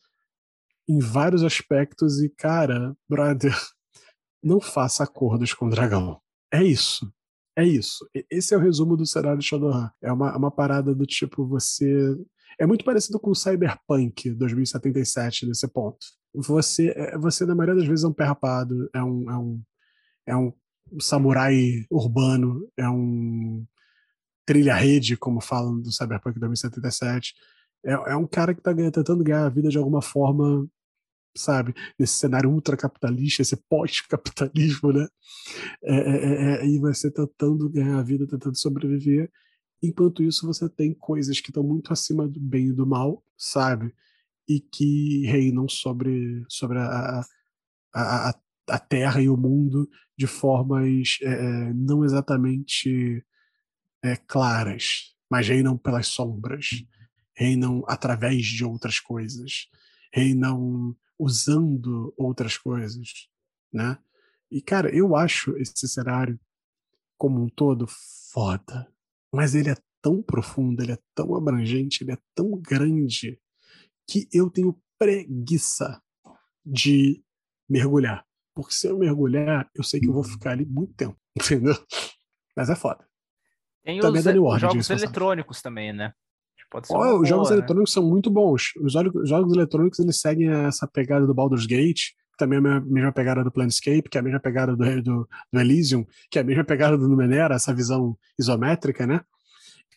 em vários aspectos e cara, brother, não faça acordos com o dragão. É isso. É isso. Esse é o resumo do cenário de Shadowrun. É uma, uma parada do tipo, você. É muito parecido com o Cyberpunk 2077 nesse ponto. Você, é- você na maioria das vezes, é um pé rapado, é um, é um, é um samurai urbano, é um trilha-rede, como falam do Cyberpunk 2077. É, é um cara que está tentando ganhar a vida de alguma forma, sabe? Nesse cenário ultracapitalista, esse pós-capitalismo, né? É, é, é, é, e você tentando ganhar a vida, tentando sobreviver. Enquanto isso, você tem coisas que estão muito acima do bem e do mal, sabe? E que reinam sobre, sobre a, a- a, a Terra e o mundo de formas é, não exatamente é, claras, mas reinam pelas sombras, reinam através de outras coisas, reinam usando outras coisas, né? E cara, eu acho esse cenário como um todo foda, mas ele é tão profundo, ele é tão abrangente, ele é tão grande que eu tenho preguiça de mergulhar. Porque se eu mergulhar, eu sei que eu vou ficar ali muito tempo, entendeu? Mas é foda. Tem também os, é Ward, jogos eletrônicos também, né? Pode ser oh, os jogos né? eletrônicos são muito bons. Os jogos, jogos eletrônicos eles seguem essa pegada do Baldur's Gate, que também é a mesma pegada do Planescape, que é a mesma pegada do, do, do Elysium, que é a mesma pegada do Numenera, essa visão isométrica, né?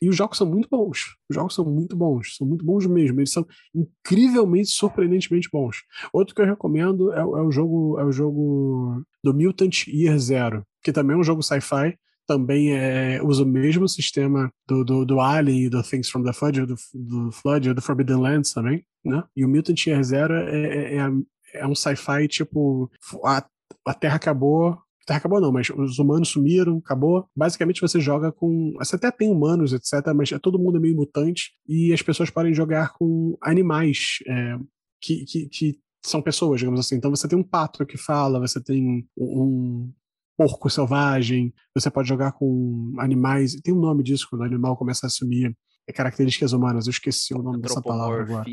E os jogos são muito bons. Os jogos são muito bons. São muito bons mesmo. Eles são incrivelmente, surpreendentemente bons. Outro que eu recomendo é, é o jogo é o jogo do Mutant Year Zero, que também é um jogo sci-fi. Também é, usa o mesmo sistema do, do, do Alien e do Things from the Flood, do, do Flood, do Forbidden Lands também, né? E o Mutant Year Zero é, é, é, é um sci-fi tipo a, a Terra acabou, Terra acabou não, mas os humanos sumiram, acabou. Basicamente você joga com. Você até tem humanos, etc., mas é todo mundo é meio mutante e as pessoas podem jogar com animais é, que, que, que, são pessoas, digamos assim. Então você tem um pato que fala, você tem um porco selvagem, você pode jogar com animais. Tem um nome disso quando o animal começa a assumir características humanas. Eu esqueci o nome dessa palavra agora.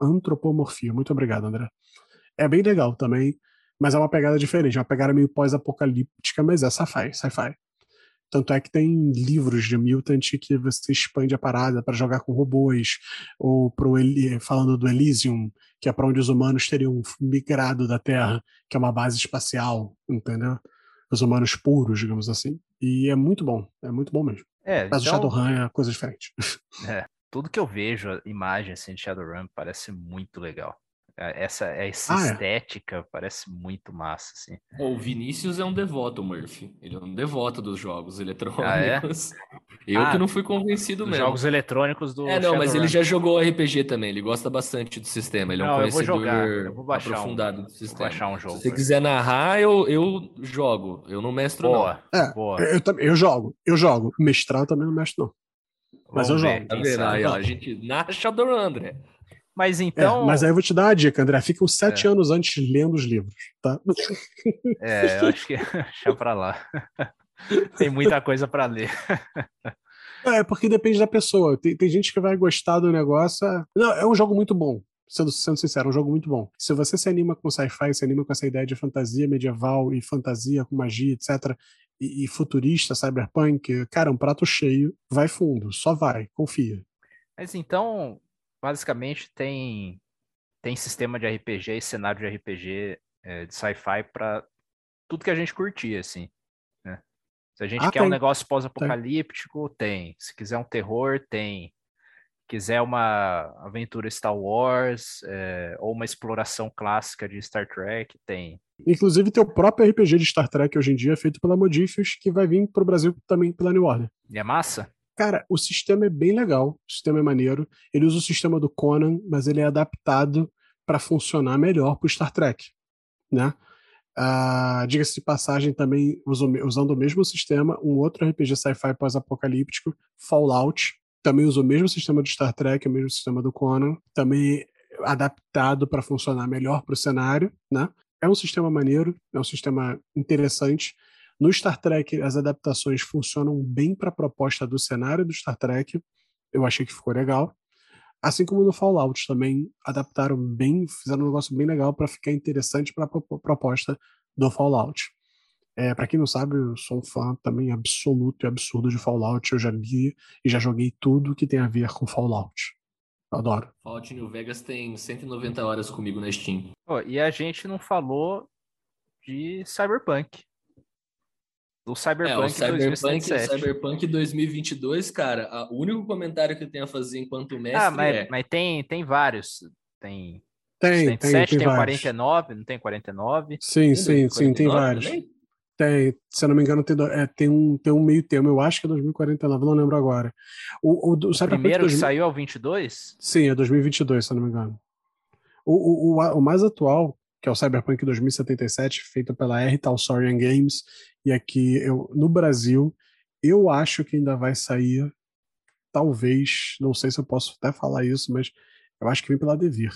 Antropomorfia. Muito obrigado, André. É bem legal também mas é uma pegada diferente, é uma pegada meio pós-apocalíptica, mas é sci-fi, sci-fi. Tanto é que tem livros de Mutant que você expande a parada para jogar com robôs, ou pro falando do Elysium, que é para onde os humanos teriam migrado da Terra, que é uma base espacial, entendeu? Os humanos puros, digamos assim. E é muito bom, é muito bom mesmo. É, Mas então... o Shadowrun é coisa diferente. É, tudo que eu vejo, a imagem assim, de Shadowrun, parece muito legal. É, essa, essa ah, é. estética é. parece muito massa, assim. O Vinícius é um devoto, Murphy. Ele é um devoto dos jogos eletrônicos. Ah, é? Eu ah, que não fui convencido mesmo. Jogos eletrônicos do. É, não, mas ele já jogou RPG também. Ele gosta bastante do sistema. Ele é um não, conhecedor eu vou jogar. Eu vou aprofundado um, do sistema. Vou baixar um jogo. Se você quiser narrar, eu, eu jogo. Eu não mestro, Boa. não. É, Boa. Eu, eu, eu jogo. Eu jogo. Mestrar também não mestro, não. Mas Vamos eu ver, jogo. Tá vendo? Aí, ó, a gente narra Shadowrun, André. Mas então. É, mas aí eu vou te dar uma dica, André. Fica uns sete é. anos antes lendo os livros, tá? É, eu acho que deixa pra lá. Tem muita coisa para ler. É, porque depende da pessoa. Tem, tem gente que vai gostar do negócio. É, não, é um jogo muito bom. Sendo, sendo sincero, é um jogo muito bom. Se você se anima com sci-fi, se anima com essa ideia de fantasia medieval e fantasia com magia, etc., e, e futurista, cyberpunk, cara, é um prato cheio, vai fundo, só vai, confia. Mas então, basicamente tem tem sistema de RPG e cenário de RPG é, de sci-fi para tudo que a gente curtia, assim. Né? Se a gente ah, quer tem. um negócio pós-apocalíptico, tem. tem. Se quiser um terror, tem. Quiser uma aventura Star Wars é, ou uma exploração clássica de Star Trek, tem. Inclusive, tem o próprio RPG de Star Trek hoje em dia, feito pela Modifius, que vai vir para o Brasil também pela New Order. E é massa? Cara, o sistema é bem legal, o sistema é maneiro. Ele usa o sistema do Conan, mas ele é adaptado para funcionar melhor para o Star Trek, né? Uh, Diga-se de passagem, também usando o mesmo sistema, um outro RPG sci-fi pós-apocalíptico, Fallout, também usa o mesmo sistema do Star Trek, o mesmo sistema do Conan, também adaptado para funcionar melhor para o cenário, né? É um sistema maneiro, é um sistema interessante. No Star Trek, as adaptações funcionam bem para a proposta do cenário do Star Trek. Eu achei que ficou legal. Assim como no Fallout também adaptaram bem, fizeram um negócio bem legal para ficar interessante para a proposta do Fallout. É, para quem não sabe, eu sou um fã também absoluto e absurdo de Fallout. Eu já li e já joguei tudo que tem a ver com Fallout. Eu adoro. Fallout New Vegas tem 190 horas comigo na Steam. Oh, e a gente não falou de Cyberpunk do Cyberpunk, é, o Cyberpunk, 2077. Cyberpunk 2022, cara, a, o único comentário que eu tenho a fazer enquanto mestre ah, mas, é... mas tem, tem vários. Tem tem, 77, tem, tem, tem 49, não tem 49? Sim, tem sim, 49, sim, tem vários. Também? Tem, se eu não me engano, tem, é, tem, um, tem um meio termo, eu acho que é 2049, não lembro agora. O, o, o, o primeiro 2000... que saiu é o 22? Sim, é 2022, se eu não me engano. O, o, o, o mais atual que é o Cyberpunk 2077, feito pela R. Talsorian Games. E aqui, eu, no Brasil, eu acho que ainda vai sair, talvez, não sei se eu posso até falar isso, mas eu acho que vem pela Devir.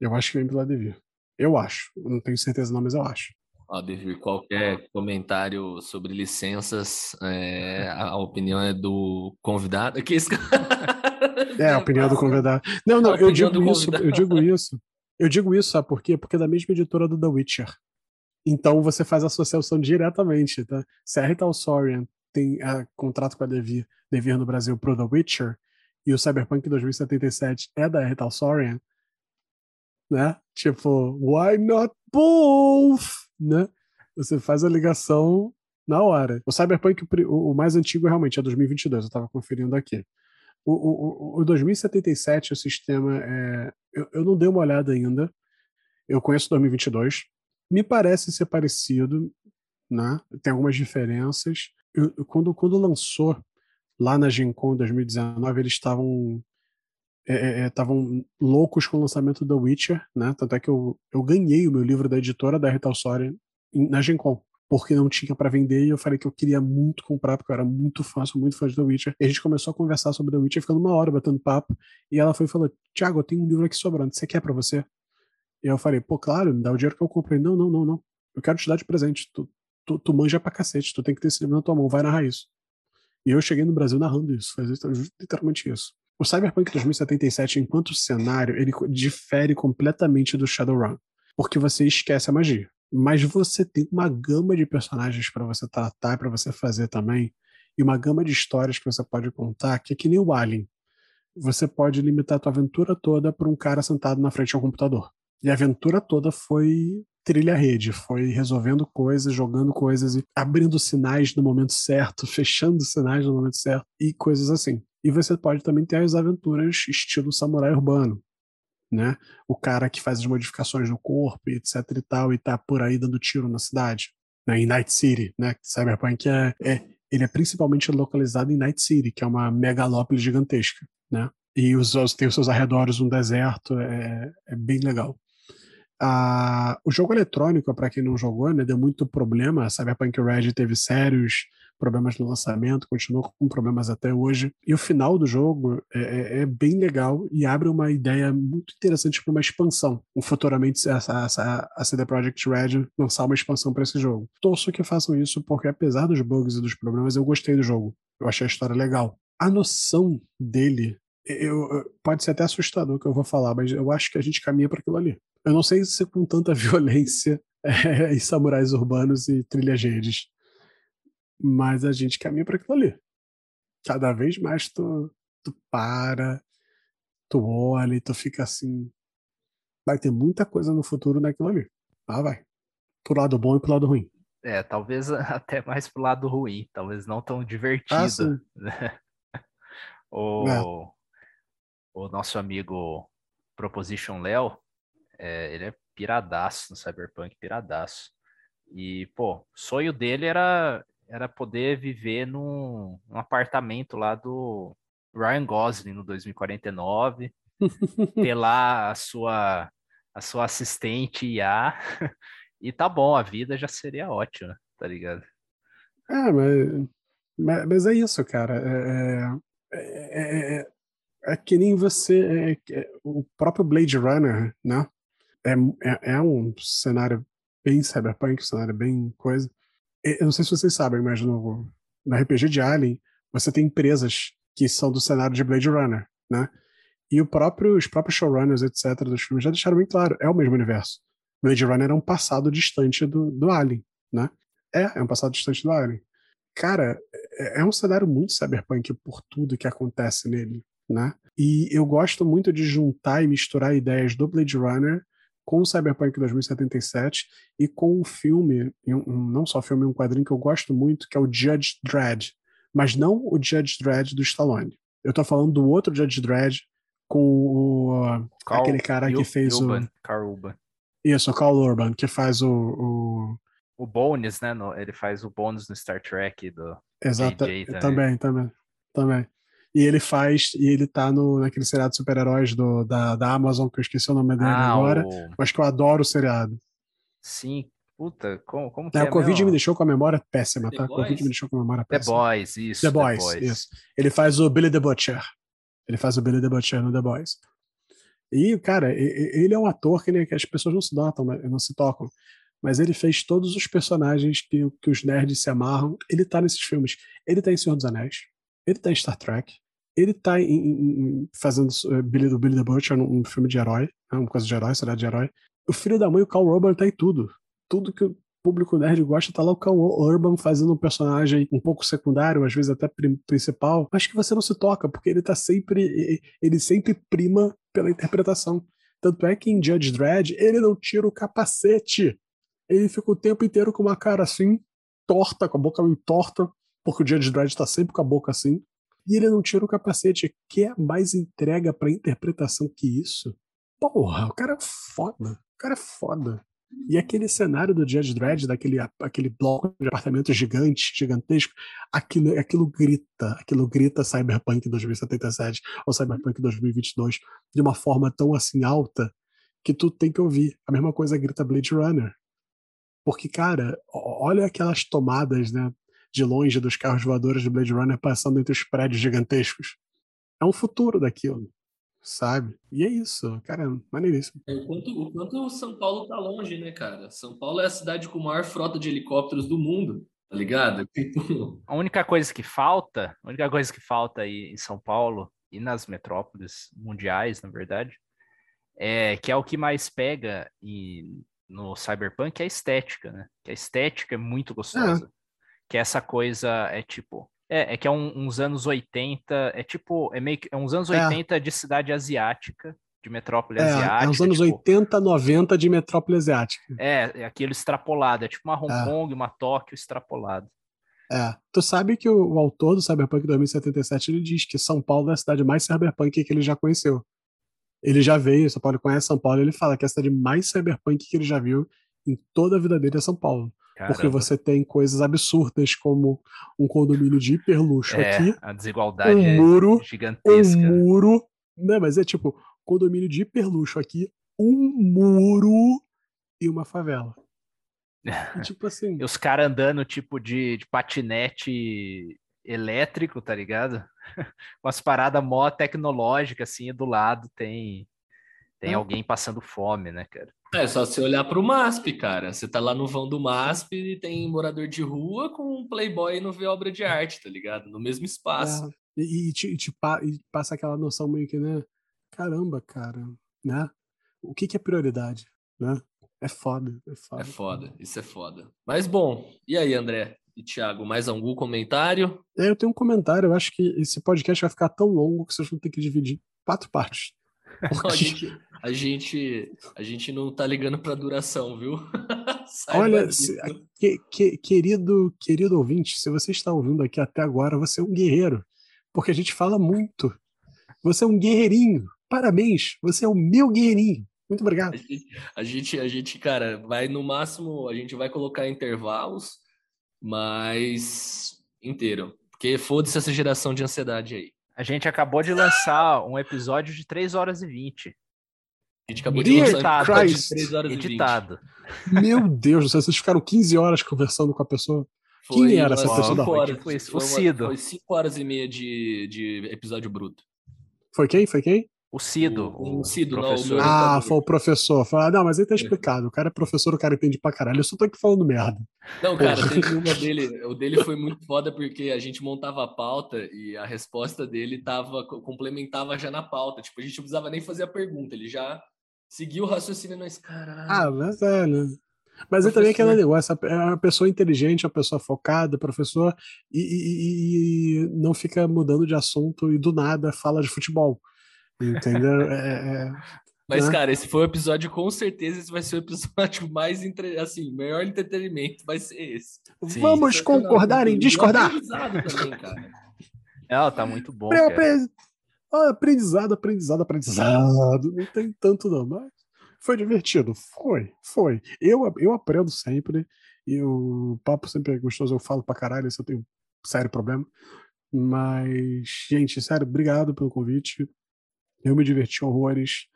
Eu acho que vem pela Devir. Eu acho. Eu não tenho certeza não, mas eu acho. Ó, Devir, qualquer comentário sobre licenças, é, a opinião é do convidado. Que esse... É, a opinião do convidado. Não, não, eu digo isso, eu digo isso. Eu digo isso, sabe por quê? Porque é da mesma editora do The Witcher. Então você faz associação diretamente, tá? Se a Rita tem a, contrato com a Devir, Devir no Brasil pro The Witcher, e o Cyberpunk 2077 é da Rita Sorian, né? Tipo, why not both? Né? Você faz a ligação na hora. O Cyberpunk, o, mais antigo realmente é 2022, eu tava conferindo aqui. O, o, o 2077, o sistema é. Eu, eu não dei uma olhada ainda. Eu conheço 2022. Me parece ser parecido, né? Tem algumas diferenças. Eu, quando, quando lançou lá na Gen Con 2019, eles estavam estavam é, é, loucos com o lançamento do Witcher, né? Tanto é que eu, eu ganhei o meu livro da editora da Retail Soria na Gen Con porque não tinha para vender e eu falei que eu queria muito comprar, porque eu era muito fã, sou muito fã de The Witcher. E a gente começou a conversar sobre The Witcher, ficando uma hora batendo papo, e ela foi e falou: Tiago, eu tenho um livro aqui sobrando, você quer para você? E eu falei: pô, claro, me dá o dinheiro que eu comprei. Não, não, não, não. Eu quero te dar de presente. Tu, tu, tu manja pra cacete, tu tem que ter esse livro na tua mão, vai narrar isso. E eu cheguei no Brasil narrando isso, foi literalmente isso. O Cyberpunk 2077, enquanto cenário, ele difere completamente do Shadowrun, porque você esquece a magia mas você tem uma gama de personagens para você tratar, para você fazer também, e uma gama de histórias que você pode contar, que é que nem o Alien. Você pode limitar a tua aventura toda para um cara sentado na frente de um computador. E a aventura toda foi trilha-rede, foi resolvendo coisas, jogando coisas e abrindo sinais no momento certo, fechando sinais no momento certo e coisas assim. E você pode também ter as aventuras estilo samurai urbano, né? O cara que faz as modificações no corpo, etc e tal, e tá por aí dando tiro na cidade, né? Em Night City, né? Cyberpunk é, é ele é principalmente localizado em Night City, que é uma megalópole gigantesca, né? E os, tem os seus arredores um deserto, é, é bem legal. Ah, o jogo eletrônico, para quem não jogou, né, deu muito problema. A Cyberpunk Red teve sérios problemas no lançamento, continua com problemas até hoje. E o final do jogo é, é, é bem legal e abre uma ideia muito interessante para uma expansão. Um, futuramente a, a, a CD Projekt Red lançar uma expansão para esse jogo. Torço que façam isso porque, apesar dos bugs e dos problemas, eu gostei do jogo. Eu achei a história legal. A noção dele eu, pode ser até assustador o que eu vou falar, mas eu acho que a gente caminha para aquilo ali. Eu não sei se com tanta violência é, e samurais urbanos e trilhas redes, mas a gente caminha para aquilo ali. Cada vez mais tu, tu para, tu olha e tu fica assim. Vai ter muita coisa no futuro naquilo ali. Ah, vai. Pro lado bom e pro lado ruim. É, talvez até mais pro lado ruim, talvez não tão divertido. Ah, o, é. o nosso amigo Proposition Léo, é, ele é piradaço no Cyberpunk, piradaço. E, pô, o sonho dele era era poder viver num, num apartamento lá do Ryan Gosling no 2049, ter lá a sua, a sua assistente IA, e tá bom, a vida já seria ótima, tá ligado? É, mas, mas, mas é isso, cara. É, é, é, é que nem você. o próprio Blade Runner, né? É, é, um cenário bem cyberpunk, um cenário bem coisa. Eu não sei se vocês sabem, mas no, no RPG de Alien, você tem empresas que são do cenário de Blade Runner, né? E próprio, os próprios showrunners, etc., dos filmes já deixaram bem claro, é o mesmo universo. Blade Runner é um passado distante do, do Alien, né? É, é um passado distante do Alien. Cara, é, é um cenário muito cyberpunk por tudo que acontece nele, né? E eu gosto muito de juntar e misturar ideias do Blade Runner com o Cyberpunk 2077 e com um filme, um, não só filme, um quadrinho que eu gosto muito, que é o Judge Dredd, mas não o Judge Dredd do Stallone. Eu tô falando do outro Judge Dredd com o, Carl, aquele cara que fez Urban, o... Carl Urban. Isso, o Carl Urban, que faz o... O, o Bones, né? Ele faz o Bones no Star Trek do Exato, também. também, também, também. E ele faz, e ele tá no, naquele seriado de super-heróis da, da Amazon, que eu esqueci o nome dele ah, agora, o... mas que eu adoro o seriado. Sim, puta, como, como que É, é o Covid mesmo? me deixou com a memória péssima, The tá? O Covid Boys? me deixou com a memória The péssima. Boys, isso. The Boys, isso. Ele faz o Billy the Butcher. Ele faz o Billy the Butcher no The Boys. E, cara, ele é um ator que, né, que as pessoas não se notam, né, não se tocam. Mas ele fez todos os personagens que, que os nerds se amarram. Ele tá nesses filmes. Ele tá em Senhor dos Anéis. Ele tá em Star Trek. Ele tá em, em- fazendo eh, Billy, do Billy the Butcher num um filme de herói. Né, uma coisa de herói, cidade de herói. O filho da mãe, o Carl Urban, tá em tudo. Tudo que o público nerd gosta, tá lá o Carl Urban fazendo um personagem um pouco secundário, às vezes até pri- principal, mas que você não se toca, porque ele tá sempre. Ele sempre prima pela interpretação. Tanto é que em Judge Dredd, ele não tira o capacete. Ele fica o tempo inteiro com uma cara assim, torta, com a boca meio torta, porque o Judge Dredd tá sempre com a boca assim. E ele não tira o capacete. Quer mais entrega pra interpretação que isso? Porra, o cara é foda. O cara é foda. E aquele cenário do Judge Dredd, daquele aquele bloco de apartamentos gigante, gigantesco, aquilo, aquilo grita, aquilo grita Cyberpunk 2077 ou Cyberpunk 2022 de uma forma tão assim alta que tu tem que ouvir. A mesma coisa grita Blade Runner. Porque, cara, olha aquelas tomadas, né, de longe dos carros voadores de Blade Runner passando entre os prédios gigantescos. É um futuro daquilo, sabe? E é isso, cara, maneiríssimo. É, O quanto, o quanto São Paulo tá longe, né, cara? São Paulo é a cidade com a maior frota de helicópteros do mundo, tá ligado? Tipo, A única coisa que falta, a única coisa que falta aí em São Paulo e nas metrópoles mundiais, na verdade, é que é o que mais pega e no Cyberpunk é a estética, né? Que a estética é muito gostosa. Que essa coisa é tipo, é, é que é um- uns anos 80, é tipo, é meio que é uns anos É. 80 de cidade asiática, de metrópole É, asiática. é os anos tipo, 80, 90 de metrópole asiática. É, é aquilo extrapolado, é tipo uma Hong É. Kong, uma Tóquio extrapolado. É. Tu sabe que o, o autor do Cyberpunk 2077 ele diz que São Paulo é a cidade mais cyberpunk que ele já conheceu. Ele já veio, São Paulo conhece São Paulo, ele fala que é a cidade mais cyberpunk que ele já viu em toda a vida dele é São Paulo. Porque Caramba. você tem coisas absurdas como um condomínio de hiperluxo É, aqui, a desigualdade um é muro, um gigantesca. muro. Não, mas é tipo, condomínio de hiperluxo aqui, um muro e uma favela. E, tipo assim. E os caras andando tipo de, de patinete elétrico, tá ligado? Com as paradas mó tecnológicas, assim, e do lado tem, tem É. alguém passando fome, né, cara? É só você olhar pro MASP, cara. Você tá lá no vão do MASP e tem morador de rua com um playboy e não vê obra de arte, tá ligado? No mesmo espaço. É, e, e te, e te pa- e passa aquela noção meio que, né? Caramba, cara, né? O que, que é prioridade, né? É foda, é foda. É foda, isso é foda. Mas bom, e aí, André e Thiago, mais algum comentário? É, eu tenho um comentário, eu acho que esse podcast vai ficar tão longo que vocês vão ter que dividir quatro partes. A gente, a gente, a gente não tá ligando pra duração, viu? Olha, se- que- que- querido, querido ouvinte, se você está ouvindo aqui até agora, você é um guerreiro, porque a gente fala muito. Você é um guerreirinho. Parabéns, você é o meu guerreirinho. Muito A obrigado. gente, a gente, a gente, cara, vai no máximo, a gente vai colocar intervalos, mas inteiro. Porque foda-se essa geração de ansiedade aí. A gente acabou de lançar um episódio de 3 horas e 20, A gente acabou de lançar um episódio de Christ, 3 horas e 20. editado. Meu Deus do céu, vocês ficaram 15 horas conversando com a pessoa. Quem era essa pessoa? cinco horas, Foi isso, foi uma-. Foi 5 horas e meia de, de episódio bruto. Foi quem? Foi quem? O Cido, O- o, o Cido, não, o professor. meu- Ah, foi o professor. Foi- ah, não, mas aí tá explicado. O cara é professor, o cara entende pra caralho. Eu só tô aqui falando merda. Não, cara, teve uma dele. O dele foi muito foda porque a gente montava a pauta e a resposta dele tava, complementava já na pauta. Tipo, a gente não precisava nem fazer a pergunta, ele já seguiu o raciocínio e nós, caralho. Ah, mas é, né? Mas aí também é aquele negócio, é uma pessoa inteligente, uma pessoa focada, professor, e, e- e não fica mudando de assunto e do nada fala de futebol. Entendeu? É, é- Mas, né? cara, esse foi o episódio, com certeza, esse vai ser o episódio mais, entre... assim, melhor entretenimento vai ser esse. Sim. Vamos concordar em discordar. também, cara. Não, tá muito bom, Pre- ah, Aprendizado, aprendizado, aprendizado. Não tem tanto, não, mas foi divertido. Foi, foi. Eu, eu aprendo sempre. E o papo sempre é gostoso. Eu falo pra caralho, isso eu tenho sério problema. Mas, gente, sério, obrigado pelo convite. Eu me diverti horrores.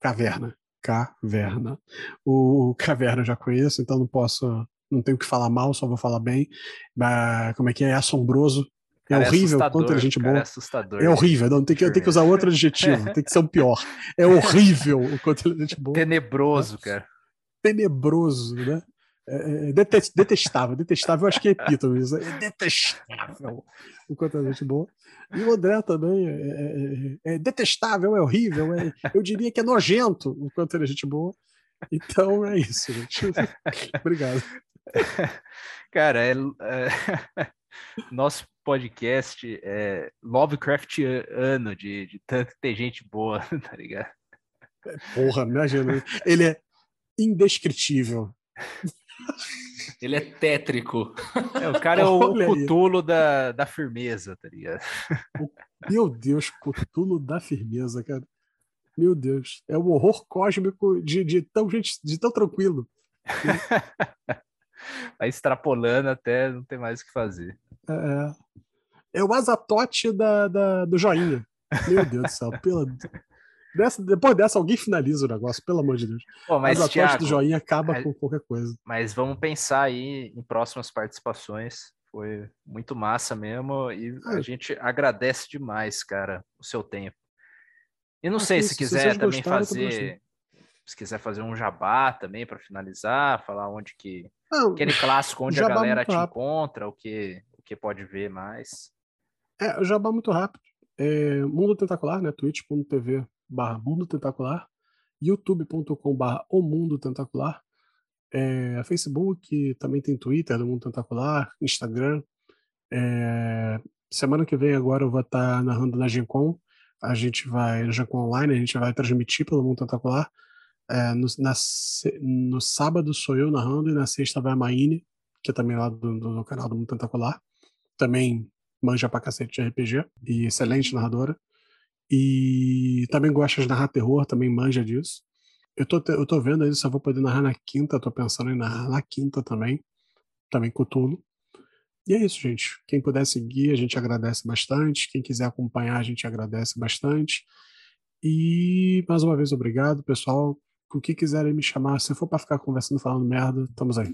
Caverna. Caverna. O Caverna eu já conheço, então não posso, não tenho que falar mal, só vou falar bem. Mas, como é que é? É assombroso. É Cara, é horrível é gente boa. É assustador. É horrível, não, tem que, tem que usar outro adjetivo, tem que ser um pior. É horrível o quanto ele é gente boa. Tenebroso, cara. Tenebroso, né? É, é detestável, detestável, eu acho que é epítome isso. É detestável o quanto é gente boa. E o André também é, é, é detestável, é horrível, é, eu diria que é nojento o quanto ele é gente boa. Então é isso, gente. Obrigado. Cara, é, é, nosso podcast é Lovecraftiano de, de tanto que tem gente boa, tá ligado? Porra, imagina. Ele é indescritível. Ele é tétrico. É, o cara é o cutulo da, da firmeza, tá ligado? Meu Deus, cutulo da firmeza, cara. Meu Deus. É o horror cósmico de, de, tão, gente, de tão tranquilo. Vai extrapolando até não ter mais o que fazer. É, é o azatote da, da, do joinha. Meu Deus do céu. Pela... Dessa, depois dessa, alguém finaliza o negócio, pelo amor de Deus. Pô, mas, azatote Thiago, do joinha acaba mas, com qualquer coisa. Mas vamos pensar aí em próximas participações. Foi muito massa mesmo. E a gente agradece demais, cara, o seu tempo. E não ah, sei se, se quiser também gostaram, fazer. Se quiser fazer um jabá também para finalizar, falar onde que. Não, aquele clássico onde a galera te rápido. encontra, o que, o que pode ver mais. É, o jabá muito rápido. É, Mundo Tentacular, né? twitch.tv barra Mundo Tentacular, youtube.com barra O Mundo Tentacular, é, Facebook, também tem Twitter do Mundo Tentacular, Instagram. É, semana que vem agora eu vou estar narrando na Gencom, a gente vai, na Gencom Online, a gente vai transmitir pelo Mundo Tentacular. É, no, na, no sábado sou eu narrando e na sexta vai a Maine, que é também lá do, do, do canal do Mundo Tentacular. Também manja pra cacete de RPG e excelente narradora. E também gosta de narrar terror, também manja disso. Eu tô, eu tô vendo aí se eu vou poder narrar na quinta, tô pensando em narrar na quinta também, também com Tulo. E é isso, gente. Quem puder seguir, a gente agradece bastante. Quem quiser acompanhar, a gente agradece bastante. E mais uma vez, obrigado, pessoal. O que quiserem me chamar, se for para ficar conversando, falando merda, estamos aí.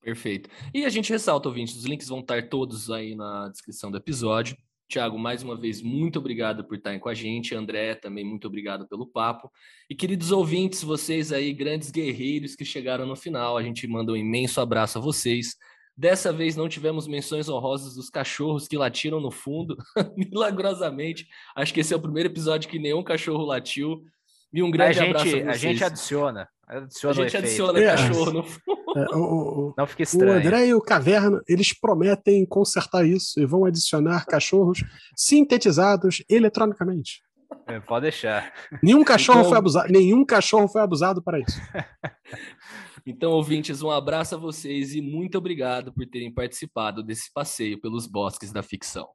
Perfeito. E a gente ressalta, ouvintes, os links vão estar todos aí na descrição do episódio. Tiago, mais uma vez, muito obrigado por estarem com a gente. André, também muito obrigado pelo papo. E queridos ouvintes, vocês aí, grandes guerreiros que chegaram no final, a gente manda um imenso abraço a vocês. Dessa vez não tivemos menções honrosas dos cachorros que latiram no fundo, milagrosamente. Acho que esse é o primeiro episódio que nenhum cachorro latiu. E um grande a gente, abraço a vocês. A gente adiciona. adiciona a gente adiciona é, cachorro no fundo. É, o, o, não fica estranho. O André e o Caverna, eles prometem consertar isso e vão adicionar cachorros sintetizados eletronicamente. É, pode deixar. Nenhum cachorro então... foi abusado, nenhum cachorro foi abusado para isso. então, ouvintes, um abraço a vocês e muito obrigado por terem participado desse passeio pelos bosques da ficção.